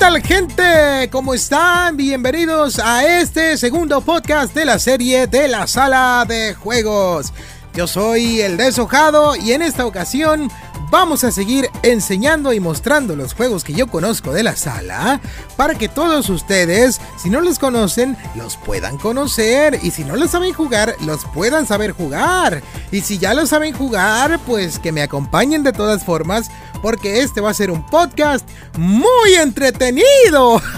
tal gente? ¿Cómo están? Bienvenidos a este segundo podcast de la serie de la sala de juegos. Yo soy el deshojado y en esta ocasión vamos a seguir enseñando y mostrando los juegos que yo conozco de la sala para que todos ustedes, si no los conocen, los puedan conocer y si no los saben jugar, los puedan saber jugar. Y si ya lo saben jugar, pues que me acompañen de todas formas porque este va a ser un podcast muy entretenido.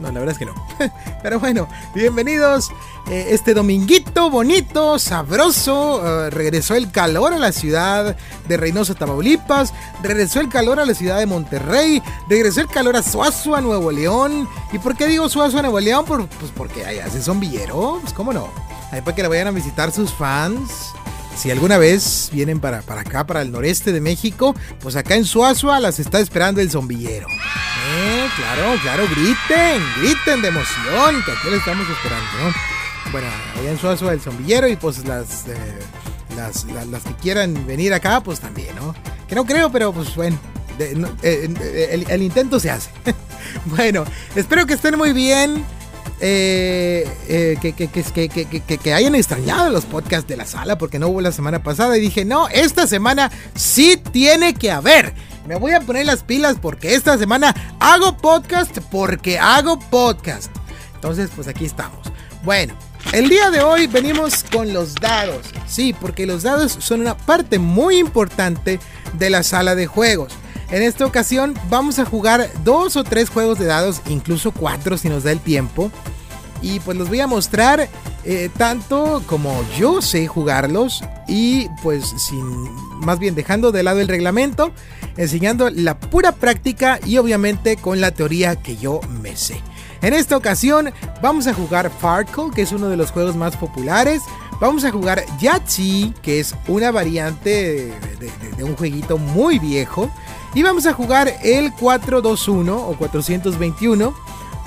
No, la verdad es que no. Pero bueno, bienvenidos. Eh, este dominguito bonito, sabroso. eh, regresó el calor a la ciudad de Reynosa, Tamaulipas. Regresó el calor a la ciudad de Monterrey. Regresó el calor a Suazua, Nuevo León. ¿Y por qué digo Suazua, Nuevo León? Pues porque allá hace zombillero. Pues cómo no. Ahí para que le vayan a visitar sus fans. Si alguna vez vienen para, para acá, para el noreste de México, pues acá en Suazua las está esperando el zombillero. Eh, claro, claro, griten, griten de emoción, que aquí lo estamos esperando, ¿no? Bueno, allá en Suazua el zombillero y pues las, eh, las, las, las que quieran venir acá, pues también, ¿no? Que no creo, pero pues bueno, de- no, eh, eh, el, el intento se hace. bueno, espero que estén muy bien. Eh, eh, que, que, que, que, hayan extrañado los podcasts de la sala porque no hubo la semana pasada y dije, no, esta semana sí tiene que haber. Me voy a poner las pilas porque esta semana hago podcast porque hago podcast. Entonces, pues aquí estamos. Bueno, el día de hoy venimos con los dados. Sí, porque los dados son una parte muy importante de la sala de juegos. En esta ocasión vamos a jugar dos o tres juegos de dados, incluso cuatro si nos da el tiempo. Y pues los voy a mostrar eh, tanto como yo sé jugarlos y pues sin más bien dejando de lado el reglamento, enseñando la pura práctica y obviamente con la teoría que yo me sé. En esta ocasión vamos a jugar Farkle, que es uno de los juegos más populares. Vamos a jugar Yahtzee, que es una variante de, de- de un jueguito muy viejo. Y vamos a jugar el 421 o 421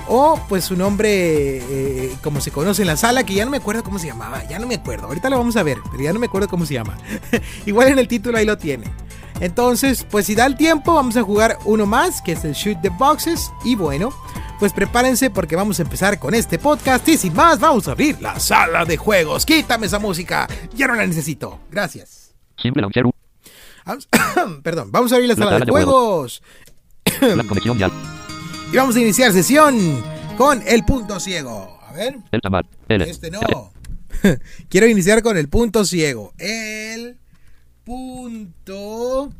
o pues su nombre eh, como se conoce en la sala, que ya no me acuerdo cómo se llamaba, ya no me acuerdo, ahorita lo vamos a ver, pero ya no me acuerdo cómo se llama. Igual en el título ahí lo tiene. Entonces, pues si da el tiempo, vamos a jugar uno más, que es el Shoot the Boxes. Y bueno, pues prepárense porque vamos a empezar con este podcast. Y sin más, vamos a abrir la sala de juegos. Quítame esa música, ya no la necesito. Gracias. Vamos- Perdón, vamos a abrir la La sala de juegos. Y vamos a iniciar sesión con el punto ciego. A ver. El tamal. L. Este no. Quiero iniciar con el punto ciego. El punto.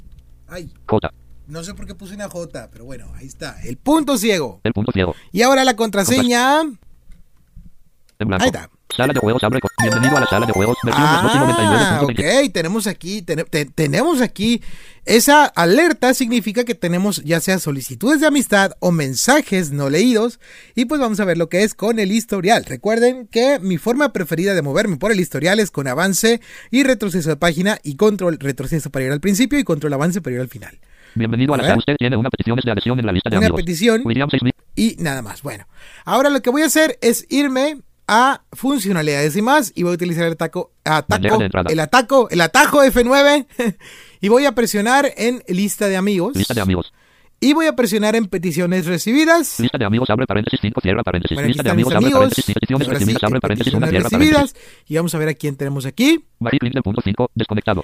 Ay, J. no sé por qué puse una J, pero bueno, ahí está. El punto ciego. El punto ciego. Y ahora la contraseña. En blanco. Ahí está. Sala de juegos abre. Bienvenido a la sala de juegos. Versión Ah, 99.20. ok, tenemos aquí, ten- te- tenemos aquí esa alerta significa que tenemos ya sea solicitudes de amistad o mensajes no leídos y pues vamos a ver lo que es con el historial. Recuerden que mi forma preferida de moverme por el historial es con avance y retroceso de página y control retroceso para ir al principio y control avance para ir al final. Bienvenido a A la sala. Usted tiene una petición de adhesión en la lista de Una amigos. petición William 6000. y nada más. Bueno, ahora lo que voy a hacer es irme a funcionalidades y más y voy a utilizar el ataco, el ataco, el atajo F9 y voy a presionar en lista de amigos Lista de amigos. y voy a presionar en peticiones recibidas. Lista de amigos abre paréntesis 5 cierra paréntesis. Bueno, aquí Lista de amigos abre paréntesis. Peticiones recibidas abre paréntesis una peticiones cierra paréntesis. recibidas y vamos a ver a quién tenemos aquí. Del punto 5. Desconectado.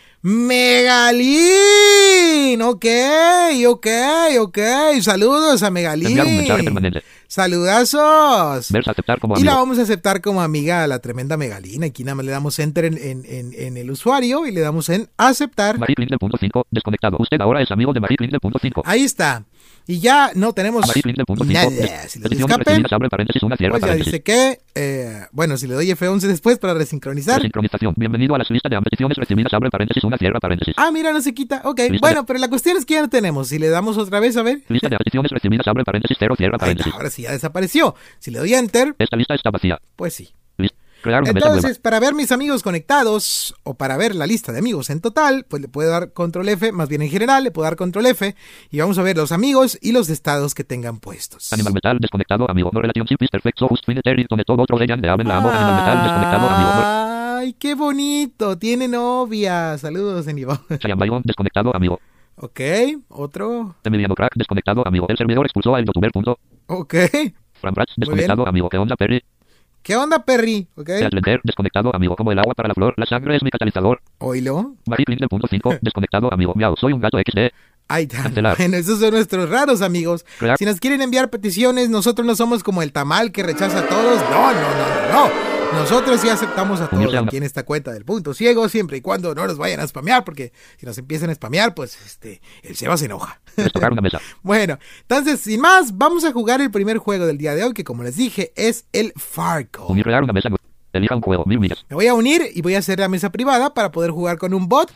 Megalín, ok, ok, ok. Saludos a Megalín. Enviar un mensaje permanente. Saludazos. Como Y la vamos a aceptar como amiga a la tremenda Megalina. Aquí nada más le damos enter en, en- en- en el usuario y le damos en aceptar. Marie Clint del punto 5. Desconectado. Usted ahora es amigo de Marie Clint del punto 5. Ahí está. Y ya no tenemos Marie Clint del punto 5. nada. Si le doy escape, pues ya dice que, eh, bueno, si le doy F11 después para resincronizar. Bienvenido a la lista de peticiones recibidas abre paréntesis una cierra paréntesis. Ah, mira, no se quita. Ok, Listo, bueno, ya. pero la cuestión es que ya no tenemos. Si le damos otra vez, a ver. Lista de peticiones recibidas abre paréntesis cero cierra paréntesis. ahora sí ya desapareció. Si le doy enter, Esta lista está vacía. pues sí. Entonces, para ver mis amigos conectados o para ver la lista de amigos en total, pues le puedo dar control F, más bien en general, le puedo dar control F y vamos a ver los amigos y los estados que tengan puestos. Animal Metal desconectado amigo. No relación is perfect so just finitary donde todo otro leyan de amen la amo. Animal Metal desconectado amigo. No- Ay, qué bonito, tiene novia. Saludos, desconectado amigo. Ok, otro. Emiliano Crack, desconectado, amigo. El servidor expulsó a el youtuber. Punto. Ok. Fran desconectado, amigo. ¿Qué onda, Perry? ¿Qué onda, Perry? Ok. Seat Lender, desconectado, amigo. Como el agua para la flor, la sangre es mi catalizador. Oílo. Magic del punto 5, desconectado, amigo. Miau, soy un gato XD. Ahí está. Cancelar. Bueno, esos son nuestros raros amigos. Crear. Si nos quieren enviar peticiones, nosotros no somos como el tamal que rechaza a todos. No, no, no, no, no. Nosotros sí aceptamos a todos aquí en esta cuenta del punto ciego, siempre y cuando no nos vayan a spamear, porque si nos empiezan a spamear, pues este, el Seba se enoja. Destocar una mesa. Bueno, entonces, sin más, vamos a jugar el primer juego del día de hoy, que como les dije, es el Farco. Unir crear una mesa. Elija un juego, mil millas. Me voy a unir y voy a hacer la mesa privada para poder jugar con un bot.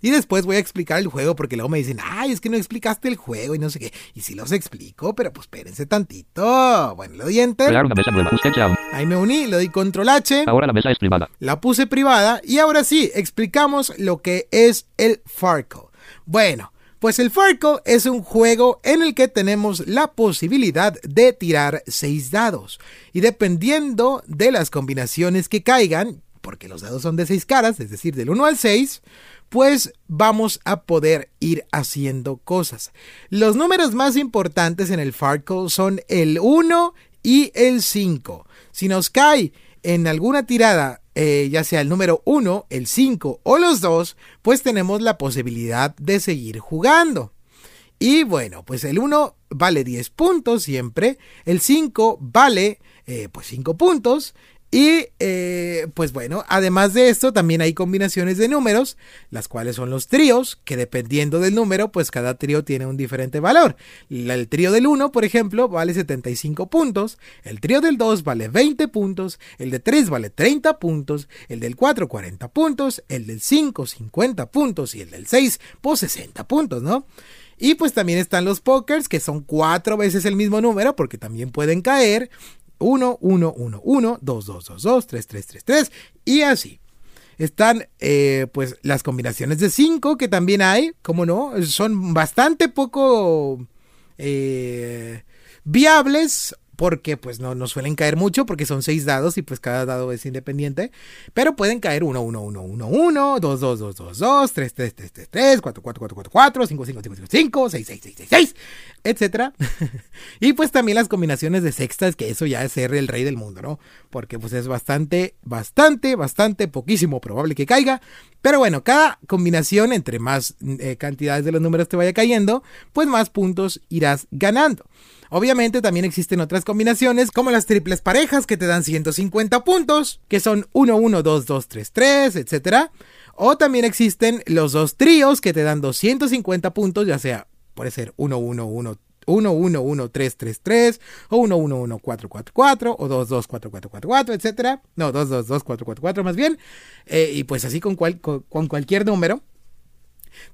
Y después voy a explicar el juego porque luego me dicen, ay, es que no explicaste el juego y no sé qué. Y sí los explico, pero pues espérense tantito. Bueno, le doy enter. Crear una mesa nueva. Búsquense aún. Ahí me uní, le doy control H. Ahora la mesa es privada. La puse privada y ahora sí, explicamos lo que es el Farco. Bueno, pues el Farco es un juego en el que tenemos la posibilidad de tirar 6 dados. Y dependiendo de las combinaciones que caigan, porque los dados son de 6 caras, es decir, del 1 al 6, pues vamos a poder ir haciendo cosas. Los números más importantes en el Farco son el 1 y el 5. Si nos cae en alguna tirada, eh, ya sea el número 1, el 5 o los dos, pues tenemos la posibilidad de seguir jugando. Y bueno, pues el 1 vale 10 puntos siempre, el 5 vale eh, pues 5 puntos. Y eh, pues bueno, además de esto también hay combinaciones de números, las cuales son los tríos, que dependiendo del número, pues cada trío tiene un diferente valor. El trío del 1, por ejemplo, vale 75 puntos, el trío del 2 vale 20 puntos, el de 3 vale 30 puntos, el del 4 40 puntos, el del 5 50 puntos y el del 6 pues 60 puntos, ¿no? Y pues también están los pokers, que son cuatro veces el mismo número, porque también pueden caer 1, 1, 1, 1, 2, 2, 2, 2, 3, 3, 3, 3, y así. Están eh, pues las combinaciones de 5 que también hay, como no, son bastante poco eh, viables porque pues no, no suelen caer mucho porque son 6 dados y pues cada dado es independiente, pero pueden caer 1, 1, 1, 1, 1, 2, 2, 2, 2, 2, 3, 3, 3, 3, 3, 4, 4, 4, 4, 4, 5, 5, 5, 5, 5, 6, 6, 6, 6, 6, etcétera. y pues también las combinaciones de sextas, que eso ya es ser el rey del mundo, ¿no? Porque pues es bastante, bastante, bastante poquísimo probable que caiga. Pero bueno, cada combinación, entre más eh, cantidades de los números te vaya cayendo, pues más puntos irás ganando. Obviamente también existen otras combinaciones como las triples parejas que te dan 150 puntos, que son 1, 1, 2, 2, 3, 3, etc. O también existen los dos tríos que te dan 250 puntos, ya sea puede ser 1, 1, 1, 1, 1, 1, 3, 3, 3, o 1, 1, 1, 4, 4, 4, o 2, 2, 4, 4, 4, 4, etc. No, 2, 2, 2, 4, 4, 4 más bien. Eh, y pues así con, cual, con, con cualquier número.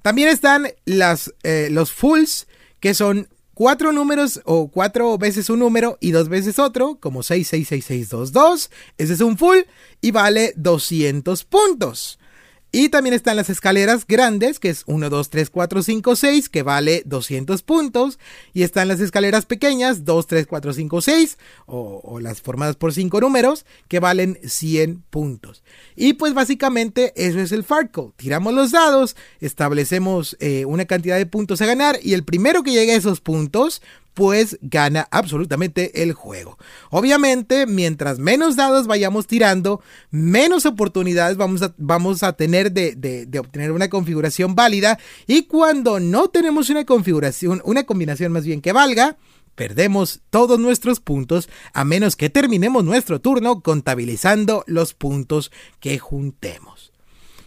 También están eh, los fulls, que son cuatro números o cuatro veces un número y dos veces otro, como 666622. Ese es un full y vale 200 puntos. Y también están las escaleras grandes, que es 1, 2, 3, 4, 5, 6, que vale 200 puntos. Y están las escaleras pequeñas, 2, 3, 4, 5, 6, o, o las formadas por 5 números, que valen 100 puntos. Y pues básicamente eso es el Farco. Tiramos los dados, establecemos eh, una cantidad de puntos a ganar y el primero que llegue a esos puntos pues gana absolutamente el juego. Obviamente, mientras menos dados vayamos tirando, menos oportunidades vamos a, vamos a tener de, de, obtener una configuración válida. Y cuando no tenemos una configuración, una combinación más bien que valga, perdemos todos nuestros puntos a menos que terminemos nuestro turno contabilizando los puntos que juntemos.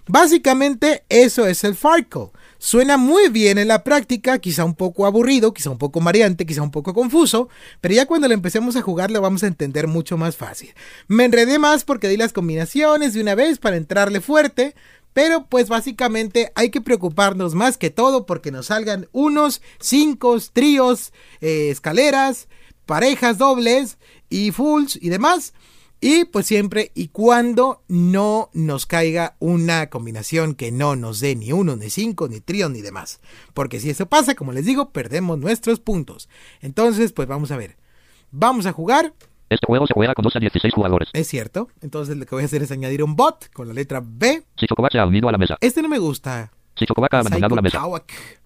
Básicamente eso es el Farco. Suena muy bien en la práctica, quizá un poco aburrido, quizá un poco mareante, quizá un poco confuso, pero ya cuando lo empecemos a jugar lo vamos a entender mucho más fácil. Me enredé más porque di las combinaciones de una vez para entrarle fuerte, pero pues básicamente hay que preocuparnos más que todo porque nos salgan unos, cinco, tríos, eh, escaleras, parejas dobles y fulls y demás. Y pues siempre y cuando no nos caiga una combinación que no nos dé ni uno, ni cinco, ni trío, ni demás. Porque si eso pasa, como les digo, perdemos nuestros puntos. Entonces, pues vamos a ver. Vamos a jugar. Este juego se juega con 2 a 16 jugadores. Es cierto. Entonces lo que voy a hacer es añadir un bot con la letra B. Si se ha unido a la mesa. Este no me gusta. Chocobaca ha abandonado la mesa.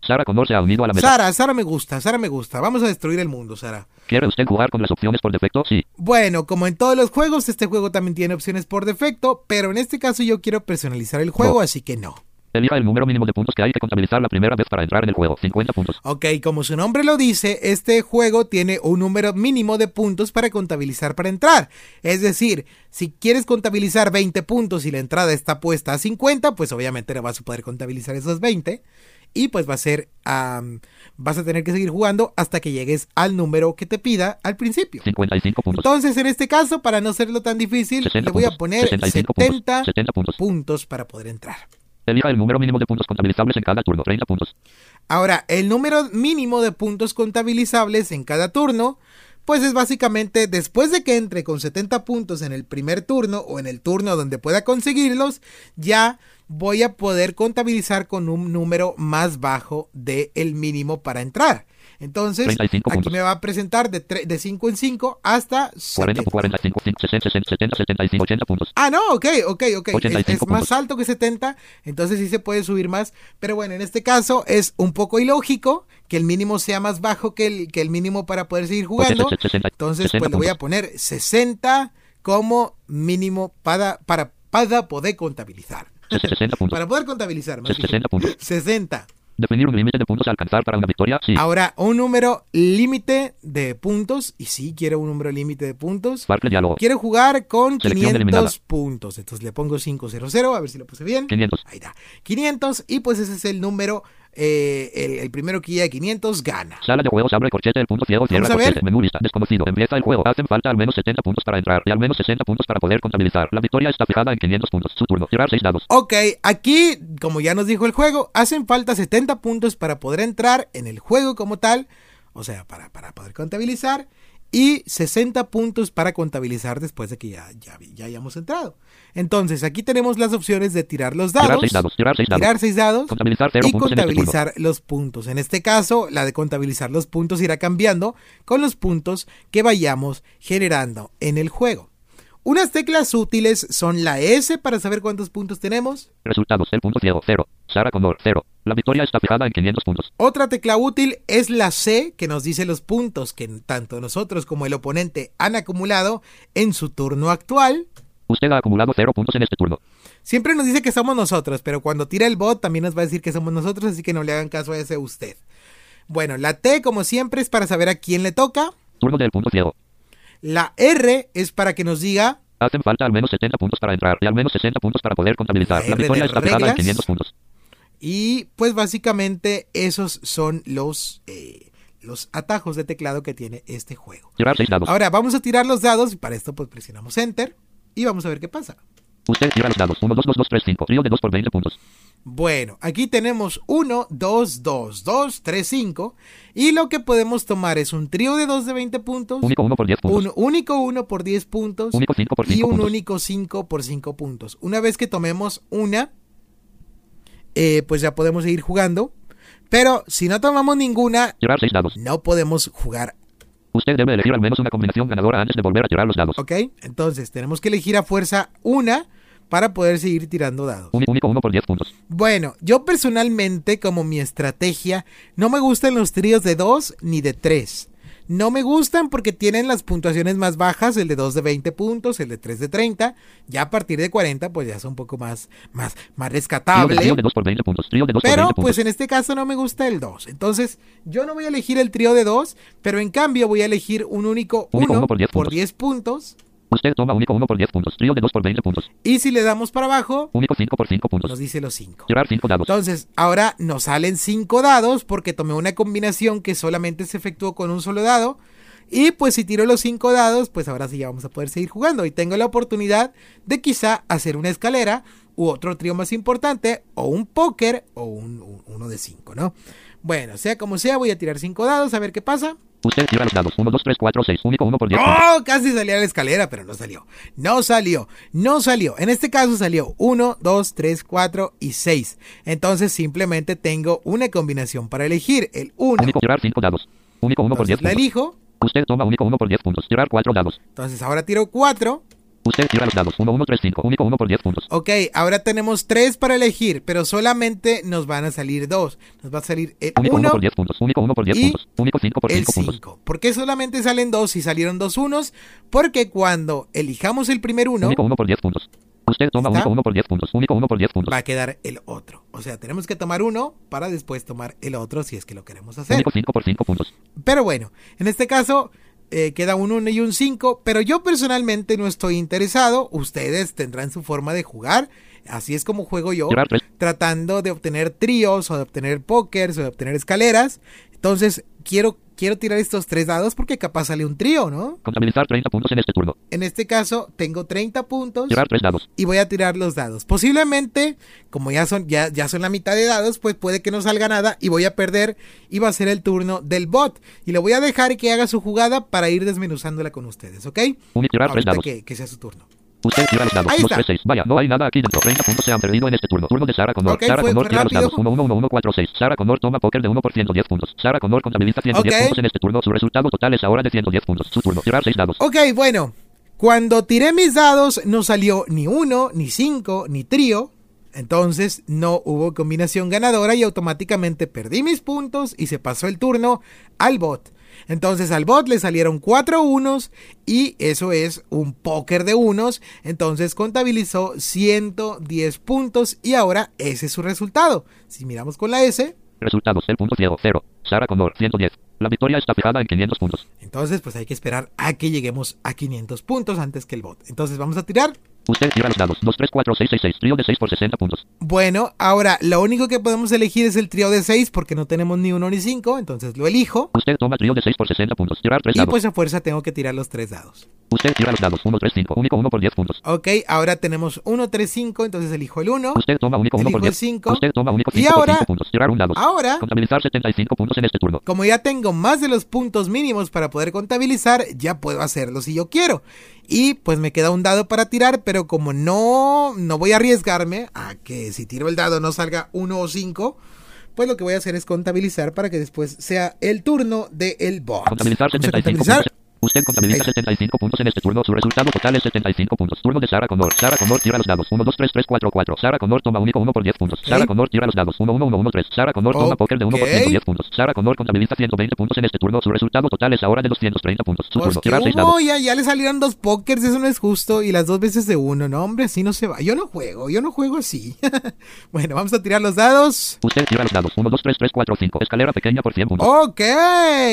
Sara Connor se ha unido a la mesa. Sara, Sara me gusta, Sara me gusta. Vamos a destruir el mundo, Sara. ¿Quiere usted jugar con las opciones por defecto? Sí. Bueno, como en todos los juegos, este juego también tiene opciones por defecto, pero en este caso yo quiero personalizar el juego, No. así que no. Elija el número mínimo de puntos que hay que contabilizar la primera vez para entrar en el juego. 50 puntos. Ok, como su nombre lo dice, este juego tiene un número mínimo de puntos para contabilizar para entrar. Es decir, si quieres contabilizar 20 puntos y la entrada está puesta a 50, pues obviamente no vas a poder contabilizar esos 20. Y pues va a ser, vas a tener que seguir jugando hasta que llegues al número que te pida al principio. 55 puntos. Entonces, en este caso, para no hacerlo tan difícil, 60 le voy a poner 65 70 puntos. 70 puntos. puntos para poder entrar. Elija el número mínimo de puntos contabilizables en cada turno. 30 puntos. Ahora, el número mínimo de puntos contabilizables en cada turno, pues es básicamente después de que entre con 70 puntos en el primer turno o en el turno donde pueda conseguirlos, ya voy a poder contabilizar con un número más bajo del el mínimo para entrar. Entonces, 35 aquí puntos. me va a presentar de, de 5 en 5 hasta 40, 70. 45, 60, 70, 75, 80 puntos. Ah, no, ok, ok, ok. Es, 85 es más puntos. alto que 70, entonces sí se puede subir más. Pero bueno, en este caso es un poco ilógico que el mínimo sea más bajo que el, que el mínimo para poder seguir jugando. 80, 60, Entonces, 60 pues le voy a puntos. poner 60 como mínimo para, para, para poder contabilizar. 60 puntos. Para poder contabilizar, más bien. 60 puntos. 60. Definir un límite de puntos a alcanzar para una victoria. Sí. Ahora, un número límite de puntos. Y sí, quiero un número límite de puntos. Sparkle diálogo. Quiero jugar con Selección 500 eliminada. puntos. Entonces le pongo 500, a ver si lo puse bien. 500. Ahí está. 500 y pues ese es el número, eh, el, el primero que llega a 500 gana. Sala de juegos abre corchete el punto ciego cierra corchete. Menú lista desconocido. Empieza el juego. Hacen falta al menos 70 puntos para entrar y al menos 60 puntos para poder contabilizar. La victoria está fijada en 500 puntos. Su turno. Tirar 6 dados. Ok, aquí, como ya nos dijo el juego, hacen falta 70 puntos para poder entrar en el juego como tal, o sea, para, para poder contabilizar, y 60 puntos para contabilizar después de que ya, ya, ya hayamos entrado. Entonces, aquí tenemos las opciones de tirar los Tirar dados, 6 dados. Tirar 6 dados. tirar 6 dados, Contabilizar 0 y este contabilizar los puntos. En este caso, la de contabilizar los puntos irá cambiando con los puntos que vayamos generando en el juego. Unas teclas útiles son la S para saber cuántos puntos tenemos. Resultados. El punto ciego. 0. Sara Connor. 0. La victoria está fijada en 500 puntos. Otra tecla útil es la C que nos dice los puntos que tanto nosotros como el oponente han acumulado en su turno actual. Usted ha acumulado 0 puntos en este turno. Siempre nos dice que somos nosotros, pero cuando tira el bot también nos va a decir que somos nosotros, así que no le hagan caso a ese usted. Bueno, la T como siempre es para saber a quién le toca. Turno del punto ciego. La R es para que nos diga Hacen falta al menos 70 puntos para entrar y al menos 60 puntos para poder contabilizar. La victoria está fijada en reglas. 500 puntos. Y pues básicamente esos son los, eh, los atajos de teclado que tiene este juego. Tirar 6 dados. Ahora vamos a tirar los dados y para esto pues presionamos Enter y vamos a ver qué pasa. Usted tira los dados. 1, 2, 2, 2, 3, 5. Trío de 2 por 20 puntos. Bueno, aquí tenemos 1, 2, 2, 2, 3, 5 y lo que podemos tomar es un trío de 2 de 20 puntos, Único 1 por 10 puntos. un único 1 por 10 puntos Único 5 por y 5 un puntos. único 5 por 5 puntos. Una vez que tomemos una, eh, pues ya podemos seguir jugando. Pero si no tomamos ninguna, Tirar 6 dados. no podemos jugar. Usted debe elegir al menos una combinación ganadora antes de volver a tirar los dados. ¿Ok? Entonces tenemos que elegir a fuerza una para poder seguir tirando dados. Único 1 por 10 puntos. Bueno, yo personalmente, como mi estrategia, no me gustan los tríos de 2 ni de 3. No me gustan porque tienen las puntuaciones más bajas, el de 2 de 20 puntos, el de 3 de 30. Ya a partir de 40, pues ya es un poco más, más, más Trío de, rescatable. trío de 2 por 20 puntos. Trío de 2 por 20 Pero puntos. pues en este caso no me gusta el 2. Entonces yo no voy a elegir el trío de 2, pero en cambio voy a elegir un único Único 1 uno por 10 por puntos. 10 puntos. Usted toma único 1 por 10 puntos. Trío de 2 por 20 puntos. Y si le damos para abajo, Único 5 por 5 puntos. nos dice los 5. Tirar 5 dados. Entonces, ahora nos salen 5 dados porque tomé una combinación que solamente se efectuó con un solo dado. Y pues si tiro los 5 dados, pues ahora sí ya vamos a poder seguir jugando. Y tengo la oportunidad de quizá hacer una escalera u otro trío más importante, o un póker, o un, un- uno de 5, ¿no? Bueno, sea como sea, voy a tirar 5 dados a ver qué pasa. Usted tira los dados. 1, 2, 3, 4, 6. Único 1 por 10 puntos. ¡Oh! Casi salía la escalera, pero no salió. No salió. No salió. En este caso salió 1, 2, 3, 4 y 6. Entonces simplemente tengo una combinación para elegir. El 1. Único tirar 5 dados. Único 1 por 10 Entonces la elijo. Usted toma único 1 por 10 puntos. Tirar 4 dados. Entonces ahora tiro 4. Usted tira los dados. 1, 1, 3, 5. Único 1 por 10 puntos. Ok, ahora tenemos tres para elegir, pero solamente nos van a salir dos. Nos va a salir el Único 1 1 por 10 puntos. Único 1 por 10 y puntos. Único 5 por el 5 puntos. 5. ¿Por qué solamente salen dos y salieron dos unos? Porque cuando elijamos el primer uno, Único 1 por 10 puntos. Usted toma ¿Está? único 1 por 10 puntos. Único 1 por 10 puntos. va a quedar el otro. O sea, tenemos que tomar uno para después tomar el otro si es que lo queremos hacer. Único 5 por 5 puntos. Pero bueno, en este caso eh, queda un 1 y un 5, pero yo personalmente no estoy interesado. Ustedes tendrán su forma de jugar. Así es como juego yo, Tirar 3. tratando de obtener tríos o de obtener pókers o de obtener escaleras. Entonces, quiero, quiero tirar estos tres dados porque capaz sale un trío, ¿no? Contabilizar 30 puntos en este turno. En este caso, tengo 30 puntos Tirar 3 dados. y voy a tirar los dados. Posiblemente, como ya son, ya, ya son la mitad de dados, pues puede que no salga nada y voy a perder y va a ser el turno del bot. Y le voy a dejar que haga su jugada para ir desmenuzándola con ustedes, ¿ok? Único tirar 3 Ahorita dados. que, que sea su turno. Usted tira los dados. Ahí 2, está. 3, 6. Vaya, no hay nada aquí dentro. 30 puntos se han perdido en este turno. Turno de Sara Connor. Ok, Sara Connor fue tira los rápido. dados. 1, 1, 1, 1, 4, 6. Sara Connor toma póker de 1 por 110 puntos. Sara Connor contabiliza 110 Ok. puntos en este turno. Su resultado total es ahora de 110 puntos. Su turno. Tirar 6 dados. Ok, bueno. Cuando tiré mis dados no salió ni uno, ni cinco, ni trío. Entonces no hubo combinación ganadora y automáticamente perdí mis puntos y se pasó el turno al bot. Entonces al bot le salieron cuatro unos y eso es un póker de unos. Entonces contabilizó 110 puntos y ahora ese es su resultado. Si miramos con la S, Resultados. El punto ciego. 0. Sara Connor. 110. La victoria está fijada en 500 puntos. entonces pues hay que esperar a que lleguemos a 500 puntos antes que el bot. Entonces vamos a tirar Usted tira los dados. 2, 3, 4, 6, 6, 6. Trío de 6 por 60 puntos. Bueno, ahora lo único que podemos elegir es el trío de 6 porque no tenemos ni uno ni 5, entonces lo elijo. Usted toma trío de 6 por 60 puntos. Tirar 3 Y dados. pues a fuerza tengo que tirar los tres dados. Usted tira los dados. 1, 3, 5. Único 1 por 10 puntos. Ok, ahora tenemos 1, 3, 5, entonces elijo el 1. Usted toma único 1 por Elijo el 10. cinco. Usted toma único Y 5 por ahora- 5 puntos. Tirar un dado. Ahora, Contabilizar 75 puntos en este turno. como ya tengo más de los puntos mínimos para poder contabilizar, ya puedo hacerlo si yo quiero. Y pues me queda un dado para tirar, pero como no, no voy a arriesgarme a que si tiro el dado no salga 1 o 5, pues lo que voy a hacer es contabilizar para que después sea el turno del bot. Contabilizar Vamos a 75 contabilizar. Usted contabiliza Ahí. 75 puntos en este turno. Su resultado total es 75 puntos. Turno de Sara Connor. Sara Connor tira los dados. 1, 2, 3, 3, 4, 4. Sara Connor toma único 1 por 10 puntos. Sara Connor tira los dados. 1, 1, 1, 1, 3. Sara Connor toma póker de 1 por 110 puntos. Sara Connor contabiliza 120 puntos en este turno. Su resultado total es ahora de 230 puntos. Su Pues turno. que Tirar 6 hubo, dados. ya, ya le salieron dos pokers, eso no es justo. Y las dos veces de uno, no, hombre, así no se va. Yo no juego, yo no juego así. bueno, vamos a tirar los dados. Usted tira los dados. 1, 2, 3, 3, 4, 5. Escalera pequeña por 100 puntos. Ok,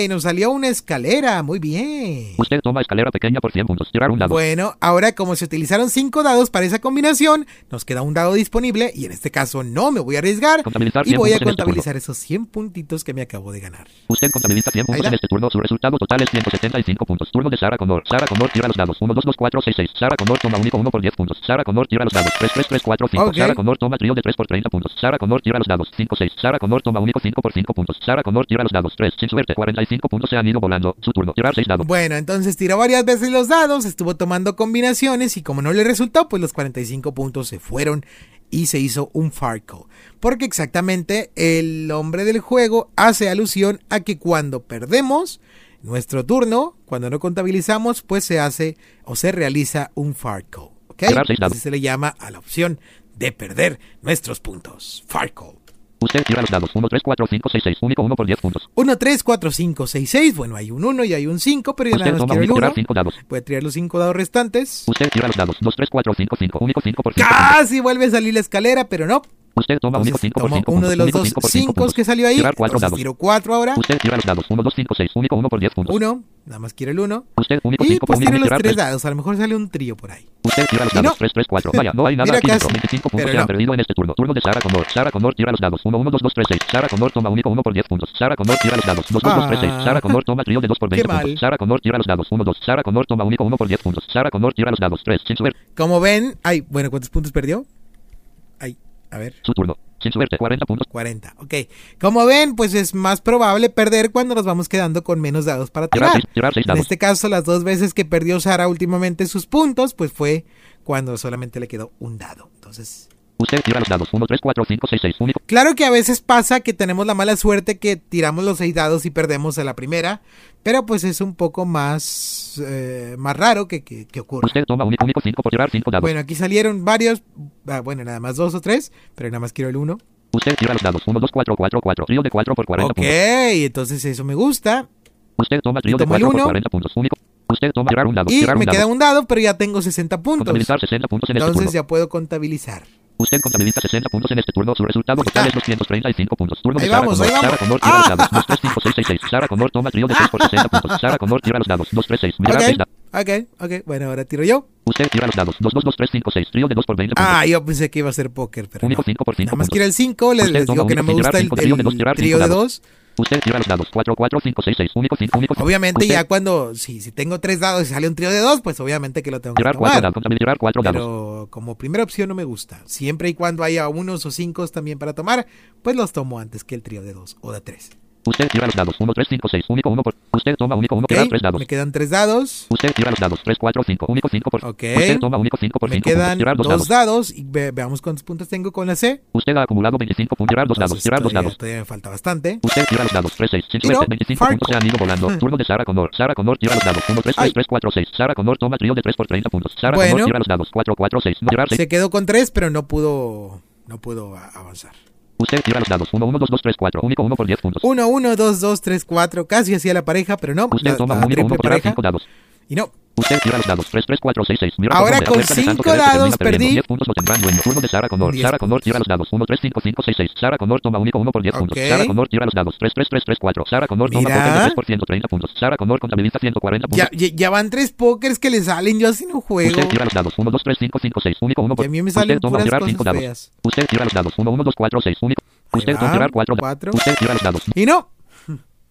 nos salió una escalera, muy bien. Usted toma escalera pequeña por 100 puntos. Tirar un dado. Bueno, ahora como se utilizaron cinco dados para esa combinación, nos queda un dado disponible y en este caso no me voy a arriesgar y 100 voy a este contabilizar esos 100 puntitos que me acabo de ganar. Usted contabiliza 100 puntos en este turno. Su resultado total es 175 puntos. Turno de Sara Connor. Sara Connor tira los dados. 1, 2, 2, 4, 6, 6. Sara Connor toma único 1 por 10 puntos. Sara Connor tira los dados. 3, 3, 3, 4, 5. Ok. Sara Connor toma trío de 3 por 30 puntos. Sara Connor tira los dados. 5, 6. Sara Connor toma único 5 por 5 puntos. Sara Connor tira los dados. 3. Sin suerte. 45 puntos se han ido volando. Su turno. Tirar 6 dados. Bueno, entonces tiró varias veces los dados, estuvo tomando combinaciones y como no le resultó, pues los 45 puntos se fueron y se hizo un Farco. Porque exactamente el hombre del juego hace alusión a que cuando perdemos nuestro turno, cuando no contabilizamos, pues se hace o se realiza un Farco. ¿Ok? Así se le llama a la opción de perder nuestros puntos. Farco. Usted tira los dados. 1, 3, 4, 5, 6, 6. Único 1 por 10 puntos. 1, 3, 4, 5, 6, 6. Bueno, hay un 1 y hay un 5, pero yo nada más quiero el único 1. tirar 5 dados. Voy a tirar los 5 dados restantes. Usted tira los dados. 2, 3, 4, 5, 5. Único 5 por 5 puntos. Casi vuelve a salir la escalera, pero no. Usted toma único Entonces 5 por tomo 5 uno de los Único dos 5 por 5 5 puntos. que salió ahí. Tirar 4 Entonces dados. tiro 4 ahora. Usted tira los dados. 1, 2, 5, 6. Único 1 por 10 puntos. 1. Nada más quiero el 1. Usted único Y 5 por pues único tiro los tirar 3 3. dados. A lo mejor sale un trío por ahí. Usted tira los dados 3, 3, 4. Vaya, no hay nada Mira aquí casi. dentro. 25 puntos Pero han perdido en este turno. Turno de Sara Connor. Sara Connor tira los dados. 1, 1, 2, 2, 3, 6. Sara Connor toma único 1 por 10 puntos. Sara Connor tira los dados. 2, 2, 2, 3, 6. Ah. Sara Connor toma trío de 2 por 20 Qué mal. puntos. Sara Connor tira los dados. 1, 2. Sara Connor toma único 1 por 10 puntos. Sara Connor tira los dados. 3. Sin. Como ven, ay, bueno, ¿cuántos puntos perdió? A ver. Su turno. Sin suerte. 40 puntos. 40, ok. Como ven, pues es más probable perder cuando nos vamos quedando con menos dados para Tirar tirar. 6. Tirar 6 En este caso, las dos veces que perdió Sara últimamente sus puntos, pues fue cuando solamente le quedó un dado. Entonces, Usted tira los dados. 1, 3, 4, 5, 6, 6. Único. Claro que a veces pasa que tenemos la mala suerte que tiramos los seis dados y perdemos a la primera, pero pues es un poco más, eh, más raro que, que, que ocurra. Usted toma único, único 5 por tirar 5 dados. Bueno, aquí salieron varios, ah, bueno, nada más dos o tres, pero nada más quiero el uno. Usted tira los dados. 1, 2, 4, 4, 4. Trío de 4 por 40 Ok, puntos. entonces eso me gusta. Usted toma trío de Tomo el 4 por uno. 40 puntos. Único. Usted toma tirar un dado. Y tirar un me dado. queda un dado, pero ya tengo 60 puntos. Contabilizar 60 puntos en este Entonces ya puedo contabilizar. Usted contabiliza 60 puntos en este turno. Su resultado total es 235 puntos. Turno de Sara vamos. Sara Connor tira los dados. 2, 3, 5, 6, 6, 6. Sara Connor toma trío de 6 por 60 puntos. Sara Connor tira los dados. 2, 3, 6. Mirar 6 Ok, ok. Bueno, ahora tiro yo. Usted tira los dados. 2, 2, 2, 3, 5, 6. Trío de 2 por 20 puntos. Ah, yo pensé que iba a ser póker, pero Único no. 5 por 5 Nada más quiero el 5, les, les digo que no me gusta el, el trío de dados. 2. Usted tira los dados. 4, 4, 5, 6, 6. Único 5, único 5. Obviamente Usted ya cuando, si, si tengo tres dados y sale un trío de 2, pues obviamente que lo tengo que Tirar 4 tomar. dados. Contabilizar tirar 4 dados. Pero como primera opción no me gusta. Siempre y cuando haya unos o cinco también para tomar, pues los tomo antes que el trío de 2 o de 3. Usted tira los dados. 1, 3, 5, 6. Único 1 por. Usted toma único 1. Tirar 3 dados. me quedan tres dados. Usted tira los dados. 3, 4, 5. Único 5 por. Ok. Usted toma único 5 por Me 5 puntos. quedan Tirar 2 dos dados. dados y ve- veamos cuántos puntos tengo con la C. Usted ha acumulado 25 puntos. Tirar 2 dados. Tirar 2 todavía, dados. todavía me falta bastante. Usted tira los dados. 3, 6. Sin Tiro. suerte. 25 Farco. puntos se han ido volando. Turno de Sara Connor. Sara Connor tira los dados. 1, 3, 3, Ay. 3, 4, 6. Sara Connor toma trío de 3 por 30 puntos. Sara Bueno. Connor tira los dados. 4, 4, 6. No tirar 6. Se quedó con tres, pero no pudo, no pudo avanzar. Usted tira los dados. 1, 1, 2, 2, 3, 4. Único 1 por 10 puntos. 1, 1, 2, 2, 3, 4. Casi hacía la pareja, pero no. Usted La, toma la único 1 triple por tirar pareja. 5 dados. Y no. Usted tira los dados. 3, 3, 4, 6, 6. Mira Ahora con acerca de tanto cinco querer que dados termina perdiendo. perdí. 10 puntos. Turno de Sara Connor. 10 Sara Connor tira los dados. 1, 3, 5, 5, 6, 6. Sara Connor toma único 1 por 10 puntos. Sara Connor tira los dados. 3, 3, 3, 3, 4. Sara Connor toma Mira. papel de 3 por 130 puntos. Sara Connor contabiliza 140 puntos. Ya, ya, van tres pokers que le salen. Yo así no juego. Usted tira los dados. 1, 2, 3, 5, 5, 6. Único 1 Y por a mí me salen Usted toma puras tirar cosas 5 dados. feas. Usted tira los dados. 1, 1, 2, 4, 6. Único. Usted va. tirar 4 Cuatro. Usted tira los dados. Y no.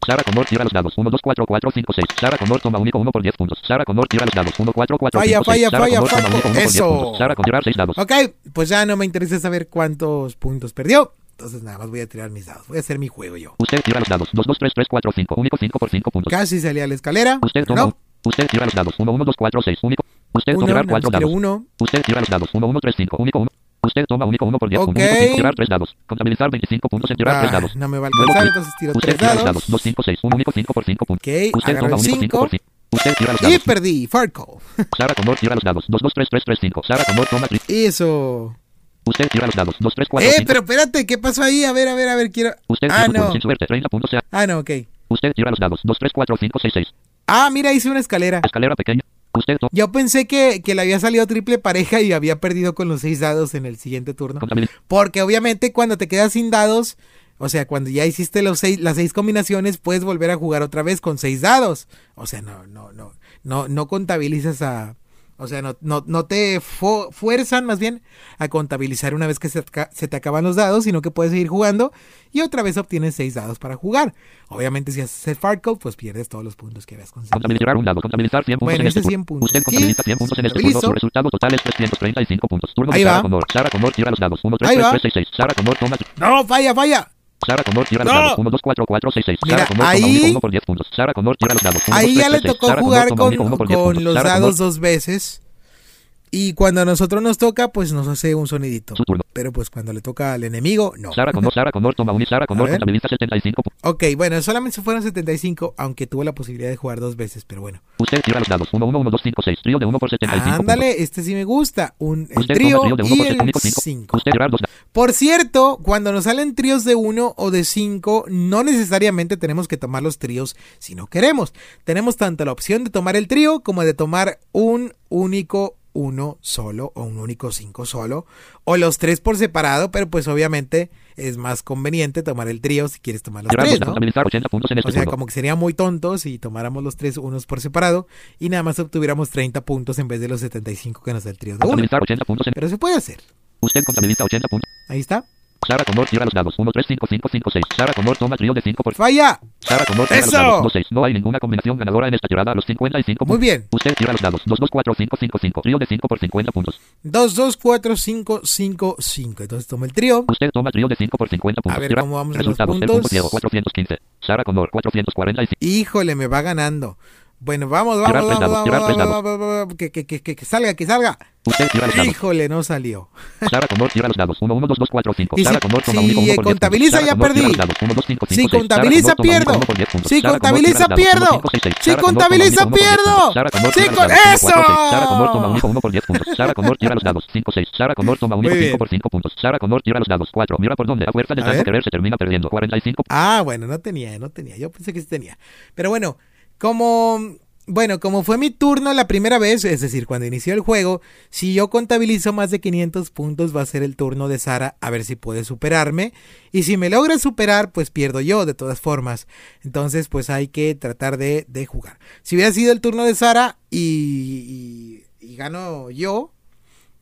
Sara Connor tira los dados. 1, 2, 4, 4, 5, 6. Sara Connor toma único 1 por 10 puntos. Sara Connor tira los dados. 1, 4, 4, Falla, 5, 6. falla, falla, Connor toma falla. único 1 por 10 Eso. puntos. Sara con tirar 6 dados. Ok, pues ya no me interesa saber cuántos puntos perdió. Entonces nada más voy a tirar mis dados. Voy a hacer mi juego yo. Usted tira los dados. 2, 2, 3, 3, 4, 5. Único 5 por 5 puntos. Casi salí a la escalera. Usted toma. No. Usted tira los dados. 1, 1, 2, 4, 6. Único. Usted Uno, toma tirar nada más 4 quiero dados. uno. Usted tira los dados. 1, 1, 3, 5. Único 1. Usted toma único 1 por 10 Ok. puntos. 5. Tirar 3 dados. Contabilizar 25 puntos en tirar 3 Ah, dados. no me va a alcanzar, entonces tiro dados. dados. 2, 5, 6. 1 único 5 por 5 puntos. Usted toma único 5 cinco. por 5. Usted tira los Y dados. perdí. Farco. Sara Connor tira los dados. 2, 2, 3, 3, 3, 5. Sara Connor toma tri- Eso. Usted tira los dados. 2, 3, 4, Eh, 5. pero espérate, ¿qué pasó ahí? A ver, a ver, a ver, quiero. Usted Ah, no. sin suerte. 30 puntos. Ah, no, ok. Usted tira los dados. 2, 3, 4, 5, 6, 6. Ah, mira, hice una escalera. Escalera pequeña. Usted. Yo pensé que, que le había salido triple pareja y había perdido con los seis dados en el siguiente turno. Porque obviamente cuando te quedas sin dados, o sea, cuando ya hiciste los seis, las seis combinaciones, puedes volver a jugar otra vez con seis dados. O sea, no, no, no, no, no contabilizas a. O sea, no, no, no te fu- fuerzan más bien a contabilizar una vez que se, se te acaban los dados, sino que puedes seguir jugando y otra vez obtienes seis dados para jugar. Obviamente, si haces el Farco, pues pierdes todos los puntos que habías conseguido. Contabilizar un dado. Contabilizar 100 puntos Bueno, en este ese turno. 100 puntos. Usted contabiliza 100 puntos en este turno. Su resultado total es 335 puntos. Turno Ahí de Sara va. Connor. Sara Connor tira los dados. 1, 3, Ahí 3, va. 3, 6, 6. Sara Connor toma. No, falla, falla. Sara Connor tira los dados. 1, 2, 4, 4, 6, 6. Mira, Sara Connor ahí- toma único 1 por 10 puntos. Sara Connor tira los dados. 1, Ahí 2, ya 3, le 6, tocó jugar con, único 1 por 10 con puntos. los Sara dados Connor- dos veces. Y cuando a nosotros nos toca, pues nos hace un sonidito. Su turno. Pero pues cuando le toca al enemigo, no. Sara Connor, Sara Connor toma un Sara Connor ver. contabiliza 75 puntos. Ok, bueno, solamente se fueron 75, aunque tuvo la posibilidad de jugar dos veces, pero bueno. Usted tira los dados. 1, 1, 1, 2, 5, 6. Trío de 1 por 75 puntos. Ándale, este sí me gusta. Un, el trío trío de 1 y por el 75. 5. Usted tira dos dados. Por cierto, cuando nos salen tríos de 1 o de 5, no necesariamente tenemos que tomar los tríos si no queremos. Tenemos tanto la opción de tomar el trío como de tomar un único 1 solo o un único 5 solo o los tres por separado, pero pues obviamente es más conveniente tomar el trío si quieres tomar los dos tres, dados. ¿no? Contabilizar 80 puntos en este O sea, turno. como que sería muy tonto si tomáramos los tres unos por separado y nada más obtuviéramos 30 puntos en vez de los 75 que nos da el trío de 1. Contabilizar 80 puntos en... Pero se puede hacer. Usted contabiliza 80 puntos. Ahí está. Sara Connor tira los dados. 1, 3, 5, 5, 5, 6. Sara Connor toma trío de 5 por... ¡Falla! Sara Connor tira los dados. 2, 6. No hay ninguna combinación ganadora en esta tirada a los 55 Muy puntos. bien. Usted tira los dados. 2, 2, 4, 5, 5, 5. Trío de 5 por 50 puntos. 2, 2, 4, 5, 5, 5. Entonces tomo el trío. Usted toma trío de 5 por 50 puntos. A ver Tira- cómo vamos en los Resultados. El puntos. punto ciego 415. Sara Connor 445. Híjole, me va ganando. Bueno, vamos, vamos, vamos, vamos, vamos, vamos, vamos, que, que, que, que, salga, que salga. Usted tira los dados. Híjole, no salió. Sara Connor tira los dados. 1, 1, 2, 2, 4, 5. Y Sara toma si contabiliza, ya perdí. los dados. 1, 2, 5, 5, Si 6. Sara contabiliza, pierdo. Si contabiliza, pierdo. 1, 5, 6, 6. Si contabiliza, pierdo. puntos. Sara Connor Si tira los con- dados. 4, 6. ¡Eso! Sara Connor toma único uno por 10 puntos. Sara Connor tira los dados. 5, 6. Sara Connor toma único Muy bien. 5 por 5 puntos. Sara Connor tira los dados. 4. Mira por dónde. A fuerza de tanto querer se termina perdiendo. 45. Ah, bueno, no tenía, no tenía. Yo pensé que sí tenía. Pero bueno, como. Bueno, como fue mi turno la primera vez, es decir, cuando inició el juego, si yo contabilizo más de 500 puntos va a ser el turno de Sara a ver si puede superarme. Y si me logra superar, pues pierdo yo de todas formas. Entonces, pues hay que tratar de, de jugar. Si hubiera sido el turno de Sara y, y, y gano yo,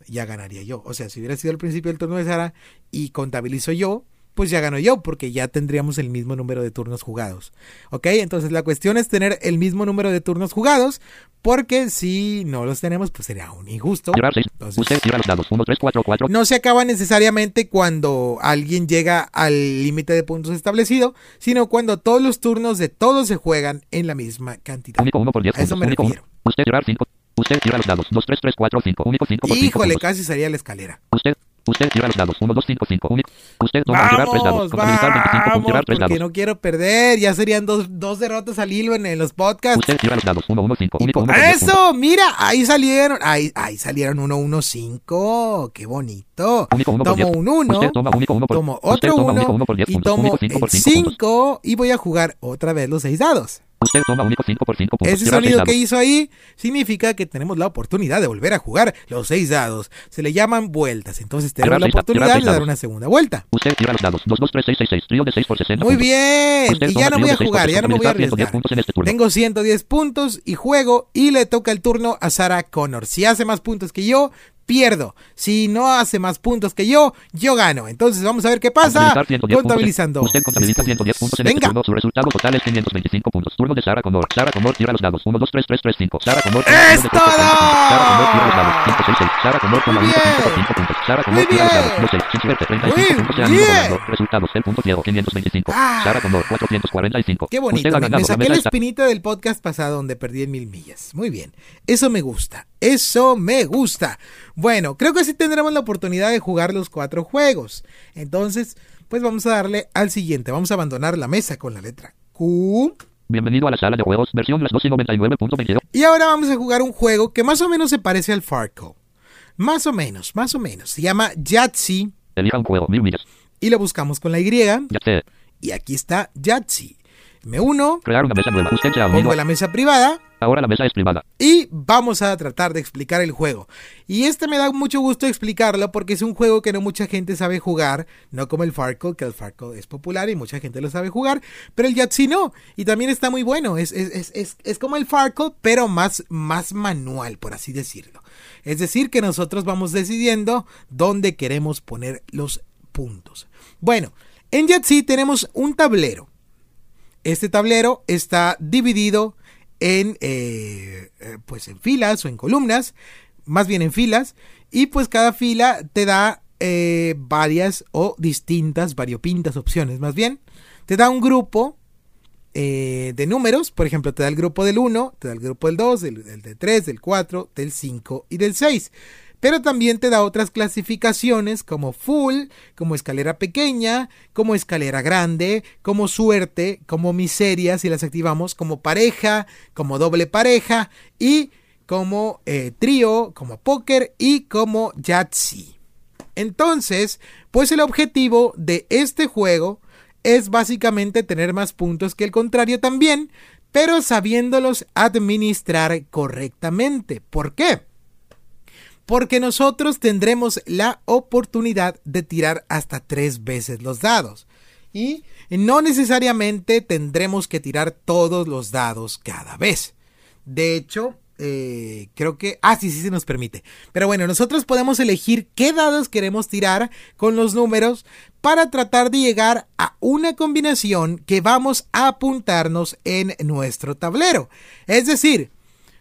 ya ganaría yo. O sea, si hubiera sido al principio del turno de Sara y contabilizo yo, pues ya gano yo, porque ya tendríamos el mismo número de turnos jugados. ¿Ok? Entonces la cuestión es tener el mismo número de turnos jugados, porque si no los tenemos, pues sería un injusto. Tirar 6. Entonces- Usted tira los dados. 1, 3, 4, 4. No se acaba necesariamente cuando alguien llega al límite de puntos establecido, sino cuando todos los turnos de todos se juegan en la misma cantidad. Único 1 por 10 A eso me Único uno. refiero. Usted tirar 5. Usted tira los dados. 2, 3, 3, 4, 5. Único 5 por 5 Híjole, puntos. casi salía la escalera. Usted, usted tira los dados. 1, 2, 5, 5. Único. Usted toma tirar 3 dados. Vamos, Contabilizar 25 con vamos, 3 porque dados. no quiero perder. Ya serían dos, dos derrotas al hilo en, en los podcasts. Usted tira los dados. 1, 1, 5. Y Único por 1 por 10 puntos. eso, mira, ahí salieron, ahí, ahí salieron 1, 1, 5, qué bonito. Único 1 por Tomo 10. un 1, Usted toma único 1 por tomo otro toma único 1 1 por 10 y tomo Único 5 el por 5 puntos. 5 y voy a jugar otra vez los 6 dados. Usted toma único 5 por 5 puntos. Ese seis sonido que hizo ahí significa que tenemos la oportunidad de volver a jugar los 6 dados. Se le llaman vueltas, entonces tenemos la seis da- oportunidad de seis dar una segunda vuelta. Usted tira los dados. 2, 2, 3, 6, 6, 6. Trío de 6 por 60 Muy bien, y ya no voy a seis jugar, ya no me voy a contabilizar 110 arriesgar. este. Tengo 110 puntos y juego y le toca el turno a Sarah Connor. Si hace más puntos que yo, pierdo. Si no hace más puntos que yo, yo gano. Entonces vamos a ver qué pasa. Contabilizar 110 Contabilizando. puntos. Usted contabiliza 110 puntos en este Venga. turno. Su resultado total es 525 puntos. Turno de Sara Connor. Sara Connor tira los dados. 1, 2, 3, 3, 3, 5. Sara Connor toma ¡Es todo! 40 puntos. Sara Connor tira los dados. 5, 6, 6. Sara Connor toma Muy único 5 por bien. 5 puntos. Sara Muy Connor tira los dados. 2, 6. Sin suerte. 35 Muy puntos se han ido bien. volando. Resultados. El punto ciego. 525. Ah. Sara Connor 445. Qué Usted bonito. ha Me, ganado me la saqué la espinita del podcast pasado donde perdí en mil millas. Muy bien. Eso me gusta. Eso me gusta. Bueno, creo que sí tendremos la oportunidad de jugar los cuatro juegos. Entonces, pues vamos a darle al siguiente. Vamos a abandonar la mesa con la letra Q. Bienvenido a la sala de juegos. Versión las 1299.22. Y ahora vamos a jugar un juego que más o menos se parece al Farco. Más o menos, más o menos. Se llama Yahtzee Elija un juego. Mil millas. y lo buscamos con la Y. Y aquí está Yahtzee. Me uno, Crear una mesa nueva. Usted se ha unido. pongo la mesa privada Ahora la mesa es privada. y vamos a tratar de explicar el juego. Y este me da mucho gusto explicarlo porque es un juego que no mucha gente sabe jugar, no como el Farco, que el Farco es popular y mucha gente lo sabe jugar, pero el Yahtzee no. Y también está muy bueno, es, es, es, es, como el Farco, pero más, más manual, por así decirlo. Es decir, que nosotros vamos decidiendo dónde queremos poner los puntos. Bueno, en Yahtzee tenemos un tablero. Este tablero está dividido en, eh, eh, pues en filas o en columnas, más bien en filas, y pues cada fila te da eh, varias o distintas, variopintas opciones, más bien. Te da un grupo de números, por ejemplo, te da el grupo del 1, te da el grupo del 2, del, del, del 3, del 4, del 5 y del 6. Pero también te da otras clasificaciones como full, como escalera pequeña, como escalera grande, como suerte, como miseria si las activamos, como pareja, como doble pareja y como eh, trío, como póker y como Yahtzee. Entonces, pues el objetivo de este juego es básicamente tener más puntos que el contrario también, pero sabiéndolos administrar correctamente. ¿Por qué? Porque nosotros tendremos la oportunidad de tirar hasta tres veces los dados. Y no necesariamente tendremos que tirar todos los dados cada vez. De hecho, eh, creo que... Ah, sí, sí se nos permite. Pero bueno, nosotros podemos elegir qué dados queremos tirar con los números para tratar de llegar a una combinación que vamos a apuntarnos en nuestro tablero. Es decir,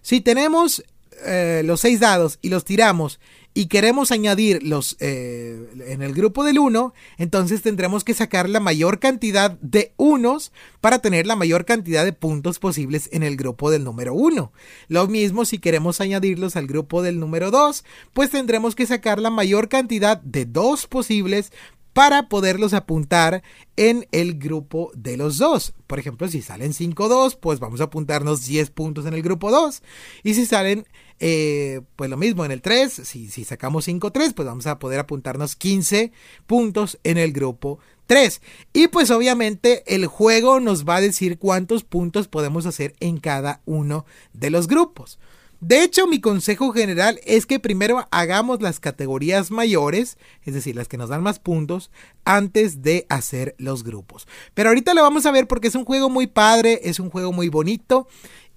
si tenemos eh, los seis dados y los tiramos y queremos añadir los eh, en el grupo del 1, entonces tendremos que sacar la mayor cantidad de unos para tener la mayor cantidad de puntos posibles en el grupo del número 1. Lo mismo si queremos añadirlos al grupo del número 2, pues tendremos que sacar la mayor cantidad de dos posibles para poderlos apuntar en el grupo de los dos. Por ejemplo, si salen 5-2, pues vamos a apuntarnos 10 puntos en el grupo 2. Y si salen, eh, pues lo mismo en el 3, si, si sacamos 5-3, pues vamos a poder apuntarnos 15 puntos en el grupo 3. Y pues obviamente el juego nos va a decir cuántos puntos podemos hacer en cada uno de los grupos. De hecho, mi consejo general es que primero hagamos las categorías mayores, es decir, las que nos dan más puntos, antes de hacer los grupos. Pero ahorita lo vamos a ver porque es un juego muy padre, es un juego muy bonito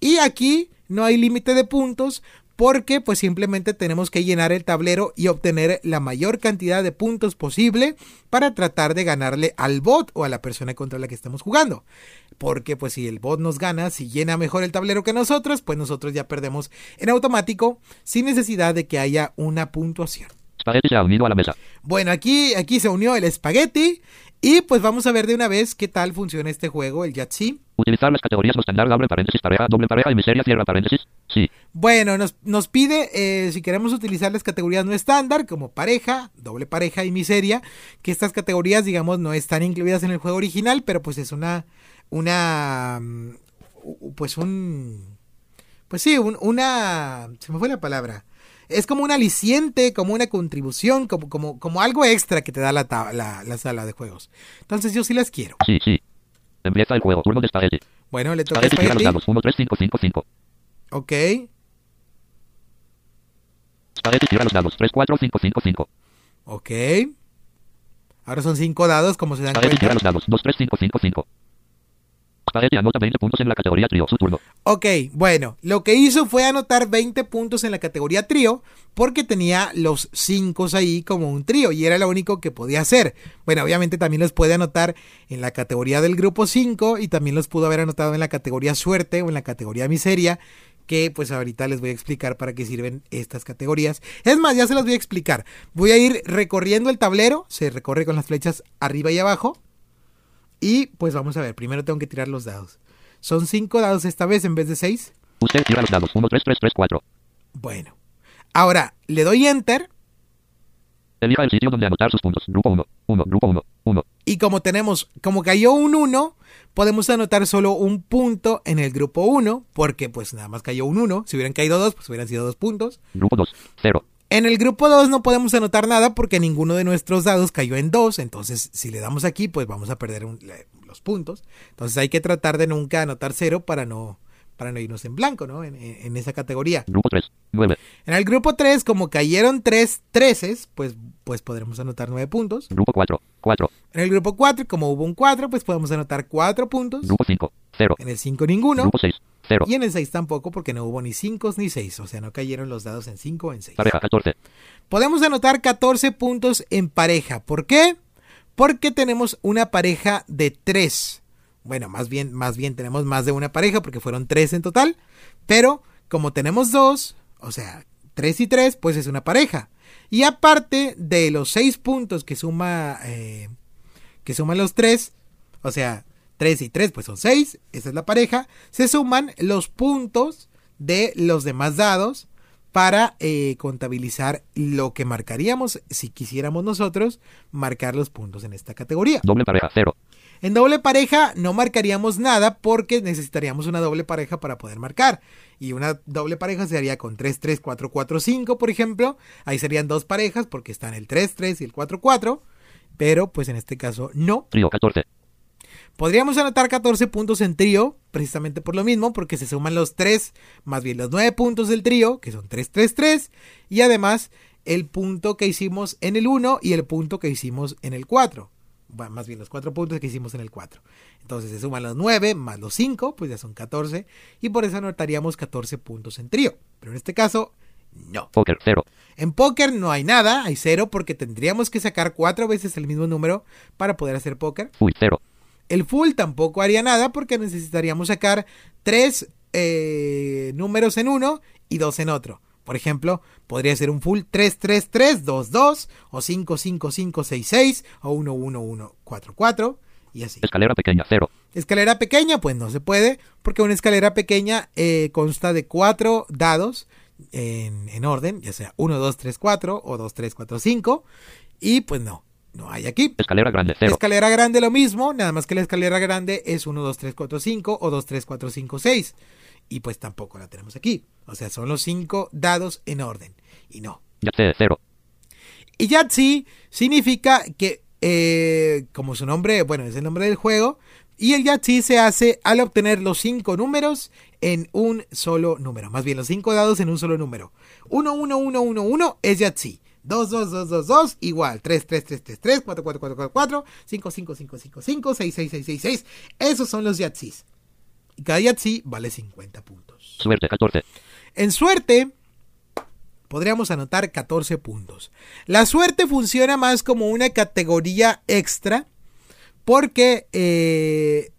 y aquí no hay límite de puntos porque pues simplemente tenemos que llenar el tablero y obtener la mayor cantidad de puntos posible para tratar de ganarle al bot o a la persona contra la que estamos jugando. Porque pues si el bot nos gana, si llena mejor el tablero que nosotros, pues nosotros ya perdemos en automático sin necesidad de que haya una puntuación. Spaghetti se ha unido a la mesa. Bueno, aquí, aquí se unió el espagueti y pues vamos a ver de una vez qué tal funciona este juego, el Yahtzee. Utilizar las categorías no estándar, doble paréntesis, pareja, doble pareja y miseria, cierra paréntesis. Sí. Bueno, nos, nos pide eh, si queremos utilizar las categorías no estándar como pareja, doble pareja y miseria, que estas categorías, digamos, no están incluidas en el juego original, pero pues es una, una, mm, pues un, pues sí, un- una, se me fue la palabra. Es como un aliciente, como una contribución, como, como, como algo extra que te da la, la, la sala de juegos. Entonces yo sí las quiero. Sí, sí. Empieza el juego. Turno de Spaghetti. Bueno, le toca Spaghetti tira los Spaghetti. dados. 1, 3, 5, 5, 5. Ok, Spaghetti tira los dados. 3, 4, 5, 5, 5. ok. Ahora son cinco dados, como se dan Spaghetti tira cuenta. los dados. 2, 3, 5, 5, 5. Spaghetti anota 20 puntos en la categoría trío. Su turno. Ok, bueno, lo que hizo fue anotar 20 puntos en la categoría trío porque tenía los 5 ahí como un trío y era lo único que podía hacer. Bueno, obviamente también los puede anotar en la categoría del grupo 5 y también los pudo haber anotado en la categoría suerte o en la categoría miseria que pues ahorita les voy a explicar para qué sirven estas categorías. Es más, ya se las voy a explicar. Voy a ir recorriendo el tablero, se recorre con las flechas arriba y abajo. Y pues vamos a ver, primero tengo que tirar los dados. Son 5 dados esta vez en vez de 6. Usted tira los dados. 1, 3, 3, 3, 4. Bueno. Ahora, le doy enter Elija el sitio donde anotar sus puntos. Grupo 1. 1. Grupo 1. 1. y como tenemos, como cayó un 1, podemos anotar solo un punto en el grupo 1, porque pues nada más cayó un 1. Si hubieran caído dos, pues hubieran sido dos puntos. Grupo 2. 0. En el grupo 2 no podemos anotar nada porque ninguno de nuestros dados cayó en 2, entonces si le damos aquí, pues vamos a perder un- los puntos. Entonces hay que tratar de nunca anotar 0 para no, para no irnos en blanco, ¿no? En, en- en esa categoría. Grupo 3. 9. En el grupo 3, como cayeron 3 treces, pues, pues podremos anotar 9 puntos. Grupo 4. 4. En el grupo 4, como hubo un 4, pues podemos anotar 4 puntos. Grupo 5. 0. En el 5 ninguno. Grupo 6. 0. Y en el 6 tampoco porque no hubo ni 5 ni 6. O sea, no cayeron los dados en 5 o en 6. Pareja 14. Podemos anotar 14 puntos en pareja. ¿Por qué? Porque tenemos una pareja de 3. Bueno, más bien, más bien tenemos más de una pareja porque fueron 3 en total. Pero como tenemos 2, o sea, 3 y 3, pues es una pareja. Y aparte de los 6 puntos que suma eh, que suman los 3, o sea, 3 y 3 pues son 6, esa es la pareja, se suman los puntos de los demás dados para eh, contabilizar lo que marcaríamos si quisiéramos nosotros marcar los puntos en esta categoría. Doble pareja 0. En doble pareja no marcaríamos nada porque necesitaríamos una doble pareja para poder marcar. Y una doble pareja se haría con 3, 3, 4, 4, 5, por ejemplo. Ahí serían dos parejas porque están el 3, 3 y el 4, 4. Pero pues en este caso no. Trío 14. Podríamos anotar 14 puntos en trío, precisamente por lo mismo, porque se suman los 3, más bien los 9 puntos del trío, que son 3, 3, 3, y además el punto que hicimos en el 1 y el punto que hicimos en el 4. Bueno, más bien los 4 puntos que hicimos en el 4. Entonces se suman los 9 más los 5, pues ya son 14, y por eso anotaríamos 14 puntos en trío. Pero en este caso, no. Póker 0. En póker no hay nada, hay 0 porque tendríamos que sacar 4 veces el mismo número para poder hacer póker. Uy 0. El full tampoco haría nada porque necesitaríamos sacar tres eh, números en uno y dos en otro. Por ejemplo, podría ser un full 33322 o 55566 o 11144 y así. Escalera pequeña, 0. Escalera pequeña, pues no se puede, porque una escalera pequeña eh, consta de cuatro dados en, en orden, ya sea 1, 2, 3, 4 o 2, 3, 4, 5. Y pues no, no hay aquí. Escalera grande, 0. Escalera grande lo mismo, nada más que la escalera grande es 1, 2, 3, 4, 5 o 2, 3, 4, 5, 6. Y pues tampoco la tenemos aquí. O sea, son los cinco dados en orden. Y no. Yahtzee, 0. Y Yahtzee significa que, eh, como su nombre, bueno, es el nombre del juego, y el Yahtzee se hace al obtener los cinco números en un solo número. Más bien, los cinco dados en un solo número. 1, 1, 1, 1, 1 es Yahtzee. 2, 2, 2, 2, 2, igual. 3, 3, 3, 3, 3, 4, 4, 4, 4, 4, 5, 5, 5, 5, 5, 6, 6, 6, 6, 6. Esos son los Yahtzees. Y cada Yahtzee vale 50 puntos. Suerte, 14. En suerte, podríamos anotar 14 puntos. La suerte funciona más como una categoría extra porque eh,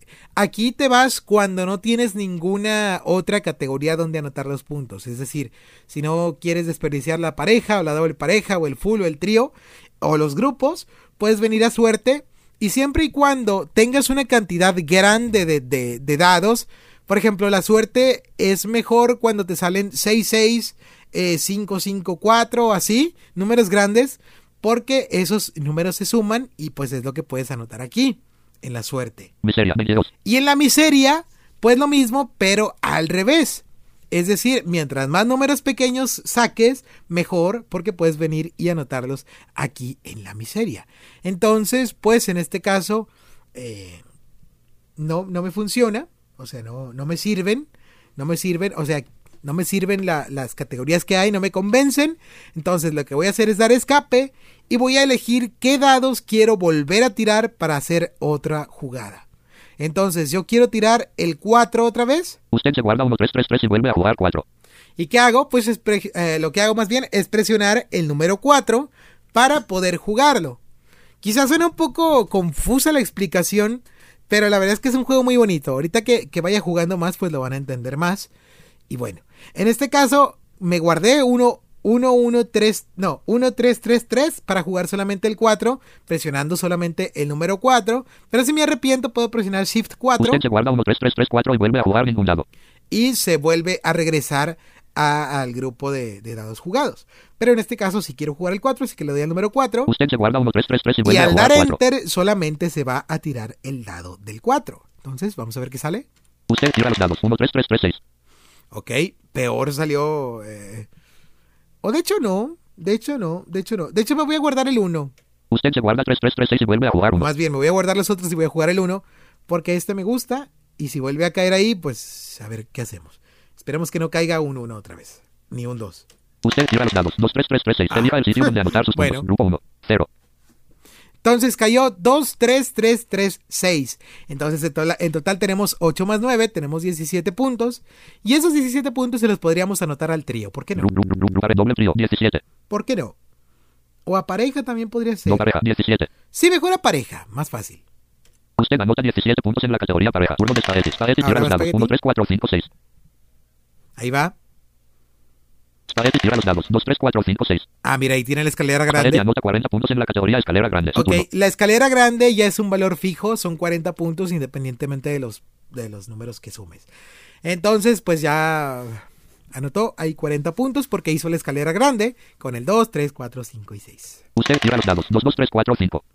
aquí te vas cuando no tienes ninguna otra categoría donde anotar los puntos. Es decir, si no quieres desperdiciar la pareja o la doble pareja o el full o el trío o los grupos, puedes venir a suerte y siempre y cuando tengas una cantidad grande de, de, de dados, por ejemplo, la suerte es mejor cuando te salen 6, 6, eh, 5, 5, 4, así, números grandes, porque esos números se suman y pues es lo que puedes anotar aquí, en la suerte. Miseria, 22. Y en la miseria, pues lo mismo, pero al revés. Es decir, mientras más números pequeños saques, mejor, porque puedes venir y anotarlos aquí en la miseria. Entonces, pues en este caso, eh, no, no me funciona, o sea, no, no me sirven, no me sirven, o sea, no me sirven la, las categorías que hay, no me convencen. Entonces lo que voy a hacer es dar escape y voy a elegir qué dados quiero volver a tirar para hacer otra jugada. Entonces yo quiero tirar el 4 otra vez. Usted se guarda 1, 3, 3, 3 y vuelve a jugar 4. ¿Y qué hago? Pues es eh, lo que hago más bien es presionar el número 4 para poder jugarlo. Quizás suena un poco confusa la explicación, pero la verdad es que es un juego muy bonito. Ahorita que, que vaya jugando más, pues lo van a entender más. Y bueno, en este caso me guardé 1, 1, 1, 3, no, 1, 3, 3, 3 para jugar solamente el 4, presionando solamente el número 4. Pero si me arrepiento, puedo presionar Shift 4 Usted se guarda 1, 3, 3, 3, 4 y vuelve a jugar ningún dado. y se vuelve a regresar a- al grupo de, de dados jugados. Pero en este caso, si quiero jugar el 4, así que le doy al número 4. Usted se guarda 1, 3, 3, 3 y Y vuelve a al jugar dar 4. enter, solamente se va a tirar el dado del 4. Entonces, vamos a ver qué sale. Usted tira los dados 1, 3, 3, 3, 6. Ok, peor salió. eh, O de hecho, no. De hecho, no. De hecho, no. De hecho, me voy a guardar el 1. Usted se guarda 3, 3, 3, 6 y vuelve a jugar 1. Más bien, me voy a guardar los otros y voy a jugar el 1. Porque este me gusta. Y si vuelve a caer ahí, pues a ver qué hacemos. Esperemos que no caiga un 1 otra vez. Ni un 2. Usted tira los dados 2, 3, 3, 3, 6. Ah. Elija el sitio donde anotar sus Bueno. puntos. Grupo 1, 0. Entonces cayó 2, 3, 3, 3, 6. Entonces en total, en total tenemos 8 más 9, tenemos 17 puntos. Y esos 17 puntos se los podríamos anotar al trío. ¿Por qué no? Doble trío 17. ¿Por qué no? O a pareja también podría ser. No pareja 17. Sí, mejor a pareja, más fácil. Usted anota 17 puntos en la categoría pareja. Turno de va dados espagueti. 1, 3, 4, 5, 6. Ahí va. Tira los dados 2, 3, 4, 5, 6. Ah, mira, ahí tiene la escalera grande. anota 40 puntos en la categoría escalera grande. Ok, turno. la escalera grande ya es un valor fijo, son 40 puntos independientemente de los, de los números que sumes. Entonces, pues ya anotó, hay 40 puntos porque hizo la escalera grande con el 2, 3, 4, 5 y 6. Usted tira los dados 2, 2, 3, 4, 5.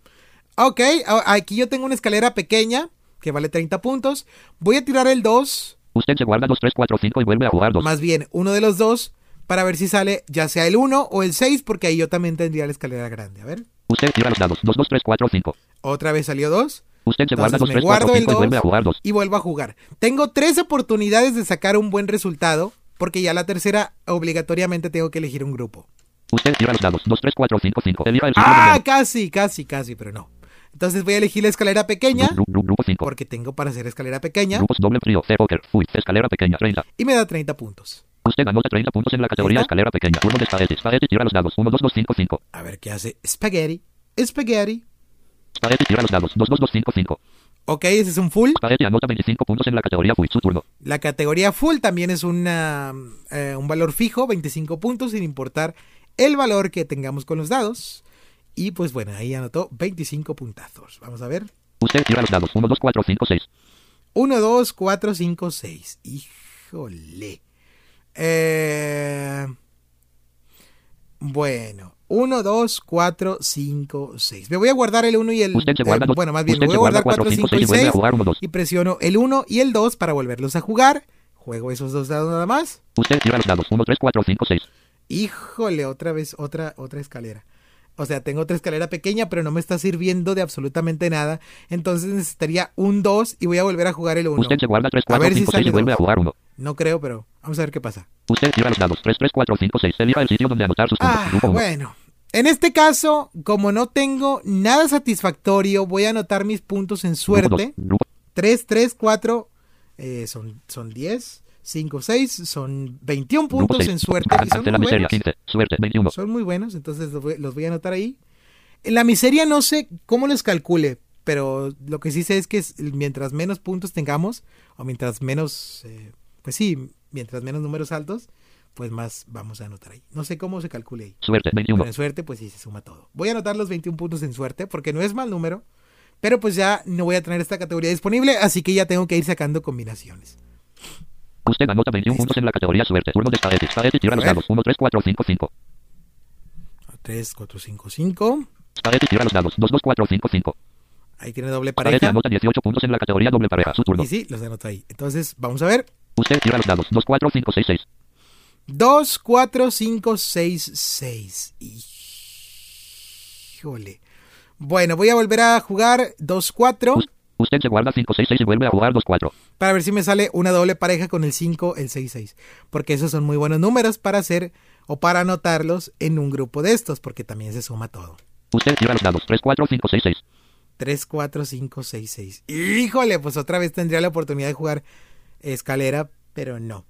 Ok, aquí yo tengo una escalera pequeña que vale 30 puntos. Voy a tirar el 2, Usted se guarda 2, 3, 4, 5 y vuelve a jugar 2. más bien uno de los dos, para ver si sale ya sea el 1 o el 6, porque ahí yo también tendría la escalera grande. A ver, Usted tira los dados 2, 2, 3, 4, 5. otra vez salió 2 Usted se guarda Entonces 2, me 3, 4, guardo el 5 y vuelve a 2 jugar 2. y vuelvo a jugar. Tengo tres oportunidades de sacar un buen resultado, porque ya la tercera obligatoriamente tengo que elegir un grupo. Usted tira los dados 2, 3, 4, 5, 5. Elija el Ah, casi, casi, casi, pero no. Entonces voy a elegir la escalera pequeña, Gru- gru- Grupo 5. porque tengo para hacer escalera pequeña, Grupos doble. Poker. Uy. Escalera pequeña. 30. y me da 30 puntos. Usted anota 30 puntos en la categoría ¿Listo? escalera pequeña. Turno de espagueti. Espagueti tira los dados 1, 2, 2, 5, 5. A ver qué hace. Spaghetti. Spaghetti. Espagueti tira los dados 2, 2, 2, 5, 5. Ok, ese es un full. Spaghetti anota 25 puntos en la categoría Full. Su turno. La categoría full también es una, eh, un valor fijo, 25 puntos, sin importar el valor que tengamos con los dados. Y pues bueno, ahí anotó 25 puntazos. Vamos a ver. Usted tira los dados. 1, 2, 4, 5, 6. 1, 2, 4, 5, 6. Híjole. Eh, bueno. 1, 2, 4, 5, 6. Me voy a guardar el 1 y el... Usted se guarda eh, dos- bueno, más bien, me voy a guardar 4, 4, 5 5, y 6 y vuelve 6. a jugar 1, 2. Y presiono el 1 y el 2 para volverlos a jugar. Juego esos dos dados nada más. Usted tira los dados. 1, 3, 4, 5, 6. Híjole, otra vez, otra, otra escalera. O sea, tengo otra escalera pequeña, pero no me está sirviendo de absolutamente nada. Entonces necesitaría un 2 y voy a volver a jugar el 1. Usted se guarda 3, A 4, ver si 5, 6 sale y vuelve a jugar 1. No creo, pero vamos a ver qué pasa. Usted tira los dados. 3, 3, 4, 5, 6. Elija el sitio donde anotar sus puntos. Ah, 1. bueno. En este caso, como no tengo nada satisfactorio, voy a anotar mis puntos en Grupo 2. suerte. Grupo 3, 3, 4, eh, son, son 10, 5, 6, son 21 Grupo puntos 6. en suerte. Y son muy miseria. buenos. 15. Suerte. 21. Son muy buenos, entonces los voy, los voy a anotar ahí. En la miseria no sé cómo los calcule, pero lo que sí sé es que mientras menos puntos tengamos, o mientras menos, eh, pues sí, mientras menos números altos, pues más vamos a anotar ahí. No sé cómo se calcule ahí. Suerte. Pero 21. en suerte, pues sí, se suma todo. Voy a anotar los 21 puntos en suerte, porque no es mal número, pero pues ya no voy a tener esta categoría disponible, así que ya tengo que ir sacando combinaciones. Usted anota 21 puntos en la categoría suerte. Turno de Spaghetti. Spaghetti tira los dados. 1, 3, 4, 5, 5. 3, 4, 5, 5. Spaghetti tira los dados. 2, 2, 4, 5, 5. Ahí tiene doble pareja. anota 18 puntos en la categoría doble pareja. Su turno. Y sí, los anoto ahí. Entonces, vamos a ver. Usted tira los dados. 2, 4, 5, 6, 6. 2, 4, 5, 6, 6. Híjole. Bueno, voy a volver a jugar 2, 4 Us- Usted se guarda 5, 6, 6 y vuelve a jugar 2, 4. para ver si me sale una doble pareja con el 5, el 6, 6. Porque esos son muy buenos números para hacer o para anotarlos en un grupo de estos, porque también se suma todo. Usted tira los dados. 3, 4, 5, 6, 6. 3, 4, 5, 6, 6. Híjole, pues otra vez tendría la oportunidad de jugar escalera, pero no.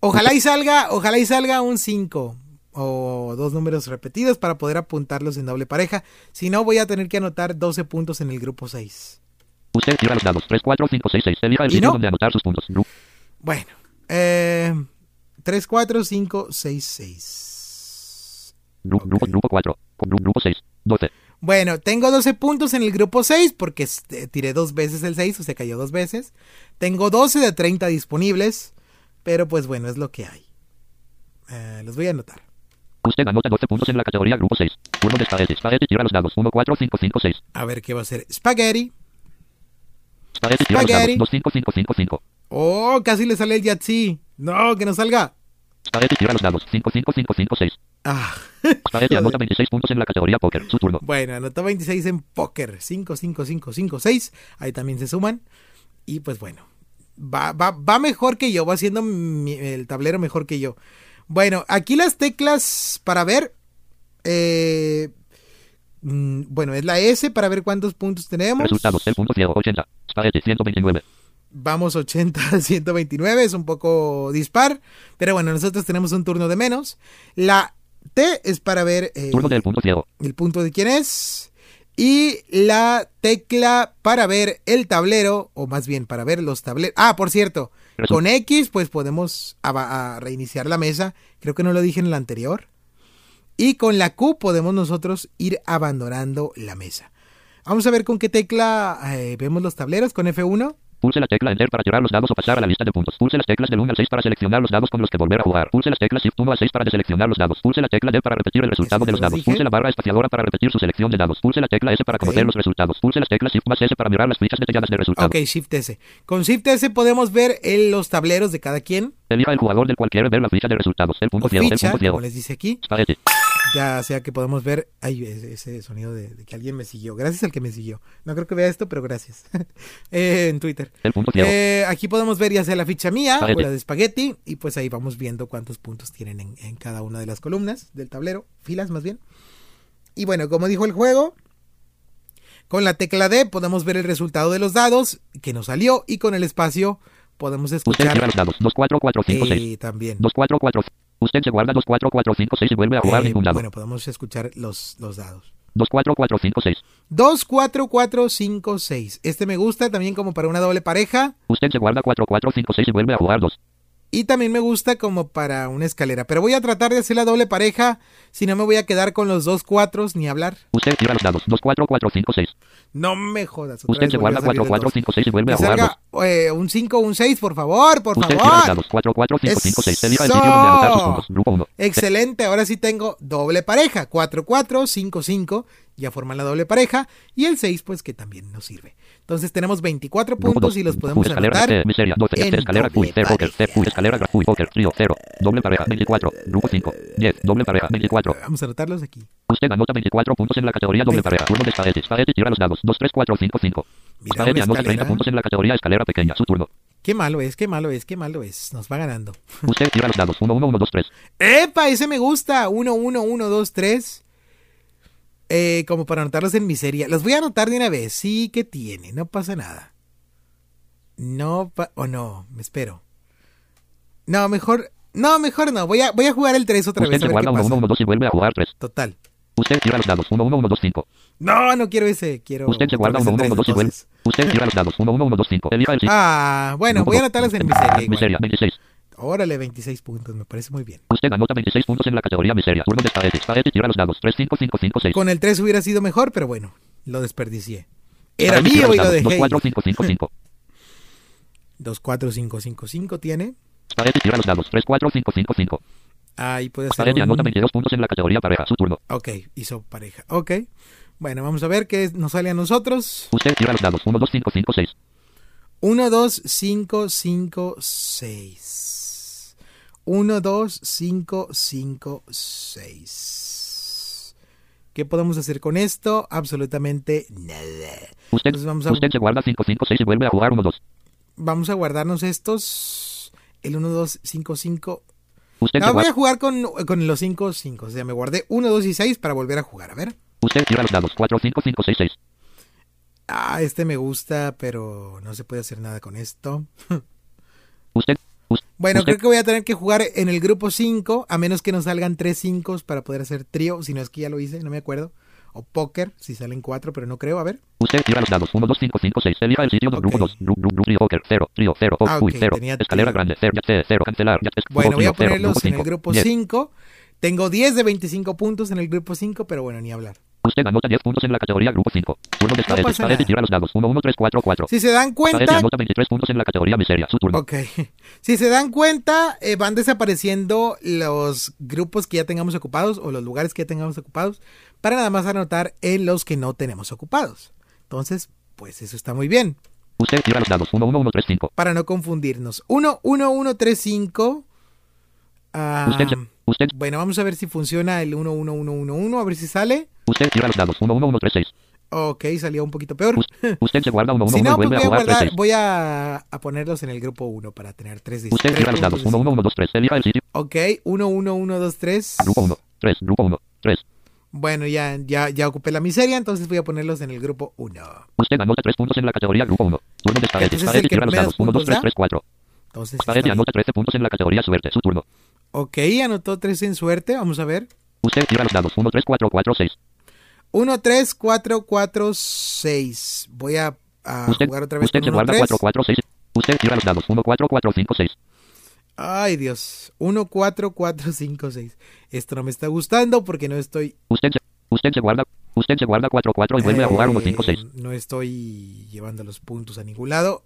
Ojalá y salga, ojalá y salga un 5 o dos números repetidos para poder apuntarlos en doble pareja. Si no, voy a tener que anotar 12 puntos en el grupo 6. Usted tira los dados. 3, 4, 5, 6, 6. Elija el ¿Y sitio no? donde anotar sus puntos. Gru- Bueno, eh, 3, 4, 5, 6, 6. gru- Grupo, grupo 4. Gru- Grupo 6. 12. Bueno, tengo 12 puntos en el grupo 6 porque este, tiré dos veces el 6, o sea, cayó dos veces. Tengo 12 de 30 disponibles, pero pues bueno, es lo que hay. Eh, los voy a anotar. Usted anota 12 puntos en la categoría grupo 6. Turno de Spaghetti. Spaghetti tira los dados. 1, 4, 5, 5, 6. A ver qué va a ser. Spaghetti. Spaghetti tira los dados. Spaghetti. 2, 5, 5, 5, 5. Oh, casi le sale el Yahtzee. No, que no salga. Spaghetti tira los dados. 5, 5, 5, 5, 6. Ah. Anota 26 puntos en la categoría póker. Su turno. Bueno, anotó 26 en póker. 5, 5, 5, 5, 6. Ahí también se suman. Y pues bueno, va, va, va mejor que yo. Va haciendo mi- el tablero mejor que yo. Bueno, aquí las teclas para ver. eh, mm, bueno, es la S para ver cuántos puntos tenemos. Resultados. El punto ciego. 80. Spaghetti 129. Vamos 80 a 129, es un poco dispar. Pero bueno, nosotros tenemos un turno de menos. La T es para ver eh, Turno del punto ciego. el punto de quién es. Y la tecla para ver el tablero, o más bien para ver los tableros. Ah, por cierto, con X pues podemos a reiniciar la mesa. Creo que no lo dije en la anterior. Y con la Q podemos nosotros ir abandonando la mesa. Vamos a ver con qué tecla eh, vemos los tableros. Con F1. Pulse la tecla Enter para tirar los dados o pasar a la lista de puntos. Pulse las teclas del 1 al 6 para seleccionar los dados con los que volver a jugar. Pulse las teclas Shift 1 a 6 para deseleccionar los dados. Pulse la tecla D para repetir el resultado de los dados. Pulse la barra espaciadora para repetir su selección de dados. Pulse la tecla S para conocer los resultados. Pulse las teclas Shift más S para mirar las fichas detalladas de resultados. Ok, Shift S. Con Shift S podemos ver el- los tableros de cada quien. Elija el jugador del cual quiere ver la ficha de resultados. El punto ciego. El punto ciego. como les dice aquí. Spaghetti. Ya sea que podemos ver. Ay, ese, sonido de, de que alguien me siguió. Gracias al que me siguió. No creo que vea esto, pero gracias. Eh, en Twitter. El punto. Eh, aquí podemos ver ya sea la ficha mía Spaghetti. o la de espagueti. Y pues ahí vamos viendo cuántos puntos tienen en, en cada una de las columnas del tablero. Filas más bien. Y bueno, como dijo el juego. Con la tecla D podemos ver el resultado de los dados que nos salió. Y con el espacio podemos Usted escuchar los dados. 2, 4, 4, 5, 6. eh, también. 2, 4, 4. Usted se guarda 2, 4, 4, 5, 6 y vuelve a jugar Eh, ningún dado. bueno, podemos escuchar los, los dados. 2, 4, 4, 5, 6. 2, 4, 4, 5, 6. Este me gusta también como para una doble pareja. Usted se guarda 4, 4, 5, 6 y vuelve a jugar 2. Y también me gusta como para una escalera. Pero voy a tratar de hacer la doble pareja. Si no me voy a quedar con los dos cuatros ni hablar. Usted tira los dados. 2, 4, 4, 5, 6. No me jodas. Usted se guarda a salir 4, el 4, dos. 5, 6 y vuelve Que a jugar 2. salga eh, un 5 o un 6, por favor, por Usted tira los favor. dados. 4, 4, 5, 5, 6. Elija el sitio donde anotar sus puntos. Grupo 1. Excelente, ahora sí tengo doble pareja. 4, 4, 5, 5. Ya forman la doble pareja. Y el 6, pues que también nos sirve. Entonces tenemos 24 Grupo puntos 2. y los podemos anotar. eh, miseria, 12, en escalera, doble Q, 0, póker, pareja. Q, escalera, Q, póker, trío, 0. Doble pareja, 24. Grupo 5. 10. Doble pareja, 24. Vamos a anotarlos aquí. Usted anota 24 puntos en la categoría doble pareja. Turno de Spaetti. Spaetti tira los dados. 2, 3, 4, 5, 5. Mira, Spaetti una anota 30 escalera. puntos en la categoría escalera pequeña. Su turno. Qué malo es, qué malo es, qué malo es. Nos va ganando. Usted tira los dados. 1, 1, 1, 2, 3. ¡Epa! Ese me gusta. 1, 1, 1, 2, 3. Eh, como para anotarlos en miseria. Los voy a anotar de una vez. Sí que tiene. No pasa nada. No, pa o no. Me espero. No, mejor. No, mejor no. Voy a, voy a jugar el 3 otra Usted vez. A ver qué guarda 1, 1, pasa. 1, 2 y vuelve a jugar 3. Total. Usted tira los dados. 1, 1, 1, 2, 5. No, no quiero ese. Quiero. Usted se guarda vez 1, el 1, 1, 2 y vuelve. Usted tira los dados. 1, 1, 1, 2, 5. Elija el. Ah, bueno, voy a dos. anotarlos en miseria. igual. Miseria, 26. Órale, 26 puntos. Me parece muy bien. Usted anota 26 puntos en la categoría miseria. Turno de tira los dados. 3, 5, 5, 5, 6. Con el 3 hubiera sido mejor, pero bueno. Lo desperdicié. Era tira mío y lo dados. 2, dejé. 4, 5, 5, 5. 2, 4, 5, 5, 5 tiene. Tira los dados. 3, 4, 5, 5, 5. Ahí puede Spaetti anota un... 22 puntos en la categoría pareja. Su turno. Ok, hizo pareja. Ok. Bueno, vamos a ver qué nos sale a nosotros. Usted tira los dados. 1, 2, 5, 5, 6. 1, 2, 5, 5, 6. 1, 2, 5, 5, 6. ¿Qué podemos hacer con esto? Absolutamente nada. Usted, Entonces vamos a- usted se guarda 5, 5, 6 y vuelve a jugar 1, 2. Vamos a guardarnos estos. El 1, 2, 5, 5. Usted, No, voy guarda, a jugar con, con los 5, 5. O sea, me guardé 1, 2 y 6 para volver a jugar. A ver. usted tira los dados. 4, 5, 5, 6, 6. Ah, este me gusta, pero no se puede hacer nada con esto. Usted, us- Bueno, creo que voy a tener que jugar en el grupo 5, a menos que nos salgan 3 5 para poder hacer trío, si no es que ya lo hice, no me acuerdo. O póker, si salen 4, pero no creo, a ver. usted tira los dados. 1, 2, 5, 5, 6. Elija el sitio. Ok. Grupo 2. Grupo, grupo, trío, póker. 0, trío, 0, Ah, ok, 0. tenía Escalera grande. 0, ya 0, cancelar. Ya, Bueno, voy a ponerlos en el grupo 10. 5. Tengo 10 de 25 puntos en el grupo 5, pero bueno, ni hablar. Usted anota 10 puntos en la categoría grupo 5. Turno de Spaetti. pasa Spaetti nada. tira los dados. 1, 1, 3, 4, 4. Si se dan cuenta, anota 23 puntos en la categoría miseria. Su turno. Ok. Si se dan cuenta, eh, van desapareciendo los grupos que ya tengamos ocupados o los lugares que ya tengamos ocupados para nada más anotar en los que no tenemos ocupados. Entonces, pues eso está muy bien. Usted tira los dados. 1, 1, 1, 3, 5. Para no confundirnos. 1, 1, 1, 3, 5. Ah, Usted, usted, bueno, vamos a ver si funciona el 1, 1, 1, 1, 1. A ver si sale. usted tira los dados. 1, 1, 1, 3, 6. Ok, salió un poquito peor. Us- Usted se guarda 1, 1, Si 1 no, y pues vuelve voy a a, jugar 3, guardar, 6. voy a, a ponerlos en el grupo 1 para tener 3 de Usted tira los dados. 1, 1, 1, 2, 3. Elija el sitio. Ok, 1, 1, 1, 2, 3. Grupo 1, 3, grupo 1, 3. Bueno, ya, ya, ya ocupé la miseria, entonces voy a ponerlos en el grupo 1. Usted anota 3 puntos en la categoría grupo 1. Turno de Spaetti. Entonces, ¿el Spaetti que tira los dados. 1, 2, puntos 3, da? 3, 4. Entonces, anota 13 puntos en la categoría suerte. Su turno. Ok, anotó 3 en suerte, vamos a ver. Usted tira los dados. 1, 3, 4, 4, 6. 1, 3, 4, 4, 6. Voy a, a Usted, jugar otra vez usted con se 1, guarda 3. 4, 4, 6. Usted tira los dados. 1, 4, 4, 5, 6. Ay, Dios. 1, 4, 4, 5, 6. Esto no me está gustando porque no estoy... Usted se, usted se guarda, usted se guarda 4, 4 y vuelve a jugar 1, 5, 6. eh, No estoy llevando los puntos a ningún lado.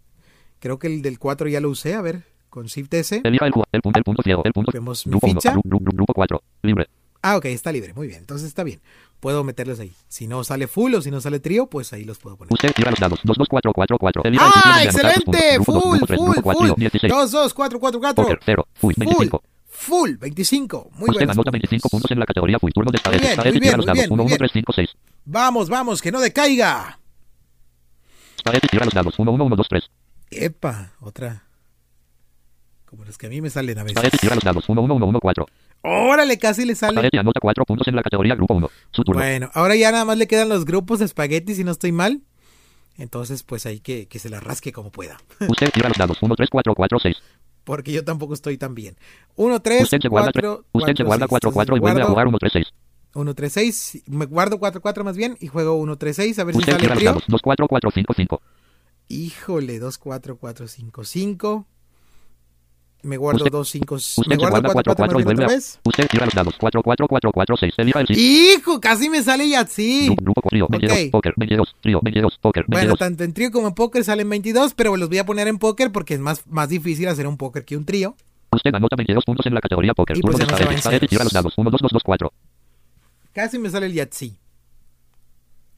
Creo que el del 4 ya lo usé, a ver, con Shift S. Elija el, el punto, el punto ciego, el punto. Vemos mi Grupo 1, ficha. grupo, grupo 4. Libre. Ah, ok, está libre, muy bien, entonces está bien. Puedo meterlos ahí. Si no sale full o si no sale trío, pues ahí los puedo poner. Usted tira los dados. 2, 2, 4, 4, 4. Elija el sitio ¡Ah, excelente! Full, full, full. 16. 2, 2, 4, 4, 4. Póker, 0. Full, 25. Full, 25. Muy Usted buenos anota 25 puntos en la categoría Full. Turno de bien, tira bien, los dados. bien, 1, muy 1, bien. 3, 5, 6. Vamos, vamos, que no decaiga. Spaetti tira los dados. 1, 1, 1, 2, 3. Epa, otra. Como los que a mí me salen a veces. Spaetti tira los dados. 1, 1, 1, 1, 4. Órale, casi le sale. Anota 4 puntos en la categoría Grupo 1. Su turno. Bueno, ahora ya nada más le quedan los grupos de espagueti si no estoy mal. Entonces, pues hay que, que se la rasque como pueda. Usted tira los dados. 1, 3, 4, 4, 6. Porque yo tampoco estoy tan bien. 1, 3, Usted se guarda 4, Usted se guarda 4, 4 y vuelve a jugar 1, 3, 6. 1, 3, 6. Me guardo 4, 4 más bien y juego 1, 3, 6. A ver si Usted sale tira los dados. 2, 4, 4, 5, 5. Híjole, 2, 4, 4, 5, 5. Me guardo Usted- 2, 5. Usted Me guardo 4, 4, 4 y vuelve otra a... vez. Usted tira los dados. 4, 4, 4, 4, 6. Elija el sí. Hijo, casi me sale Yahtzee. Grupo, grupo, trío, 22, Ok. póker, 22, trío, 22, póker, Bueno, 22. tanto en trío como en póker salen 22, pero los voy a poner en póker porque es más, más difícil hacer un póker que un trío. Usted anota 22 puntos en la categoría póker. Y pues de no tira los dados. 1, 2, 2, 2, 4. Casi me sale el Yahtzee.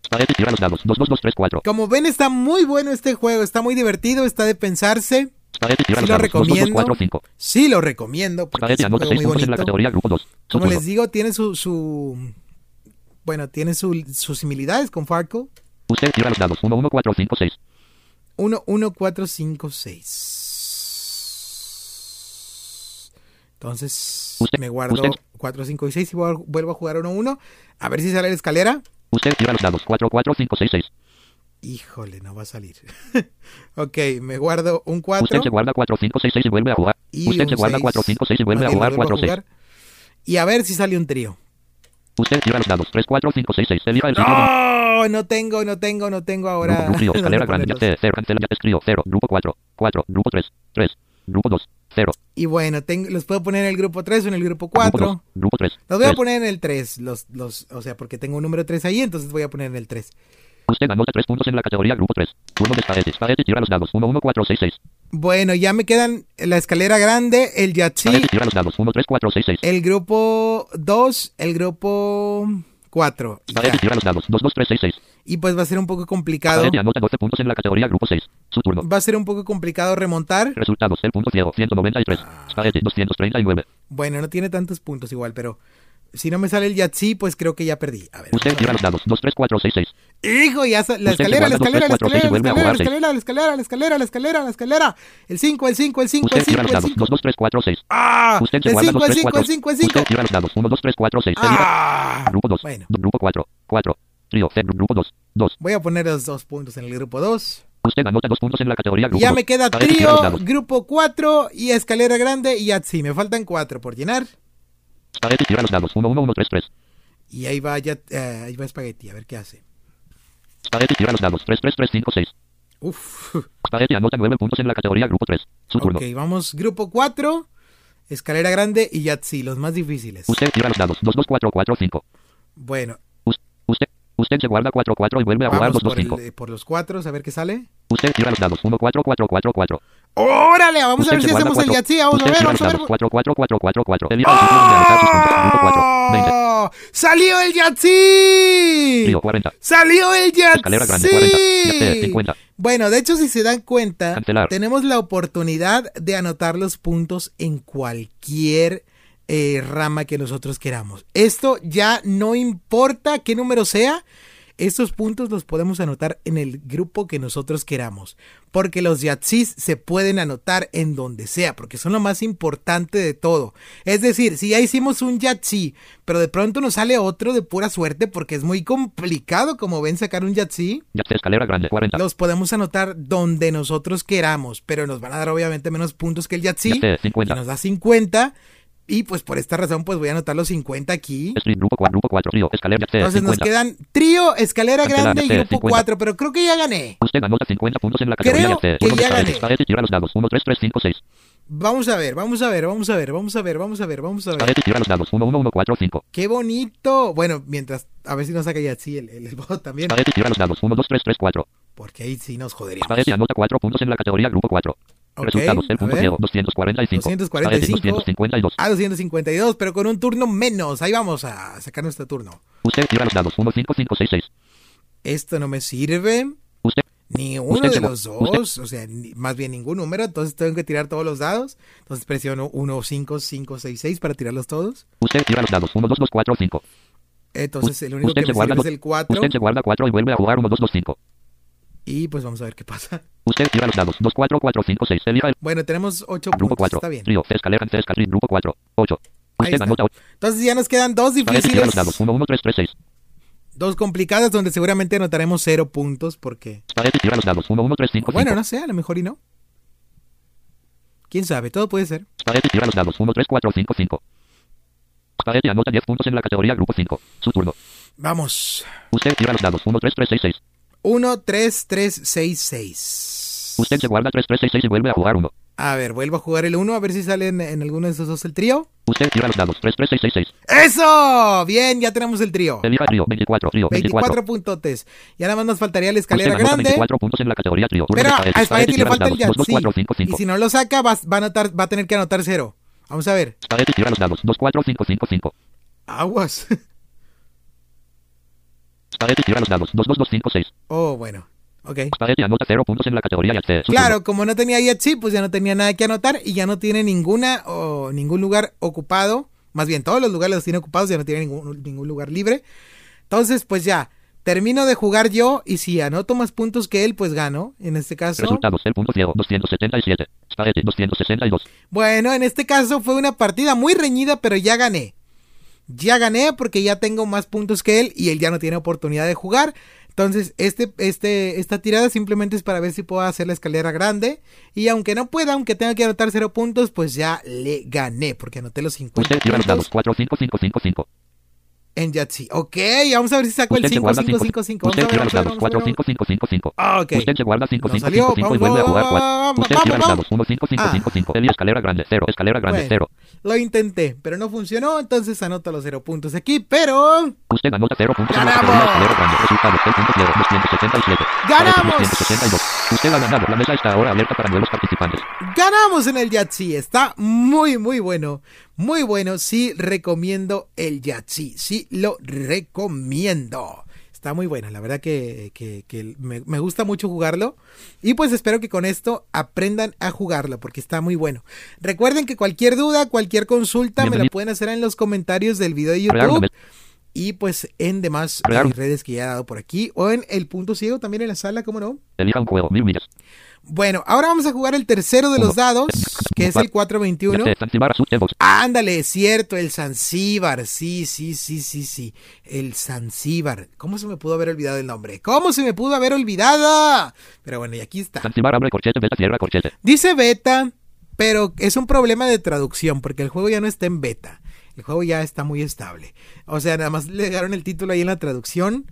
Spaghetti tira los dados. 2, 2, 2, 3, 4. Como ven, está muy bueno este juego, está muy divertido, está de pensarse. Sí lo dados. 2, 2, 2, recomiendo. 4, 5. Sí, lo recomiendo porque es un juego 6 muy bonito. categoría grupo 2. Su Como les digo, tiene su, su bueno, tiene su- sus similitudes con Farco. Usted tira los dados. 1, 1, 4, 5, 6. 1, 1, 4, 5, 6. Entonces, Usted- me guardo usted- 4, 5 y 6 y vuel- vuelvo a jugar 1, 1. A ver si sale la escalera. Usted tira los dados. 4, 4, 5, 6, 6. Híjole, no va a salir. ok, me guardo un Usted 4. se guarda 4, 5, 6, 6 y vuelve a jugar. Y Usted se guarda seis. 4, 5, 6 y vuelve a jugar lo vuelvo 4, 6. jugar. Y a ver si sale un trío. Usted tira los dados. 3, 4, 5, 6, 6. Elija el. No, no tengo, no tengo, no tengo ahora. Grupo, escalera grande, ponerlos. ya 0, cancela, ya trío, 0, grupo 4, 4, grupo 3, 3, grupo 2, 0, Y bueno, tengo, los puedo poner en el grupo 3 o en el grupo grupo 2, 4. grupo 3, Los voy a 3. poner en el 3, los, los, o sea, porque tengo un número 3 ahí, entonces voy a poner en el 3. Usted anota 3 puntos en la categoría grupo 3. Turno de Spaghetti. Spaghetti tira los dados. 1, 1, 4, 6, 6. Bueno, ya me quedan la escalera grande, el Spaghetti tira los dados. 1, 3, 4, 6, 6. el grupo 2, el grupo 4. Spaghetti tira los dados. 2, 2, 3, 6, 6. Y pues va a ser un poco complicado. Spaghetti anota 12 puntos en la categoría grupo 6. Su turno. Va a ser un poco complicado remontar. Resultados. El punto ciego. 193. Spaghetti 239. Bueno, no tiene tantos puntos igual, pero si no me sale el Yahtzee, pues creo que ya perdí. A ver. Usted tira los dados. 2, 3, 4, 6, 6. Hijo, ya la Usted escalera, la dos, escalera, la escalera, la escalera, la escalera, la escalera, la escalera, la escalera, la escalera. El 5, el 5, el 5, Usted el tira 5, los el dados. 5. 2, 2, 3, 4, 6. ¡Ah! El guarda 5, 2, el 3, 5, 4. el 5, el 5. Usted tira los dados. 1, 2, 3, 4, 6. Elija. ¡Ah! Grupo 2. Bueno, Grupo 4. 4. Trío. Grupo 2. 2. voy a poner los dos puntos en el grupo 2. Usted anota 2 puntos en la categoría grupo Ya 2. me queda trío, grupo 4 y escalera grande y Yahtzee. Me faltan 4 por llenar. Spaghetti tira los dados. 1, 1, 1, 3, 3. Y ahí va, ya, eh, ahí va Spaghetti, a ver qué hace. Spaghetti tira los dados. 3, 3, 3, 5, 6. Uf. Spaghetti anota 9 puntos en la categoría grupo 3. Su turno. Ok, vamos, grupo 4, escalera grande y Yahtzee, los más difíciles. Usted tira los dados. 2, 2, 4, 4, 5. Bueno, Usted, se guarda 4, 4 y vuelve a jugar vamos 2, 2, por, el- 5. eh, por los 4, a ver qué sale. Usted tira los dados. 1, 4, 4, 4, 4. ¡Órale! Vamos a ver si hacemos el Yahtzee. Vamos a usted ver, vamos a ver. dados. 4, 4, 4, 4, 4. Elija el sitio donde anotar sus puntos. Grupo 4. 20. ¡Oh! ¡Salió el Yahtzee! Trío 40. ¡Salió el Escalera grande 40. Yahtzee Yahtzee! 50. Bueno, de hecho, si se dan cuenta, Cancelar. tenemos la oportunidad de anotar los puntos en cualquier eh, rama que nosotros queramos. Esto ya no importa qué número sea, estos puntos los podemos anotar en el grupo que nosotros queramos, porque los Yahtzees se pueden anotar en donde sea, porque son lo más importante de todo. Es decir, si ya hicimos un Yahtzee, pero de pronto nos sale otro de pura suerte, porque es muy complicado, como ven, sacar un escalera grande 40. los podemos anotar donde nosotros queramos, pero nos van a dar obviamente menos puntos que el 50. nos da 50, y pues por esta razón pues voy a anotar los 50 aquí. Street grupo 4, grupo 4. Trío escalera Yahtzee Entonces nos 50. quedan trío, escalera grande y grupo 50. 4, pero creo que ya gané. Usted anota 50 puntos en la categoría Creo que ya gané. Los dados. 1, 3, 3, 5, 6. Vamos a ver, vamos a ver, vamos a ver, vamos a ver, vamos a ver, vamos a ver. Tira los dados. 1, 1, 1, 4, 5. Qué bonito. Bueno, mientras, a ver si nos saca Yahtzee el, el, el bot también, tira los dados. 1, 2, 3, 3, 4. porque ahí sí nos joderíamos. Anota 4 puntos en la categoría grupo 4. Resultados. El punto ver. ciego. 245. 245. Spaghetti 252. A 252, pero con un turno menos. Ahí vamos a sacar nuestro turno. Usted tira los dados. 1, 5, 5, 6, 6. Esto no me sirve. Usted. Ni uno Usted de los dos, o sea, ni- más bien ningún número, entonces tengo que tirar todos los dados. Entonces presiono 1, 5, 5, 6, 6 para tirarlos todos. Usted tira los dados. 1, 2, 2, 4, 5. Entonces el único usted que me sirve es el 4. Usted se guarda 4 y vuelve a jugar 1, 2, 2, 5. Y pues vamos a ver qué pasa. Usted tira los dados. 2, 4, 4, 5, 6. Elija el Bueno, tenemos 8 grupo puntos, 4. está bien. Grupo 4. 8. Ahí Usted anota 8. Entonces ya nos quedan dos difíciles, los dados. 1, 1, 3, 3, 6. dos complicadas donde seguramente anotaremos 0 puntos porque... Los dados. 1, 1, 3, 5, 5. Bueno, no sé, a lo mejor y no. ¿Quién sabe? Todo puede ser. Tira los dados. 1, 3, 4, 5, 5. Spaghetti anota 10 puntos en la categoría Grupo 5. Su turno. Vamos. Usted tira los dados. 1, 3, 3, 6, 6. 1, 3, 3, 6, 6. Usted se guarda 3, 3, 6, 6 y vuelve a jugar 1. A ver, vuelvo a jugar el 1 a ver si sale en, en alguno de esos dos el trío. Usted tira los dados. 3, 3, 6, 6, 6. ¡Eso! Bien, ya tenemos el trío. Elija trío. 24, trío. 24. 24 puntotes. Y ahora más nos faltaría la escalera grande. 24 puntos en la categoría trío. Pero a Spaghetti. Le falta el dados. 2, 2, 4, Yahtzee. 5, 5. Y si no lo saca, va, va a, anotar, va a tener que anotar cero. Vamos a ver. Spaghetti tira los dados. 2, 4, 5, 5, 5. Aguas. Spaghetti tira los dados. 2, 2, 2, 5, 6. Oh, bueno. Ok. Spaghetti anota 0 puntos en la categoría turno. Claro, como no tenía Yahtzee, pues ya no tenía nada que anotar y ya no tiene ninguna o ningún lugar ocupado. Más bien, todos los lugares los tiene ocupados, ya no tiene ningún, ningún lugar libre. Entonces, pues ya, termino de jugar yo y si anoto más puntos que él, pues gano. En este caso, Resultados. El punto ciego. 277. Spaghetti 262. bueno, en este caso fue una partida muy reñida, pero ya gané. Ya gané porque ya tengo más puntos que él y él ya no tiene oportunidad de jugar. Entonces, este, este, esta tirada simplemente es para ver si puedo hacer la escalera grande. Y aunque no pueda, aunque tenga que anotar cero puntos, pues ya le gané. Porque anoté los 50 Usted tira los dados. puntos 4, 5, 5, 5, 5. En Yahtzee. Ok, vamos a ver si saco el Usted se 5, guarda 5, 5. 5, 5. Usted Vamos a tira ver, los vamos a ver, dados. vamos a 4, ver. 5, 5, 5, 5. Ah, ok. Usted se guarda 5, No 5, salió. 5, 5 y vuelve a jugar vamos, 4. vamos, Usted vamos, tira los vamos. dados. 1, 5, 5. 5, 5. Eli, escalera grande, 0. Escalera grande, Bueno. 0. Lo intenté, pero no funcionó, entonces anoto los cero puntos aquí, pero... Usted anota 0 puntos en la escalera grande. Resultados. El punto ciego. 277. ¡Ganamos! 262. Usted ha ganado. La mesa está ahora abierta para nuevos participantes. Ganamos en el Yahtzee, está muy muy bueno, muy bueno, sí recomiendo el Yahtzee, sí lo recomiendo. Está muy bueno, la verdad que, que- que me, me gusta mucho jugarlo y pues espero que con esto aprendan a jugarlo porque está muy bueno. Recuerden que cualquier duda, cualquier consulta me la pueden hacer en los comentarios del video de YouTube y pues en demás eh, redes que ya he dado por aquí o en el punto ciego también en la sala, ¿cómo no? Juego. Mil millas. Bueno, ahora vamos a jugar el tercero de los dados, que es el 421. Yahtzee, Zanzibar, Azul, Evox. Ándale, es cierto, el Zanzíbar. Sí, sí, sí, sí, sí. El Zanzíbar. ¿Cómo se me pudo haber olvidado el nombre? ¿Cómo se me pudo haber olvidado? Pero bueno, y aquí está. Zanzibar, abre corchete, beta, cierra corchete. Dice beta, pero es un problema de traducción, porque el juego ya no está en beta. El juego ya está muy estable. O sea, nada más le dejaron el título ahí en la traducción,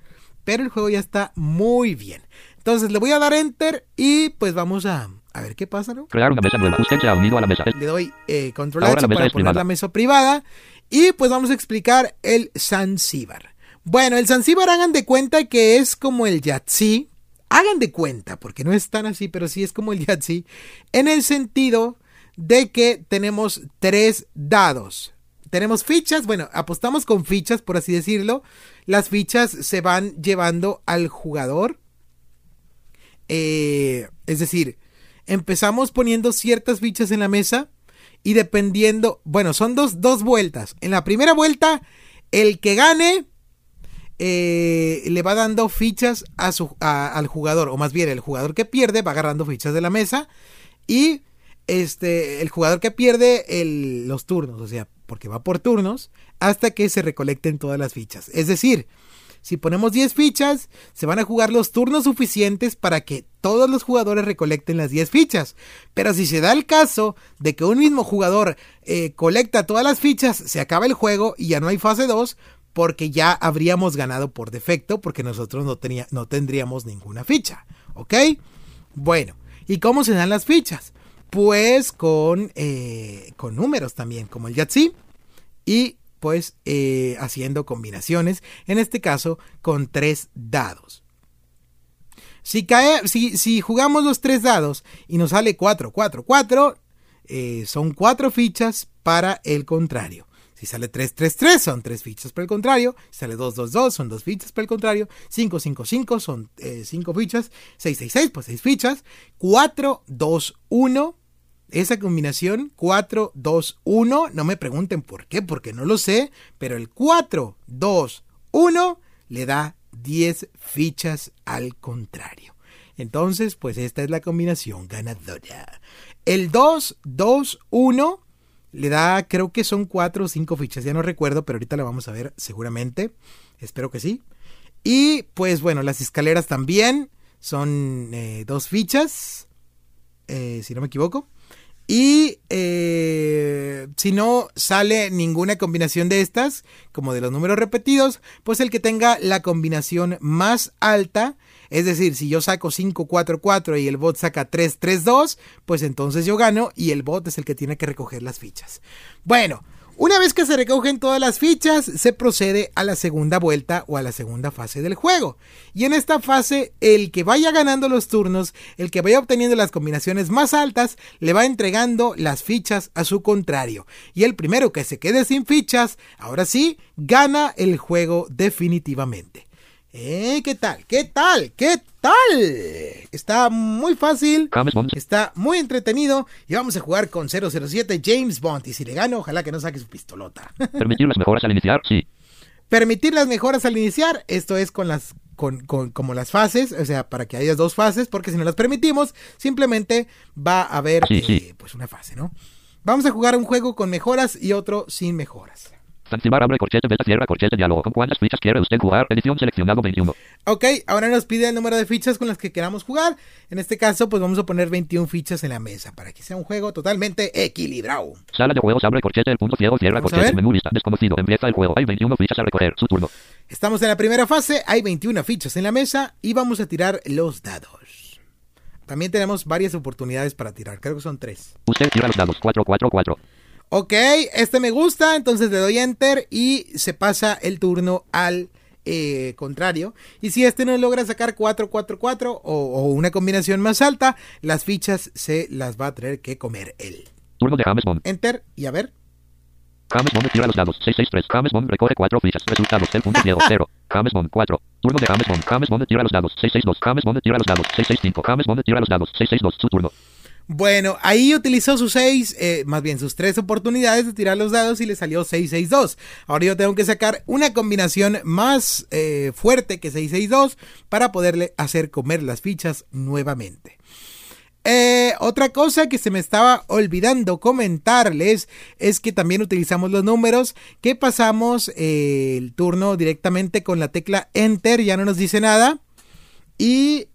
pero el juego ya está muy bien. Entonces le voy a dar enter y pues vamos a, a ver qué pasa, ¿no? Crear una mesa nueva. Usted se ha unido a la mesa. Le doy eh, control Ahora H la mesa para poner privada. la mesa privada. Y pues vamos a explicar el Zanzíbar. Bueno, el Zanzíbar hagan de cuenta que es como el Yahtzee. Hagan de cuenta, porque no es tan así, pero sí es como el Yahtzee. En el sentido de que tenemos tres dados. Tenemos fichas, bueno, apostamos con fichas, por así decirlo. Las fichas se van llevando al jugador. Eh, es decir, empezamos poniendo ciertas fichas en la mesa y dependiendo, bueno, son dos, dos vueltas. En la primera vuelta, el que gane eh, le va dando fichas a su, al jugador, o más bien el jugador que pierde va agarrando fichas de la mesa y este, el jugador que pierde los turnos, o sea, porque va por turnos, hasta que se recolecten todas las fichas. Es decir, si ponemos 10 fichas, se van a jugar los turnos suficientes para que todos los jugadores recolecten las 10 fichas. Pero si se da el caso de que un mismo jugador eh, colecta todas las fichas, se acaba el juego y ya no hay fase 2 porque ya habríamos ganado por defecto porque nosotros no, tenía, no tendríamos ninguna ficha. ¿Ok? Bueno, ¿y cómo se dan las fichas? Pues con, eh, con números también, como el Yahtzee. Y pues eh, haciendo combinaciones, en este caso con tres dados. Si, cae, si, si jugamos los tres dados y nos sale 4, 4, 4, eh, son cuatro fichas para el contrario. Si sale 3, 3, 3, son tres fichas para el contrario. Si sale 2, 2, 2, son dos fichas para el contrario. 5, 5, 5, son eh, cinco fichas. 6, 6, 6, pues seis fichas. 4, 2, 1, esa combinación 4, 2, 1, no me pregunten por qué, porque no lo sé, pero el 4, 2, 1 le da 10 fichas al contrario. Entonces, pues esta es la combinación ganadora. El 2, 2, 1 le da, creo que son 4 o 5 fichas, ya no recuerdo, pero ahorita la vamos a ver seguramente. Espero que sí. Y pues bueno, las escaleras también son eh, dos fichas, eh, si no me equivoco. Y eh, si no sale ninguna combinación de estas, como de los números repetidos, pues el que tenga la combinación más alta, es decir, si yo saco 544 y el bot saca 332, pues entonces yo gano y el bot es el que tiene que recoger las fichas. Bueno, una vez que se recogen todas las fichas, se procede a la segunda vuelta o a la segunda fase del juego. Y en esta fase, el que vaya ganando los turnos, el que vaya obteniendo las combinaciones más altas, le va entregando las fichas a su contrario. Y el primero que se quede sin fichas, ahora sí, gana el juego definitivamente. ¿Eh? ¿Qué tal? ¿Qué tal? ¿Qué tal? Está muy fácil, está muy entretenido y vamos a jugar con 007 James Bond. Y si le gano, ojalá que no saque su pistolota. Permitir las mejoras al iniciar, sí. Permitir las mejoras al iniciar, esto es con las con, como las fases, o sea, para que haya dos fases, porque si no las permitimos, simplemente va a haber eh, pues una fase, ¿no? Vamos a jugar un juego con mejoras y otro sin mejoras. Zanzibar abre corchete, beta cierra corchete, diálogo. ¿Con cuántas fichas quiere usted jugar? Edición seleccionado 21. Ok, ahora nos pide el número de fichas con las que queramos jugar. En este caso, pues vamos a poner 21 fichas en la mesa para que sea un juego totalmente equilibrado. Sala de juegos, abre corchete, el punto ciego, cierra corchete, menú lista, desconocido, empieza el juego. Hay 21 fichas a recoger, su turno. Estamos en la primera fase, hay 21 fichas en la mesa y vamos a tirar los dados. También tenemos varias oportunidades para tirar, creo que son tres. Usted tira los dados, 4, 4, 4. Ok, este me gusta, entonces le doy enter y se pasa el turno al eh, contrario. Y si este no logra sacar 4, 4, 4 o, una combinación más alta, las fichas se las va a tener que comer él. Turno de James Bond. Enter y a ver. James Bond tira los dados. 663. James Bond recoge 4 fichas. Resultados. El punto ciego. 0. James Bond 4. Turno de James Bond. James Bond tira los dados. 662. James Bond tira los dados. 665. James Bond tira los dados. 662. Su turno. Bueno, ahí utilizó sus seis, eh, más bien sus tres oportunidades de tirar los dados y le salió 662. Ahora yo tengo que sacar una combinación más eh, fuerte que 662 para poderle hacer comer las fichas nuevamente. Eh, otra cosa que se me estaba olvidando comentarles es que también utilizamos los números que pasamos el turno directamente con la tecla Enter, ya no nos dice nada. Y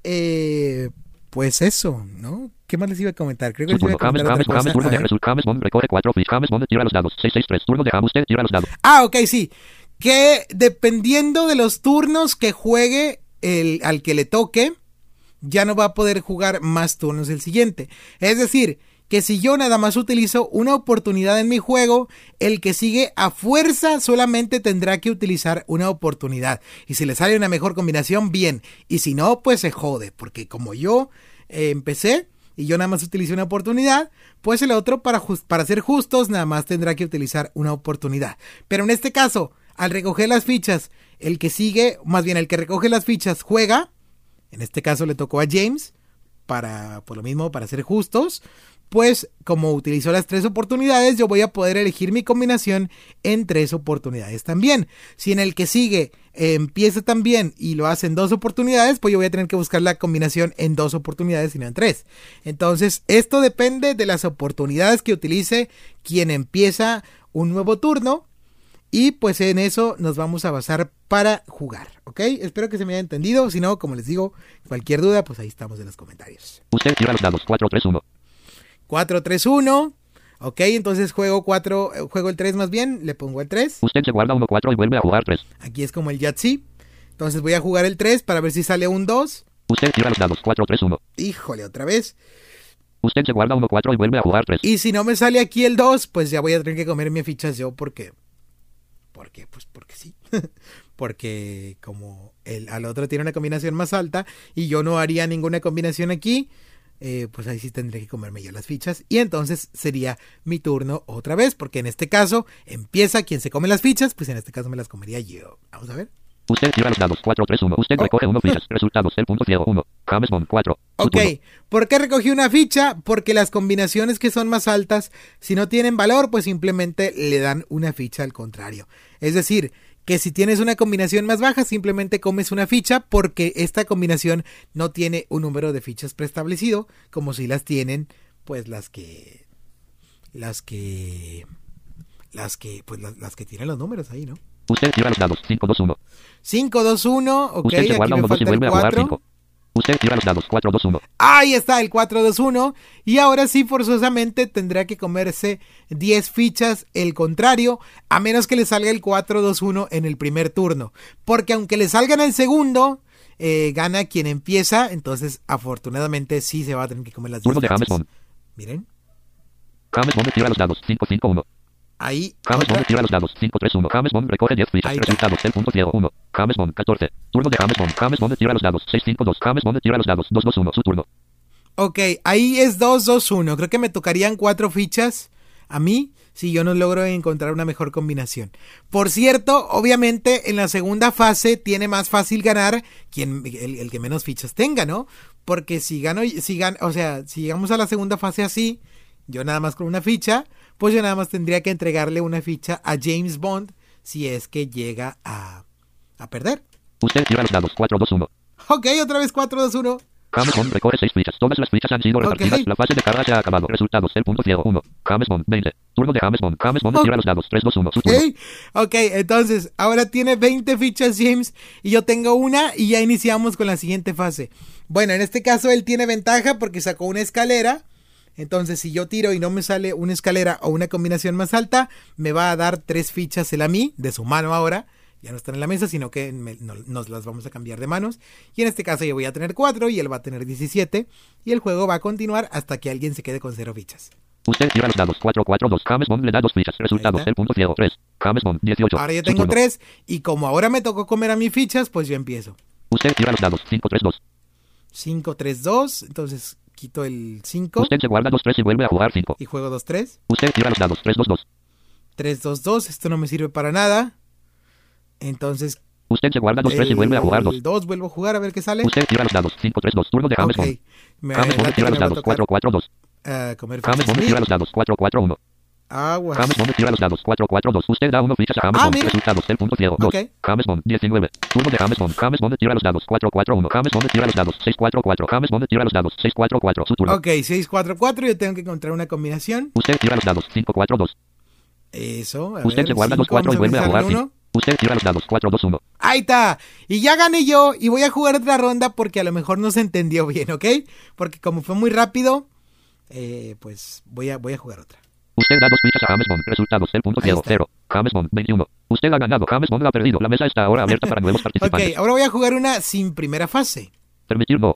pues eso, ¿no? ¿Qué más les iba a comentar? Creo que les iba a comentar James, James, turno de Jesús, James Bond recoge 4 fichas, James Bond tira los dados, 663, turno de James, usted tira los dados. Ah, ok, sí. Que dependiendo de los turnos que juegue el, al que le toque, ya no va a poder jugar más turnos el siguiente. Es decir, que si yo nada más utilizo una oportunidad en mi juego, el que sigue a fuerza solamente tendrá que utilizar una oportunidad. Y si le sale una mejor combinación, bien. Y si no, pues se jode. Porque como yo eh, empecé y yo nada más utilicé una oportunidad, pues el otro para, para ser justos nada más tendrá que utilizar una oportunidad. Pero en este caso, al recoger las fichas, el que sigue, más bien el que recoge las fichas juega. En este caso le tocó a James para, por lo mismo, para ser justos pues como utilizó las tres oportunidades, yo voy a poder elegir mi combinación en tres oportunidades también. Si en el que sigue empieza también y lo hace en dos oportunidades, pues yo voy a tener que buscar la combinación en dos oportunidades y no en tres. Entonces, esto depende de las oportunidades que utilice quien empieza un nuevo turno. Y pues en eso nos vamos a basar para jugar, ¿ok? Espero que se me haya entendido. Si no, como les digo, cualquier duda, pues ahí estamos en los comentarios. Usted tira los dados 4, 3, 1. 4, 3, 1. Ok, entonces juego 4, eh, juego el 3 más bien, le pongo el 3. Usted se guarda 1, 4 y vuelve a jugar 3. Aquí es como el Yahtzee. Entonces voy a jugar el 3 para ver si sale un 2. Usted tira los dados 4, 3, 1. Híjole, otra vez. Usted se guarda 1, 4 y vuelve a jugar 3. Y si no me sale aquí el 2, pues ya voy a tener que comer mis fichas yo porque... ¿Por qué? Pues porque sí. porque como el, al otro tiene una combinación más alta y yo no haría ninguna combinación aquí, eh, pues ahí sí tendré que comerme yo las fichas y entonces sería mi turno otra vez, porque en este caso empieza quien se come las fichas, pues en este caso me las comería yo. Vamos a ver. Usted tira los dados 4, 3, 1. Usted recoge 1 fichas. Resultados, el punto ciego 1. James Bond 4. Ok, ¿por qué recogí una ficha? Porque las combinaciones que son más altas, si no tienen valor, pues simplemente le dan una ficha al contrario. Es decir, que si tienes una combinación más baja simplemente comes una ficha porque esta combinación no tiene un número de fichas preestablecido como si las tienen pues las que las que las que pues las, que tienen los números ahí, ¿no? Usted tira los dados 5 2 1. 5 2 1, ok, Usted se guarda aquí me 1 2 y vuelve a jugar 5. Usted tira los dados 4, 2, 1. Ahí está el 4-2-1. Y ahora sí, forzosamente tendrá que comerse 10 fichas el contrario, a menos que le salga el 4-2-1 en el primer turno. Porque aunque le salga en el segundo, eh, gana quien empieza. Entonces, afortunadamente, sí se va a tener que comer las 10 Turno de James fichas. Bond. Miren, James Bond tira los dados 5, 5, 1. Ahí. James. Bond tira los dados 5, 3, 1. James Bond recoge 10 fichas. Resultados del punto ciego 1. James Bond 14. Turno de James Bond. James Bond tira los dados 6, 5, 2. James Bond tira los dados 2, 2, 1. Su turno. Ok, ahí es 2-2-1. Creo que me tocarían 4 fichas a mí si yo no logro encontrar una mejor combinación. Por cierto, obviamente en la segunda fase tiene más fácil ganar quien, el, el que menos fichas tenga, ¿no? Porque si gano, si gan, o sea, si llegamos a la segunda fase así, yo nada más con una ficha, pues yo nada más tendría que entregarle una ficha a James Bond si es que llega a, a perder. Usted tira los dados 4, 2, 1. Ok, otra vez 4-2-1. James Bond recoge 6 fichas. Todas las fichas han sido repartidas. La fase de carga se ha acabado. Resultados del punto ciego 1. James Bond 20. Turno de James Bond. James Bond Oh. tira los dados 3, 2, 1. Su turno. Ok, ok, entonces ahora tiene 20 fichas James y yo tengo una y ya iniciamos con la siguiente fase. Bueno, en este caso él tiene ventaja porque sacó una escalera. Entonces si yo tiro y no me sale una escalera o una combinación más alta, me va a dar tres fichas él a mí, de su mano ahora. Ya no están en la mesa, sino que me- no- nos las vamos a cambiar de manos. Y en este caso yo voy a tener 4 y él va a tener 17. Y el juego va a continuar hasta que alguien se quede con 0 fichas. Usted tira los dados 4, 4, 2. James Bond le da 2 fichas. Resultados está. del punto ciego 3. James Bond 18. Ahora yo tengo turno. 3 y como ahora me tocó comer a mis fichas, pues yo empiezo. Usted tira los dados 5, 3, 2. 5, 3, 2. Entonces quito el 5 Usted se guarda 2, 3 y vuelve a jugar 5. y juego 2, 3. Usted tira los dados 3, 2, 2. 3, 2, 2. Esto no me sirve para nada. Entonces. Usted se guarda 2, 3 y vuelve a jugar 2. El 2 vuelvo a jugar a ver qué sale. Usted tira los dados 5, 3, 2. Turno de James. Bond. Bond tira que los dados tocar, 4, 4, 2. ah, comer James Bond tira los dados 4, 4, 1. Aguas. James Bond tira los dados 4, 4, 2. Usted da 1 fichas a James Ah, Bond. mira. Resultados del punto ciego 2. Ok. James Bond 19. Turno de James Bond. James Bond tira los dados 4, 4, 1. James Bond tira los dados 6, 4, 4. James Bond tira los dados 6, 4, 4. Su turno. Ok, 6, 4, 4. Yo tengo que encontrar una combinación. Usted tira los dados 5, 4, 2. Eso. A Usted ver, se guarda 2, cinco, 4 y vuelve a jugar sale 5. uno. Usted tira los dados 4, 2, 1. Ahí está. Y ya gané yo y voy a jugar otra ronda porque a lo mejor no se entendió bien, ¿ok? Porque como fue muy rápido, eh, pues voy a, voy a jugar otra. Usted da dos fichas a James Bond. Resultados del punto ciego. 0. James Bond 21. Usted ha ganado. James Bond ha perdido. La mesa está ahora abierta para nuevos Ok, participantes. ahora voy a jugar una sin primera fase. Permitir no.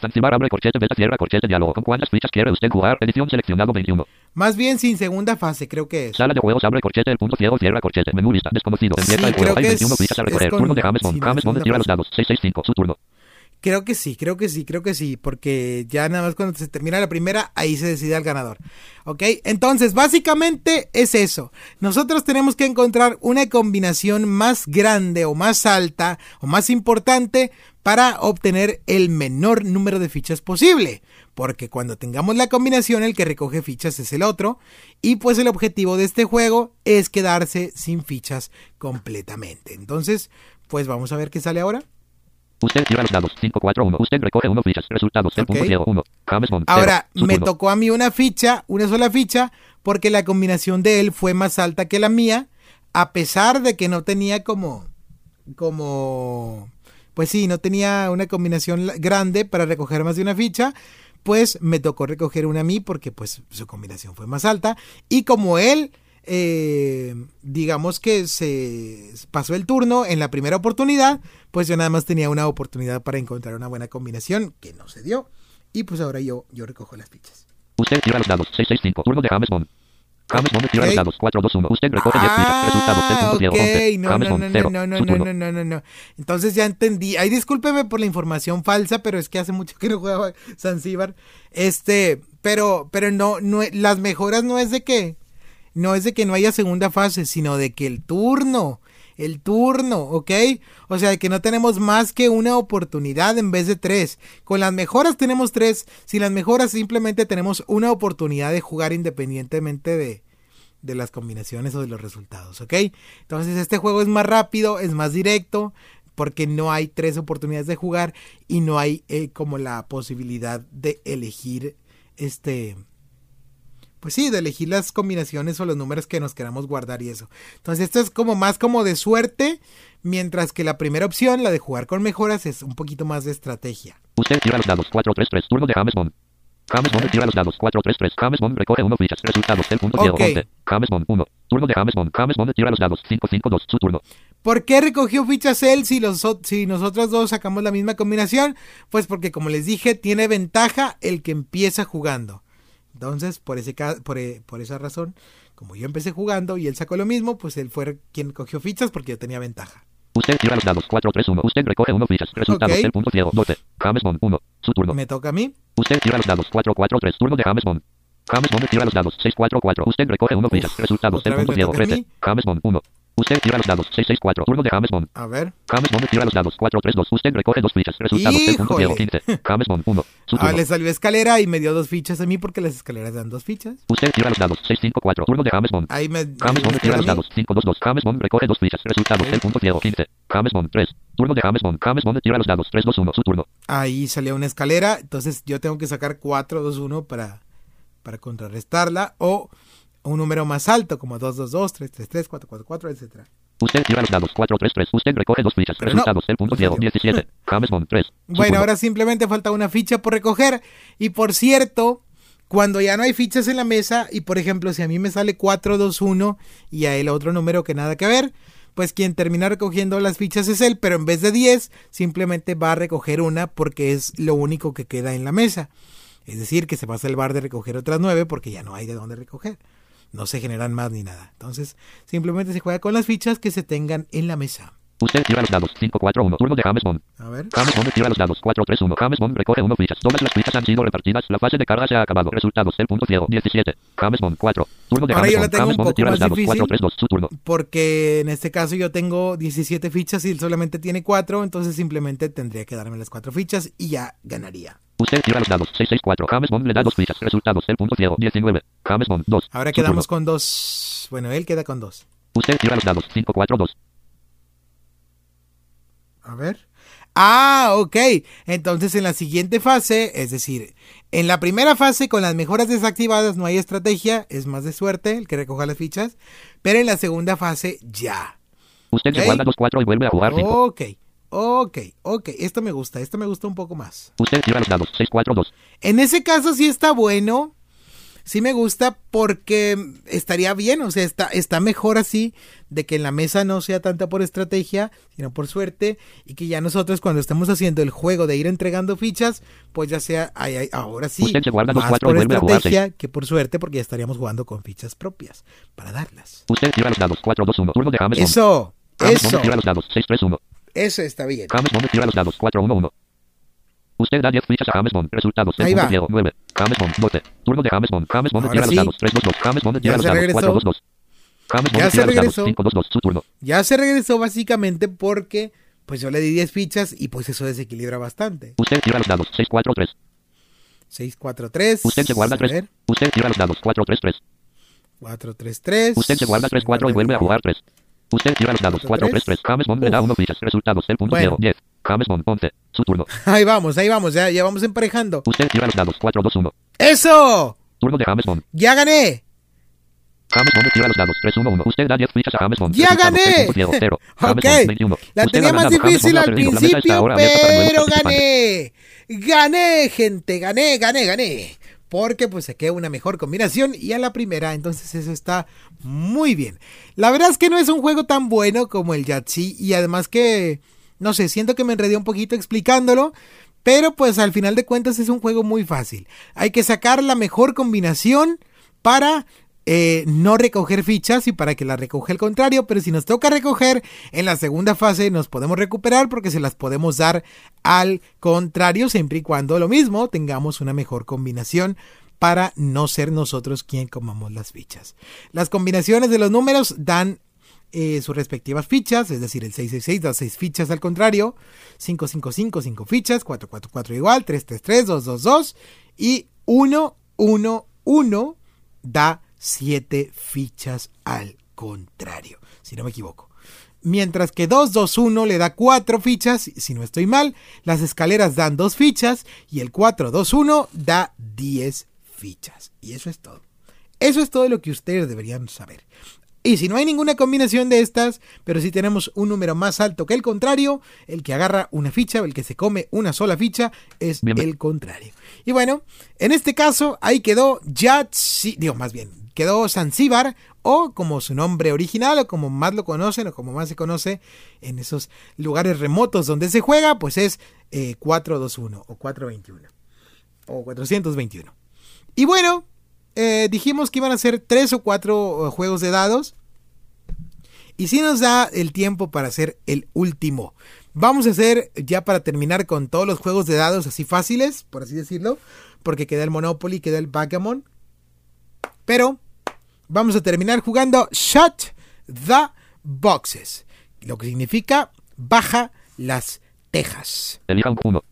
Zanzibar abre corchete, beta cierra corchete, diálogo. ¿Con cuántas fichas quiere usted jugar? Edición seleccionado 21. Más bien sin segunda fase, creo que es. Sala de juegos abre corchete, el punto ciego cierra corchete. Menú lista desconocido. Sí, Empieza el creo juego. Hay que 21 es- fichas a recorrer. Turno de James Bond. sí, James Bond tira los dados. 665. Su turno. Creo que sí, creo que sí, creo que sí, porque ya nada más cuando se termina la primera, ahí se decide el ganador. ¿Ok? Entonces, básicamente es eso. Nosotros tenemos que encontrar una combinación más grande o más alta o más importante para obtener el menor número de fichas posible. Porque cuando tengamos la combinación, el que recoge fichas es el otro. Y pues el objetivo de este juego es quedarse sin fichas completamente. Entonces, pues vamos a ver qué sale ahora. Usted tira los dados. 541. Usted recoge 1 fichas. Resultados del Ok. punto ciego 1. James Bond. cero. Ahora, Su me tocó a mí una ficha, una sola ficha, porque la combinación de él fue más alta que la mía, a pesar de que no tenía como, como, pues sí, no tenía una combinación grande para recoger más de una ficha, pues me tocó recoger una a mí porque pues su combinación fue más alta y como él eh, digamos que se pasó el turno en la primera oportunidad, pues yo nada más tenía una oportunidad para encontrar una buena combinación que no se dio. Y pues ahora yo, yo recojo las fichas. Usted tira los dados. 665. Turno de James Bond. James Bond tira los dados. 421. Usted recoge 10 fichas. Resultados del Ah, punto ciego ok, 11. no, James no, Bond no, 0. no, no, no, turno. no, no, no, no. Entonces ya entendí. Ay, discúlpeme por la información falsa, pero es que hace mucho que no jugaba Zanzíbar. Este, pero, pero no, no, las mejoras no es de que, no es de que no haya segunda fase, sino de que el turno, el turno, ¿ok? O sea, que no tenemos más que una oportunidad en vez de tres. Con las mejoras tenemos tres, sin las mejoras simplemente tenemos una oportunidad de jugar independientemente de, de las combinaciones o de los resultados, ¿ok? Entonces este juego es más rápido, es más directo, porque no hay tres oportunidades de jugar y no hay eh, como la posibilidad de elegir este... Pues sí, de elegir las combinaciones o los números que nos queramos guardar y eso. Entonces esto es como más como de suerte, mientras que la primera opción, la de jugar con mejoras, es un poquito más de estrategia. Usted tira los dados 4, 3, 3. Turno de James Bond. James Bond tira los dados 4, 3, 3. James Bond recoge 1 fichas. Resultados del punto ciego Ok. 11. James Bond 1. Turno de James Bond. James Bond tira los dados 5, 5, 2. Su turno. ¿Por qué recogió fichas él si, los, si nosotros dos sacamos la misma combinación? Pues porque, como les dije, tiene ventaja el que empieza jugando. Entonces, por, ese, ca- por, e- por esa razón, como yo empecé jugando y él sacó lo mismo, pues él fue quien cogió fichas porque yo tenía ventaja. Usted tira los dados 4, 3, 1. Usted recoge 1 fichas. Resultados Ok. del punto ciego 12. James Bond 1. Su turno. Me toca a mí. Usted tira los dados 4, 4, 3. Turno de James Bond. James Bond tira los dados 6, 4, 4. Usted recoge 1 fichas. Resultados del punto ciego toca a 13. mí. James Bond 1. Usted tira los dados 6, 6, 4. Turno de James Bond. A ver. James Bond tira los dados 4, 3, 2. Usted recoge 2 fichas. Punto ¡Híjole! ciego 15. James Bond 1. Su Ah, le salió escalera y me dio dos fichas a mí porque las escaleras dan dos fichas. Usted tira los dados 6, 5, 4. Turno de James Bond. Ahí me. me James Bond tira los dados 5, 2, 2. James Bond recoge 2 fichas. Resultados del punto ciego 15. James Bond 3. Turno de James Bond. James Bond tira los dados 3, 2, 1. Su turno. Ahí salió una escalera, entonces yo tengo que sacar 4, 2, 1 para, para contrarrestarla o un número más alto como 2, 2, 2, 3, 3, 3, 4, 4, 4, etc. Usted tira los dados 4, 3, 3. Usted recoge 2 fichas. Pero no. Resultados del punto No ciego salió. 17. James Bond 3. Su Bueno, ahora simplemente falta una ficha por recoger y por cierto, cuando ya no hay fichas en la mesa y por ejemplo si a mí me sale 4, 2, 1 y a él otro número que nada que ver, pues quien termina recogiendo las fichas es él, pero en vez de 10 simplemente va a recoger una porque es lo único que queda en la mesa. Es decir, que se va a salvar de recoger otras 9 porque ya no hay de dónde recoger. No se generan más ni nada. Entonces, simplemente se juega con las fichas que se tengan en la mesa. Usted tira los dados 5, 4, 1. Turno de James Bond. A ver. James Bond tira los dados 4, 3, 1. James Bond recoge 1 fichas. Todas las fichas han sido repartidas. La fase de carga se ha acabado. Resultados del punto ciego 17. James Bond 4. Turno de Ahora James yo la Bond. tengo James un Bond poco tira los más dados difícil. 4, 3, 2. Su turno. Porque en este caso yo tengo 17 fichas y él solamente tiene 4, entonces simplemente tendría que darme las 4 fichas y ya ganaría. Usted tira los dados 6, 6, 4. James Bond le da 2 fichas. Resultados del punto ciego 19. James Bond 2. Ahora quedamos con dos. Bueno, él queda con dos. Usted tira los dados 5, 4, 2. A ver. Ah, ok. Entonces en la siguiente fase, es decir, en la primera fase con las mejoras desactivadas no hay estrategia, es más de suerte el que recoja las fichas, pero en la segunda fase ya. Usted Ok. se guarda 2, 4 y vuelve a jugar 5. Ok, ok, ok. Esto me gusta, esto me gusta un poco más. Usted tira los dados 6, 4, 2. En ese caso sí está bueno. Sí me gusta porque estaría bien, o sea, está, está mejor así, de que en la mesa no sea tanta por estrategia, sino por suerte, y que ya nosotros cuando estemos haciendo el juego de ir entregando fichas, pues ya sea ay, ay, ahora sí, Usted se guarda los más cuatro por estrategia que por suerte, porque ya estaríamos jugando con fichas propias para darlas. Usted tira los dados 4, 2, 1. Turno de James. Eso, James eso, tira los dados 6, 3, 1. Eso está bien. James Bond tira los dados 4, 1, 1. Usted da 10 fichas a James Bond. Resultados del Ahí punto va. ciego 9. James Bond 12. Turno de James Bond. James Bond tira sí. los dados 3, 2, 2. James Bond tira Ya los se dados regresó. 4, 2, 2. James Ya Bond se tira los dados regresó. 5, 2, 2. Su turno. Ya se regresó básicamente porque pues yo le di 10 fichas y pues eso desequilibra bastante. Usted tira los dados 6, 4, 3. 6, 4, 3. Usted se guarda A 3. ver, Usted tira los dados 4, 3, 3. 4, 3, 3. Usted se guarda 3, 4 y vuelve a jugar 3. Usted tira los dados 4, 3, 3. James Bond le da Uf. 1 fichas. Resultados del punto Bueno. ciego 10. James Bond 11. Su turno. Ahí vamos, ahí vamos, ya, ya vamos emparejando. Usted tira los dados 4, 2, 1. ¡Eso! Turno de James Bond. ¡Ya gané! James Bond tira los dados 3, 1, 1. Usted da 10 fichas a James Bond. ¡Ya gané! punto ciego 0. James Ok, Bond 21. la tenía más difícil al principio, pero gané. Gané, gente, gané, gané, gané. Porque pues saqué una mejor combinación y a la primera, entonces eso está muy bien. La verdad es que no es un juego tan bueno como el Yahtzee y además que, no sé, siento que me enredé un poquito explicándolo. Pero pues al final de cuentas es un juego muy fácil. Hay que sacar la mejor combinación para eh, no recoger fichas y para que la recoja el contrario, pero si nos toca recoger en la segunda fase nos podemos recuperar porque se las podemos dar al contrario siempre y cuando lo mismo tengamos una mejor combinación para no ser nosotros quien comamos las fichas. Las combinaciones de los números dan eh, sus respectivas fichas, es decir, el 666 da 6 fichas al contrario, 555 5 fichas, 444 igual, 333 222 y 111 da 7 fichas al contrario, si no me equivoco. Mientras que 221 le da 4 fichas, si no estoy mal, las escaleras dan 2 fichas y el 421 da 10 fichas. Y eso es todo. Eso es todo lo que ustedes deberían saber. Y si no hay ninguna combinación de estas, pero si tenemos un número más alto que el contrario, el que agarra una ficha o el que se come una sola ficha es el contrario. Y bueno, en este caso ahí quedó Yatsi, digo más bien, quedó Zanzíbar o como su nombre original o como más lo conocen o como más se conoce en esos lugares remotos donde se juega, pues es eh, 421 o 421 o 421. Y bueno, eh, dijimos que iban a ser tres o cuatro eh, juegos de dados. Y si nos da el tiempo para hacer el último. Vamos a hacer ya para terminar con todos los juegos de dados así fáciles, por así decirlo. Porque queda el Monopoly, queda el Backgammon. Pero vamos a terminar jugando Shut the Boxes. Lo que significa baja las tejas. Uno.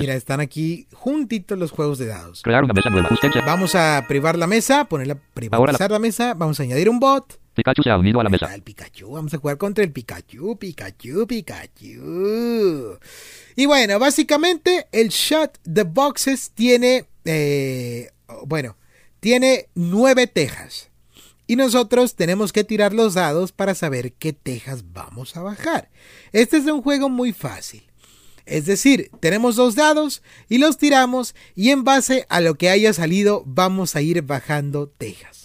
Mira, están aquí juntitos los juegos de dados. Crear una mesa nueva. Vamos a privar la mesa, ponerla privatizar la mesa. Vamos a añadir un bot. Pikachu se ha unido a la mesa. el Pikachu. Vamos a jugar contra el Pikachu, Pikachu, Pikachu. Y bueno, básicamente el Shot the Boxes tiene, eh, bueno, tiene nueve tejas. Y nosotros tenemos que tirar los dados para saber qué tejas vamos a bajar. Este es un juego muy fácil. Es decir, tenemos dos dados y los tiramos y en base a lo que haya salido vamos a ir bajando tejas.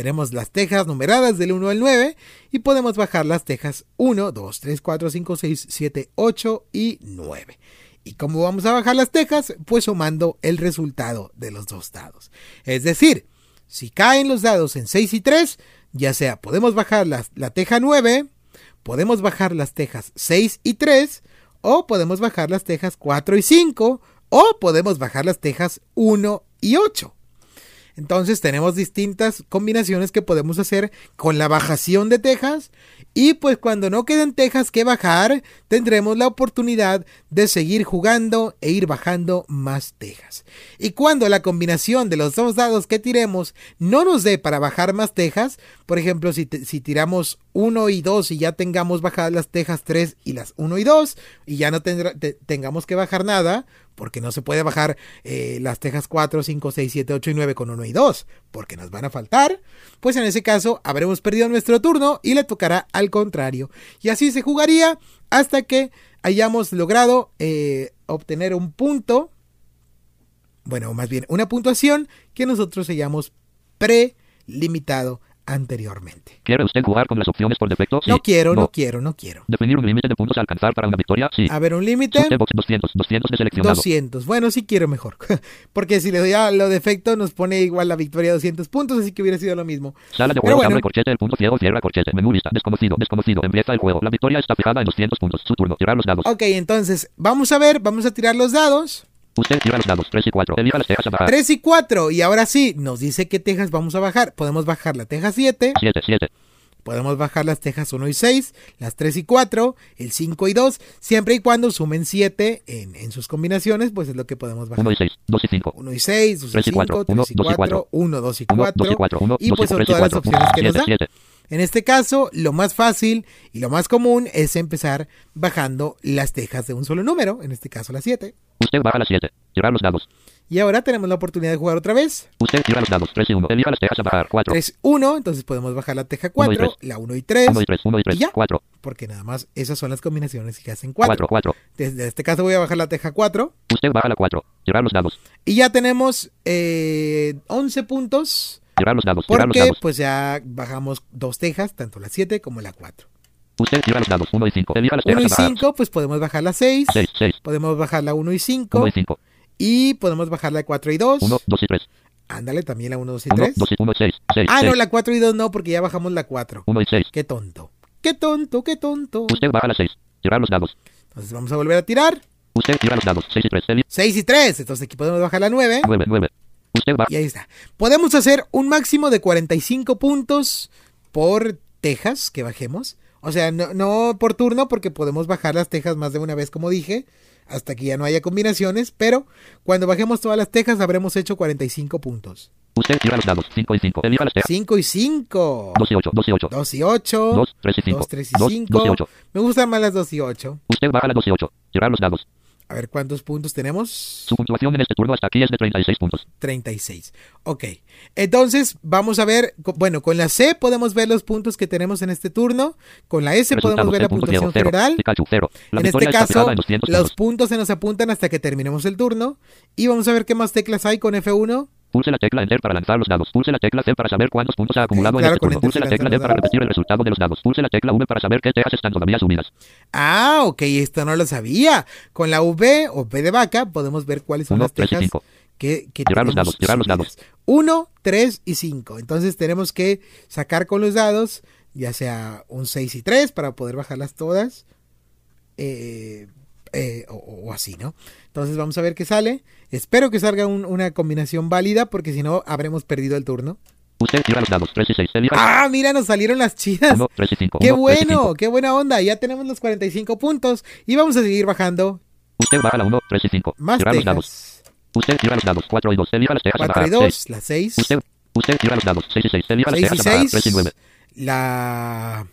Tenemos las tejas numeradas del 1 al 9 y podemos bajar las tejas 1, 2, 3, 4, 5, 6, 7, 8 y 9. ¿Y cómo vamos a bajar las tejas? Pues sumando el resultado de los dos dados. Es decir, si caen los dados en 6 y 3, ya sea podemos bajar la teja 9, podemos bajar las tejas 6 y 3, o podemos bajar las tejas 4 y 5, o podemos bajar las tejas 1 y 8. Entonces tenemos distintas combinaciones que podemos hacer con la bajación de tejas y pues cuando no queden tejas que bajar tendremos la oportunidad de seguir jugando e ir bajando más tejas. Y cuando la combinación de los dos dados que tiremos no nos dé para bajar más tejas, por ejemplo si, si tiramos 1 y 2 y ya tengamos bajadas las tejas 3 y las 1 y 2 y ya no tendrá- te- tengamos que bajar nada, porque no se puede bajar eh, las tejas 4, 5, 6, 7, 8 y 9 con 1 y 2, porque nos van a faltar, pues en ese caso habremos perdido nuestro turno y le tocará al contrario. Y así se jugaría hasta que hayamos logrado eh, obtener un punto, bueno, más bien una puntuación que nosotros hayamos prelimitado anteriormente. ¿Quiere usted jugar con las opciones por defecto? Sí. No quiero, no quiero, no quiero. Definir un límite de puntos a alcanzar para una victoria? Sí. A ver, un límite. Usted box 200, 200 de seleccionado. 200. Bueno, sí quiero mejor. Porque si le doy a lo defecto, nos pone igual la victoria a 200 puntos, así que hubiera sido lo mismo. Sala de juego, bueno. abre corchete, el punto ciego, cierra corchete, menú lista, desconocido, desconocido, empieza el juego. La victoria está fijada en 200 puntos. Su turno, tirar los dados. Ok, entonces, vamos a ver, vamos a tirar los dados. Usted tira los dados, 3 y 4. Elija las tejas a bajar. 3 y 4. Y ahora sí, nos dice qué tejas vamos a bajar. Podemos bajar la teja 7, 7, 7. podemos bajar las tejas 1 y 6, las 3 y 4, el 5 y 2, siempre y cuando sumen 7 en, en sus combinaciones, pues es lo que podemos bajar. 1 y 6, 2 y 5. 1 y 6, 2 y 3 y 4, 5, 3 y 1, 2 y 4, 4. 1, 2 y 1, 2 y 4. 4, 1, Y 2 pues y son 3 y todas las 4. opciones que nos 7, da. 7. En este caso, lo más fácil y lo más común es empezar bajando las tejas de un solo número, en este caso la 7. Usted baja las 7. Tirar los dados. Y ahora tenemos la oportunidad de jugar otra vez. Usted tira los dados, 3 y 1. Elija las tejas a bajar, 4. 3, 1, entonces podemos bajar la teja Uno y 4, tres. la 1 y 3, 1 y 3, 1 y 3, ¿Y ya? 4. porque nada más esas son las combinaciones que hacen 4. 4, 4. Desde este caso voy a bajar la teja 4 Usted baja la 4. Tirar los dados. y ya tenemos eh, 11 puntos Tirar los dados, tirar los porque dados. pues ya bajamos dos tejas, tanto la 7 como la 4. Usted los dados, 1 y 5. Elija las 1 tejas y a bajar. 5 pues podemos bajar la 6, 6, 6. podemos bajar la 1 y 5 1 y 5. y podemos bajar la 4 y 2. 1, 2 y 3. Ándale, también la 1, 2 y 1, 3. 2 y 1 y 6. 6, Ah, no, 6. la 4 y 2 no, porque ya bajamos la 4. 1 y 6. Qué tonto. Qué tonto, qué tonto. Usted baja las 6. Tirar los dados. Entonces vamos a volver a tirar. Usted tira los dados, 6 y 3. Elija 6 y 3. Entonces aquí podemos bajar la 9. 9, 9. Usted baja. Y ahí está. Podemos hacer un máximo de 45 puntos por tejas que bajemos. O sea, no, no por turno, porque podemos bajar las tejas más de una vez, como dije, hasta que ya no haya combinaciones. Pero cuando bajemos todas las tejas, habremos hecho 45 puntos. Usted tira los dados, 5 y 5. Elija las tejas. 5 y 5. 2 y 8, 2 y 8. 2 y 8. 2, 3 y 5. 2, 3 y 2, 2 y 5. 8. Me gustan más las 2 y 8. Usted baja las 2 y 8. Tirar los dados. A ver cuántos puntos tenemos. Su puntuación en este turno hasta aquí es de 36 puntos. 36. Ok. Entonces, vamos a ver. Bueno, con la C podemos ver los puntos que tenemos en este turno. Con la S podemos ver la puntuación general. La en este caso, en 200 los puntos. puntos se nos apuntan hasta que terminemos el turno. Y vamos a ver qué más teclas hay con F1. Pulse la tecla Enter para lanzar los dados. Pulse la tecla C para saber cuántos puntos ha acumulado claro, en este turno. Pulse se la tecla D para repetir el resultado de los dados. Pulse la tecla V para saber qué tejas están todavía sumidas. Ah, ok, esto no lo sabía. Con la V o V de vaca podemos ver cuáles son Uno, las tres cinco. que, que Tirar los dados, tirar los dados. subidas. Uno, tres y cinco. Entonces tenemos que sacar con los dados, ya sea un 6 y 3 para poder bajarlas todas. eh, eh, o, o así, ¿no? Entonces vamos a ver qué sale. Espero que salga un- una combinación válida porque si no habremos perdido el turno. Usted tira los dados. 3 y 6. Elija Ah, mira, nos salieron las chidas. 1, 3 y 5. Qué bueno, qué buena onda. Ya tenemos los 45 puntos y vamos a seguir bajando Usted baja la 1, 3 y 5. más Tirar los dados. tejas. Usted tira los dados. 4 y 2. Elija las tejas a 4 y bajar. 2, 6. la 6. Usted, usted tira los dados. 6 y 6. Elija las 6 y tejas a bajar. 3 y 6. 9. La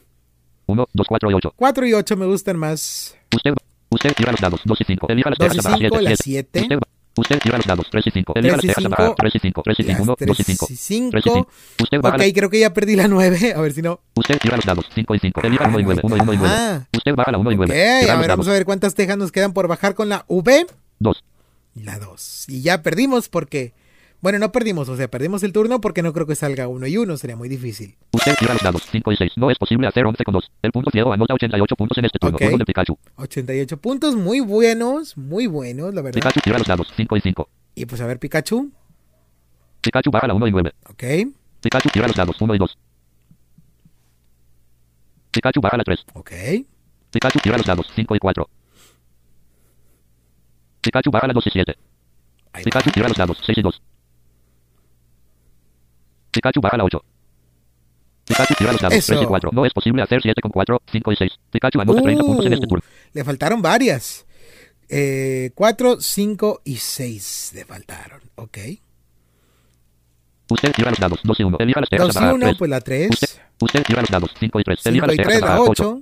1, 2, 4 y 8. 4 y 8 me gustan más. Usted, usted tira los dados. 2 y 5. Elija las 2 tejas y a bajar. 5, 7. la 7. 7. Usted, usted tira los dados. 3 y 5. Elija 3 las y tejas a bajar. 5. 3 y 5. 3 y 5. Las 1, 2 y 3 5. y 3 y 5. 5. Usted baja Ok, la, creo que ya perdí la 9. A ver si no. usted tira los dados. 5 y 5. Elija 1 y 9. 1 y 1 y 9. Ah, Usted baja la 1 y 9. ok, Tira a ver, vamos a ver cuántas tejas nos quedan por bajar con la V 2. y la 2. Y ya perdimos porque. Bueno, no perdimos, o sea, perdimos el turno porque no creo que salga 1 y 1, sería muy difícil. Usted tira los dados. 5 y 6. No es posible hacer 11 con 2. El punto ciego anota 88 puntos en este turno. De Pikachu. 88 puntos, muy buenos, muy buenos, la verdad. Pikachu tira los dados. 5 y 5. Y pues a ver, Pikachu. Pikachu baja la 1 y 9. Ok. Pikachu tira los dados. 1 y 2. Pikachu baja la 3. Ok. Pikachu tira los dados. 5 y 4. Pikachu baja la 2 y 7. Ahí va. Pikachu tira los dados. 6 y 2. Pikachu baja la 8. Pikachu tira los dados. Eso. 3 y 4. No es posible hacer 7 con 4, 5 y 6. Pikachu anota 30 puntos en este Uh, turno. Le faltaron varias. Eh, 4, 5 y 6 le faltaron. Ok. Usted tira los dados. 2 y 1. Elija las tejas 2 a y bajar. 1, 3. pues la 3. Usted, usted tira los dados. 5 y 3. 5 Elija las y tejas 3, a la bajar. 8.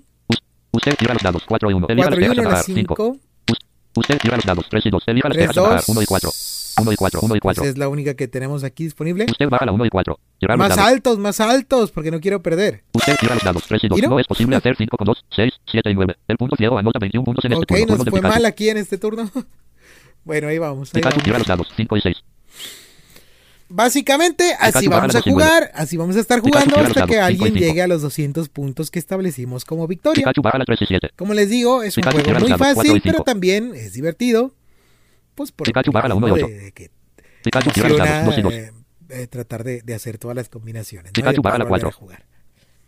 Usted tira los dados. 4 y 1. Elija 4 las y tejas 1, a la bajar. 5. 5. Usted tira los dados. 3 y 2. Elija las 3, tejas a bajar. 2. 1 y 4. 1 y 4. 1 y 4. Esa es la única que tenemos aquí disponible. Usted baja la 1 y 4. Tirar los Más dados. altos, más altos, porque no quiero perder. Usted tira los dados. 3 y 2. ¿Tiro? No es posible hacer 5 con 2, 6, 7 y 9. El punto ciego anota 21 puntos en este Ok, turno. nos Juego de fue mal aquí en este turno. bueno, ahí vamos. Ahí Pikachu vamos. los dados. 5 y 6. Básicamente, así vamos a 2 y jugar, así vamos a estar jugando hasta que alguien llegue a los 200 puntos que establecimos como victoria. Pikachu baja la 3 y 7. Como les digo, es un juego muy fácil, pero también es divertido. Pues por Pikachu baja la uno y de- ocho. de que Pikachu tira los dados. emociona, 2 y 2. eh, eh, tratar de, de hacer todas las combinaciones. ¿no? Cuatro. jugar.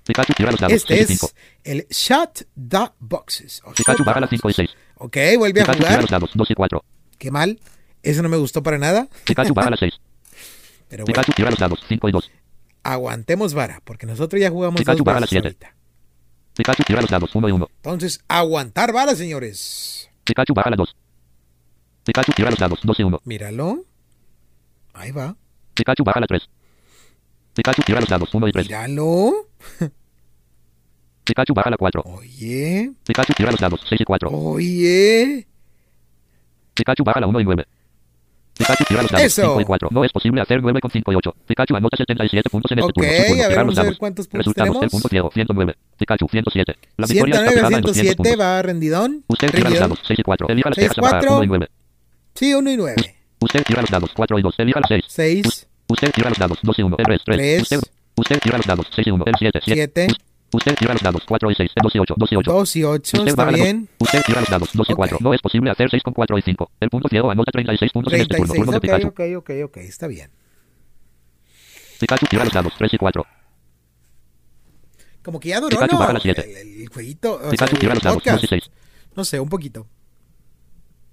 Este 6 y es 5. el Shot the Boxes. o Pikachu Shot baja la the 5 y 6. Ok, vuelve a jugar. los dados. 2 y 4. Qué mal. Eso no me gustó para nada. Pikachu baja la 6. Pero bueno, Pikachu los dados. 5 y 2. aguantemos vara, porque nosotros ya jugamos Pikachu dos ahorita. Pikachu tira los dados. 1 y 1. Entonces, aguantar vara, señores. Pikachu baja la 2. Pikachu tira los dados. 2 y 1. Míralo. Ahí va. Pikachu baja la 3. Pikachu tira los dados. 1 y 3. Míralo. Pikachu baja la 4. Oye. Pikachu tira los dados. 6 y 4. Oye. Pikachu baja la 1 y 9. Pikachu tira los dados. Eso. 5 y 4. No es posible hacer 9 con 5 y 8. Pikachu anota 77 puntos en este Ok, turno. Turno. a ver, vamos los a ver dados. cuántos puntos Resultados tenemos. del punto ciego. 109. Pikachu 107. La victoria está 109, fijada en 200 107 puntos. va rendidón. Usted tira los dados. 6 y 4. Elija las Seis, tejas a bajar. cuatro. 1 y 9. Sí, 1 y 9. Usted tira los dados. 4 y 2. Elija las 6. 6, Usted tira los dados. 2 y 1. El 3. 3. Tres. Usted, usted tira los dados. 6 y 1. El 7. 7, Usted tira los dados. 4 y 6. 2 y 8. 2 y 8. 2 y 8. Usted Está bien. Usted tira los dados. 2 y Ok. 4. No es posible hacer 6 con 4 y 5. El punto ciego anota 36 puntos en este turno. 36. Turno de Ok, Pikachu. ok, ok, ok. Está bien. Pikachu tira los dados. 3 y 4. Como que ya duró, Pikachu ¿no? baja la siete. El, el jueguito. o sea, Pikachu el tira los dados. podcast. 2 y 6. No sé, un poquito.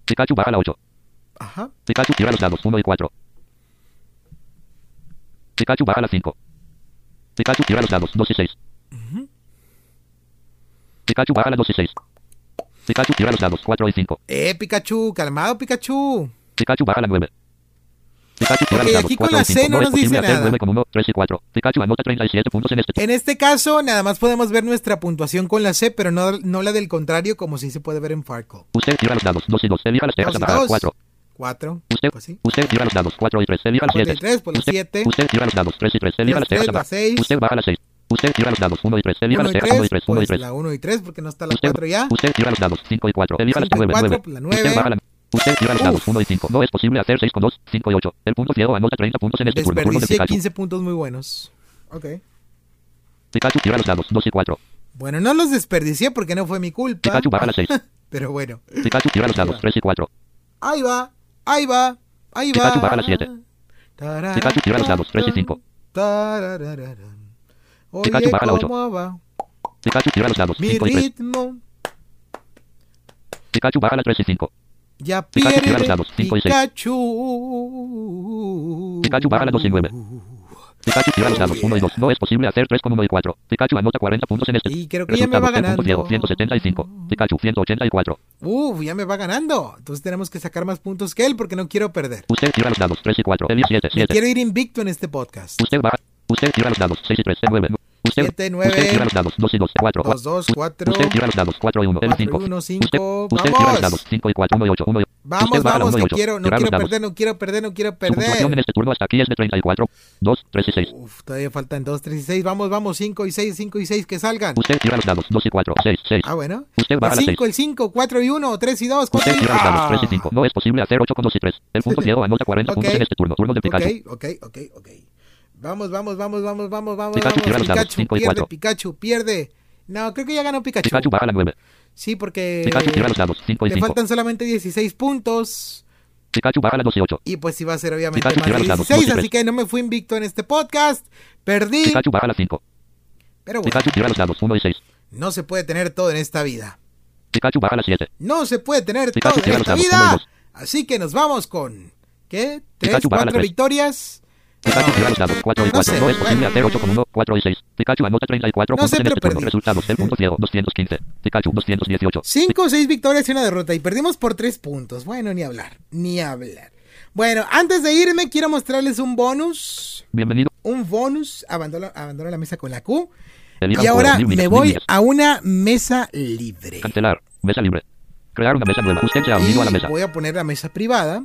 Pikachu baja la 8. Ajá. Pikachu tira los dados. 1 y 4. Pikachu baja la 5. Pikachu tira los dados. 2 y 6. Pikachu baja la 2 y 6. Pikachu tira los dados. 4 y 5. Eh, Pikachu, calmado, Pikachu. Pikachu baja la 9. Pikachu tira Ok, los dados. aquí con 4 la y 5. C no nos dice nada. 9 con 1, 3 y 4. Pikachu anota 37 puntos en este. En este caso, nada más podemos ver nuestra puntuación con la C, pero no, no la del contrario, como si se puede ver en Farco. Usted tira los dados. 2 y 2. Elija las y a bajar. dos. 4. 4. Usted, Pues sí. usted tira los dados. 4 y 3. Elija las Cuatro y 7. tres, pues la usted, siete. usted tira los dados. 3 y 3. Elija Las las tierras tres, a la bajar. seis. Usted baja las 6. Usted gira los dados 1 y 3. Y La 1 y 3 pues, porque no está la 4 ya. Usted gira los dados 5 y 4. La 9. Usted tira los dados 1 y 5. No es posible hacer 6 con 2, 5 y 8. El punto ciego anota 30 puntos en este turno. Turno 15 puntos muy buenos. Ok. Tira los dados 2 y 4. Bueno, no los desperdicié porque no fue mi culpa. Pikachu baja la 6. Pero bueno. Pikachu tira los dados 3 y 4. Ahí va, ahí va, ahí va. Pikachu baja tira los dados 3 y 5. Oye, Pikachu baja la ocho. ¿cómo va? Pikachu tira los dados Mi 5 y 3. ritmo Pikachu baja las 3 y 5. ya Pikachu tira los dados, cinco y seis. Pikachu. Pikachu baja las dos y nueve. Pikachu tira los dados 1 y 2. No es posible hacer 3 con 1 y 4. Pikachu anota 40 puntos en este. Y creo que ya me va ciego, ganando. 175. Pikachu 184. Uf, ya me va ganando. Entonces tenemos que sacar más puntos que él porque no quiero perder. Usted tira los dados 3 y 4. Elia 7, Me 7. quiero ir invicto en este podcast. Usted baja. Usted tira los dados 6 y 3. 9. Usted, Siete, nueve. usted tira los dados 2 y 2. 4. Dos, dos, cuatro. Usted tira los dados 4 y 1. Cuatro y 5. uno, Usted, cinco. usted tira los dados 5 y 4. 1 y 8. 1 y Vamos, Usted baja la vamos, y quiero, no quiero dados. perder, no quiero perder, no quiero Su puntuación en perder. este turno hasta aquí es de 34. 2, 3 y 6. Uf, todavía faltan 2, 3 y 6. Vamos, vamos, 5 y 6, 5 y 6 que salgan. Usted tira los dados 2 y 4. 6, 6. Ah, bueno. Usted baja El las 6. 5, el 5, 4 y 1, 3 y 2, 4 Usted y tira los dados 3 y ¡Ah! 5. No es posible hacer 8 con 2 y 3. El punto ciego anota 40 Ok. puntos en este turno. Turno de. Ok, ok, ok, ok. Vamos, vamos, vamos, vamos, vamos, vamos. Pikachu vamos. Pikachu pierde. Pikachu pierde. No, creo que ya ganó Pikachu. Pikachu baja la 9. Sí, porque Pikachu tira los dados 5 y le 5. faltan solamente 16 puntos. Pikachu baja la 2 y 8. Y pues iba a ser obviamente Pikachu más de los dados, 16, dos y así que no me fui invicto en este podcast. Perdí. Pikachu baja la 5. Pero bueno, Pikachu tira los dados 1 y 6. no se puede tener todo en esta vida. Pikachu baja la 7. No se puede tener Pikachu todo en esta dados, vida. Así que nos vamos con. ¿Qué? ¿Tres, Pikachu baja la cuatro tres. victorias? Pikachu dados 4 y no 4. sé, No es posible bueno. hacer 8 con 1, 4 y 6. Pikachu anota 34 No puntos sé, en este turno. perdí. Resultados. Punto ciego 215. Pikachu 218. 5 o 6 victorias y una derrota. Y perdimos por 3 puntos. Bueno, ni hablar. Ni hablar. Bueno, antes de irme, quiero mostrarles un bonus. Bienvenido. Un bonus. Abandono, abandono la mesa con la Q. Y ahora juego. Me voy a una mesa libre. Cancelar. Mesa libre. Crear una mesa nueva. Usted se ha unido a la mesa. voy a poner la mesa privada.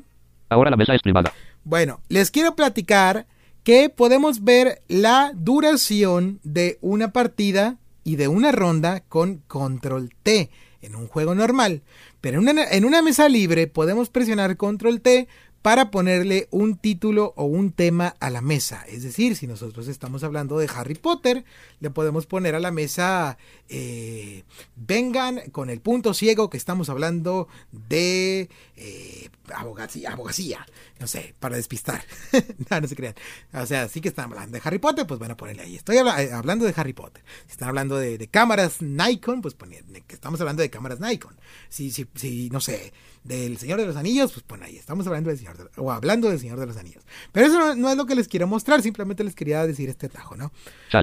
Ahora la mesa es privada. Bueno, les quiero platicar que podemos ver la duración de una partida y de una ronda con control T en un juego normal. Pero en una, mesa libre podemos presionar control T para ponerle un título o un tema a la mesa. Es decir, si nosotros estamos hablando de Harry Potter, le podemos poner a la mesa, eh, vengan con el punto ciego que estamos hablando de eh, abogacía, abogacía, no sé, para despistar. no, no se crean. O sea, sí que están hablando de Harry Potter, pues bueno, ponerle ahí. Estoy eh, hablando de Harry Potter. Si están hablando de, cámaras Nikon, pues poner que estamos hablando de cámaras Nikon. Si, si, si, no sé, del Señor de los Anillos, pues pon ahí. Estamos hablando del Señor de, o hablando del Señor de los Anillos. Pero eso no, no es lo que les quiero mostrar, simplemente les quería decir este tajo, ¿no?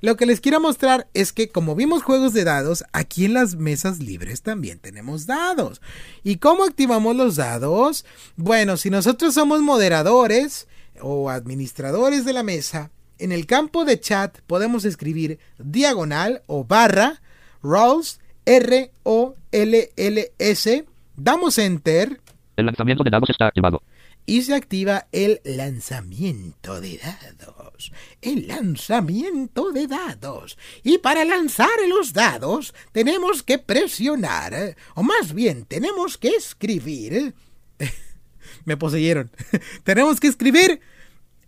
Lo que les quiero mostrar es que como vimos juegos de dados, aquí en las mesas libres también tenemos dados. ¿Y cómo activamos los dados? Bueno, si nosotros somos moderadores o administradores de la mesa, en el campo de chat podemos escribir diagonal o barra rolls R O L L S, damos enter El lanzamiento de dados está activado. y se activa el lanzamiento de dados. El lanzamiento de dados. Y para lanzar los dados tenemos que presionar, o más bien tenemos que escribir. Me poseyeron. tenemos que escribir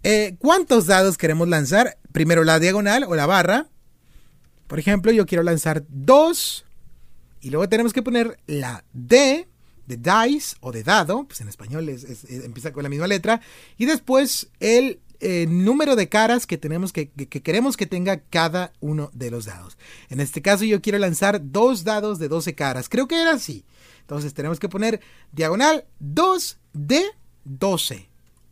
eh, cuántos dados queremos lanzar. Primero la diagonal o la barra. Por ejemplo, yo quiero lanzar dos. Y luego tenemos que poner la D de dice o de dado, pues en español es- es- es- empieza con la misma letra, y después el eh, número de caras que tenemos que, que- que queremos que tenga cada uno de los dados. En este caso yo quiero lanzar dos dados de 12 caras, creo que era así. Entonces tenemos que poner diagonal 2 de 12.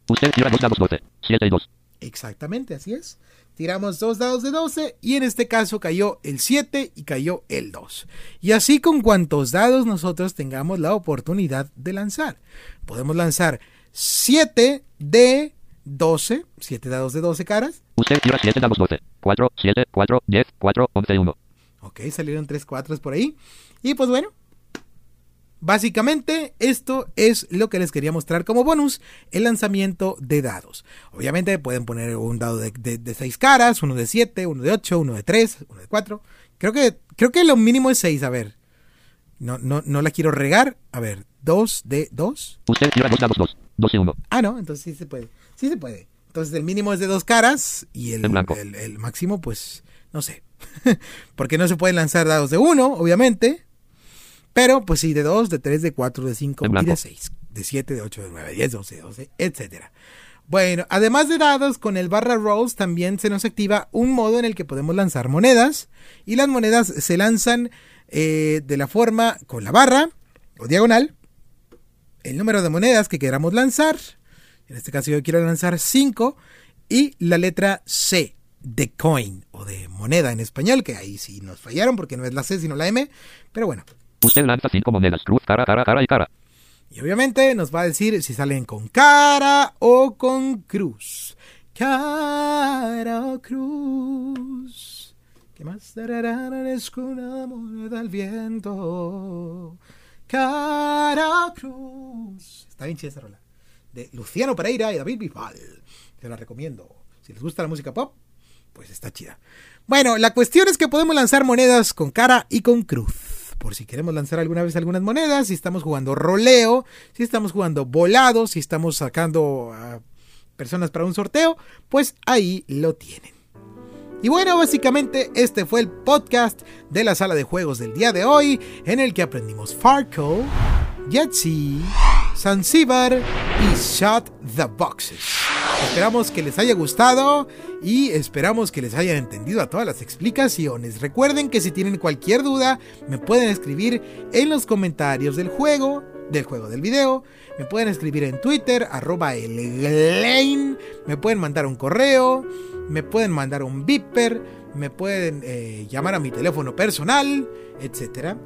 Usted tira dos dados 12. 7 y 2. Exactamente, así es. Tiramos dos dados de 12 y en este caso cayó el 7 y cayó el 2. Y así con cuantos dados nosotros tengamos la oportunidad de lanzar. Podemos lanzar 7 de 12, 7 dados de 12 caras. Usted tira 7 dados 12. 4, 7, 4, 10, 4, 11, 1. Ok, salieron 3 4 por ahí. Y pues bueno, Básicamente, esto es lo que les quería mostrar como bonus, el lanzamiento de dados. Obviamente pueden poner un dado de 6 caras, uno de 7, uno de 8, uno de 3, uno de 4. Creo que, creo que lo mínimo es 6, a ver. No, no, no la quiero regar. A ver, 2 de 2. Usted tira 2 dados 2, 2 y 1. Ah, no, entonces sí se puede. Sí se puede. Entonces el mínimo es de 2 caras y el, el, el máximo, pues, no sé. Porque no se pueden lanzar dados de 1, obviamente. Pero, pues sí, de 2, de 3, de 4, de 5 En y de 6. De 7, de 8, de 9, 10, 12, 12, etcétera. Bueno, además de dados, con el barra rolls también se nos activa un modo en el que podemos lanzar monedas. Y las monedas se lanzan eh, de la forma con la barra o diagonal. El número de monedas que queramos lanzar. En este caso yo quiero lanzar 5. Y la letra C de coin o de moneda en español, que ahí sí nos fallaron porque no es la C sino la M. Pero bueno, Usted lanza 5 monedas. Cruz, cara, cara, cara y cara. Y obviamente nos va a decir si salen con cara o con cruz. Cara o cruz. ¿Qué más? Es una moneda al viento. Cara o cruz. Está bien chida esa rola. De Luciano Pereira y David Bisbal. Te la recomiendo. Si les gusta la música pop, pues está chida. Bueno, la cuestión es que podemos lanzar monedas con cara y con cruz. Por si queremos lanzar alguna vez algunas monedas, si estamos jugando roleo, si estamos jugando volado, si estamos sacando a personas para un sorteo, pues ahí lo tienen. Y bueno, básicamente este fue el podcast de la sala de juegos del día de hoy, en el que aprendimos Farco, Yahtzee, Zanzibar y Shot the Boxes. Esperamos que les haya gustado y esperamos que les hayan entendido a todas las explicaciones. Recuerden que si tienen cualquier duda, me pueden escribir en los comentarios del juego, del juego del video. Me pueden escribir en Twitter, arroba elglein. Me pueden mandar un correo, me pueden mandar un beeper, me pueden eh, llamar a mi teléfono personal, etcétera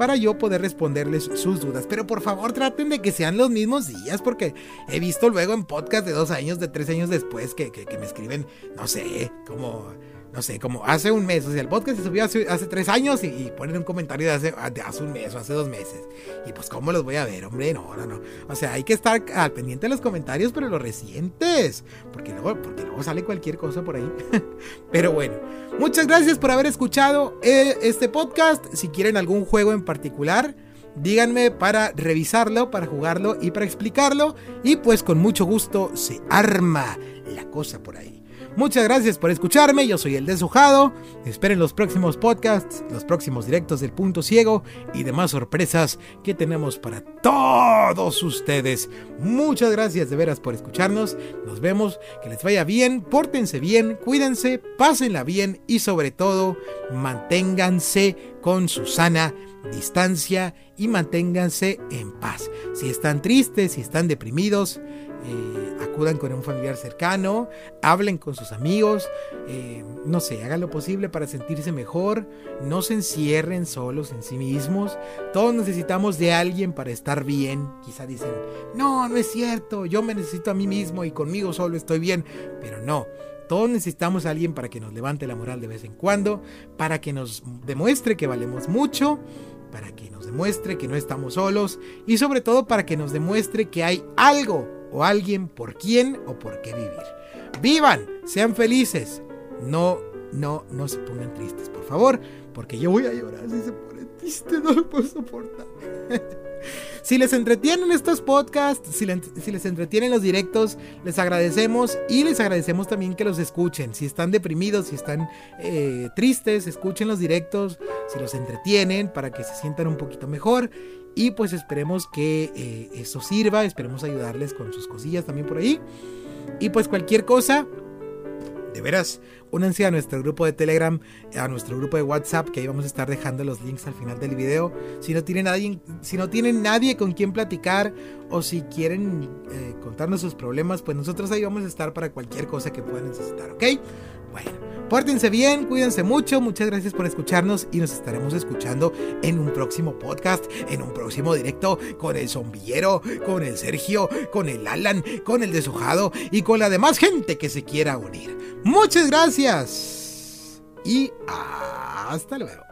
para yo poder responderles sus dudas. Pero por favor traten de que sean los mismos días, porque he visto luego en podcast de dos años, de tres años después, que, me escriben, no sé, como, no sé, como hace un mes. O sea, el podcast se subió hace, tres años y, ponen un comentario de hace, hace un mes o hace dos meses. Y pues, ¿cómo los voy a ver, hombre? No, no, no. O sea, hay que estar al pendiente de los comentarios, pero los recientes, porque luego, porque luego sale cualquier cosa por ahí. pero bueno. Muchas gracias por haber escuchado eh, este podcast. Si quieren algún juego en particular, díganme para revisarlo, para jugarlo y para explicarlo. Y pues con mucho gusto se arma la cosa por ahí. Muchas gracias por escucharme, yo soy el deshojado. Esperen los próximos podcasts, los próximos directos del punto ciego y demás sorpresas que tenemos para todos ustedes. Muchas gracias de veras por escucharnos. Nos vemos, que les vaya bien, pórtense bien, cuídense, pásenla bien y sobre todo manténganse con su sana distancia y manténganse en paz. Si están tristes, si están deprimidos, eh, acudan con un familiar cercano, hablen con sus amigos, eh, no sé, hagan lo posible para sentirse mejor, no se encierren solos en sí mismos, todos necesitamos de alguien para estar bien, quizá dicen, no, no es cierto, yo me necesito a mí mismo y conmigo solo estoy bien, pero no. Todos necesitamos a alguien para que nos levante la moral de vez en cuando, para que nos demuestre que valemos mucho, para que nos demuestre que no estamos solos y sobre todo para que nos demuestre que hay algo o alguien por quién o por qué vivir. Vivan, sean felices. No, no, no se pongan tristes, por favor, porque yo voy a llorar si se ponen tristes, no lo puedo soportar. si les entretienen estos podcasts, si les, si les, entretienen los directos, les agradecemos y les agradecemos también que los escuchen. Si están deprimidos, si están eh, tristes, escuchen los directos, si los entretienen para que se sientan un poquito mejor. Y pues esperemos que eh, eso sirva, esperemos ayudarles con sus cosillas también por ahí. Y pues cualquier cosa, de veras, únanse a nuestro grupo de Telegram, a nuestro grupo de WhatsApp, que ahí vamos a estar dejando los links al final del video. Si no tienen nadie, si no tienen nadie con quien platicar o si quieren eh, contarnos sus problemas, pues nosotros ahí vamos a estar para cualquier cosa que puedan necesitar, ¿ok? Bueno, Pórtense bien, cuídense mucho, muchas gracias por escucharnos y nos estaremos escuchando en un próximo podcast, en un próximo directo con el zombillero, con el Sergio, con el Alan, con el deshojado y con la demás gente que se quiera unir. Muchas gracias y hasta luego.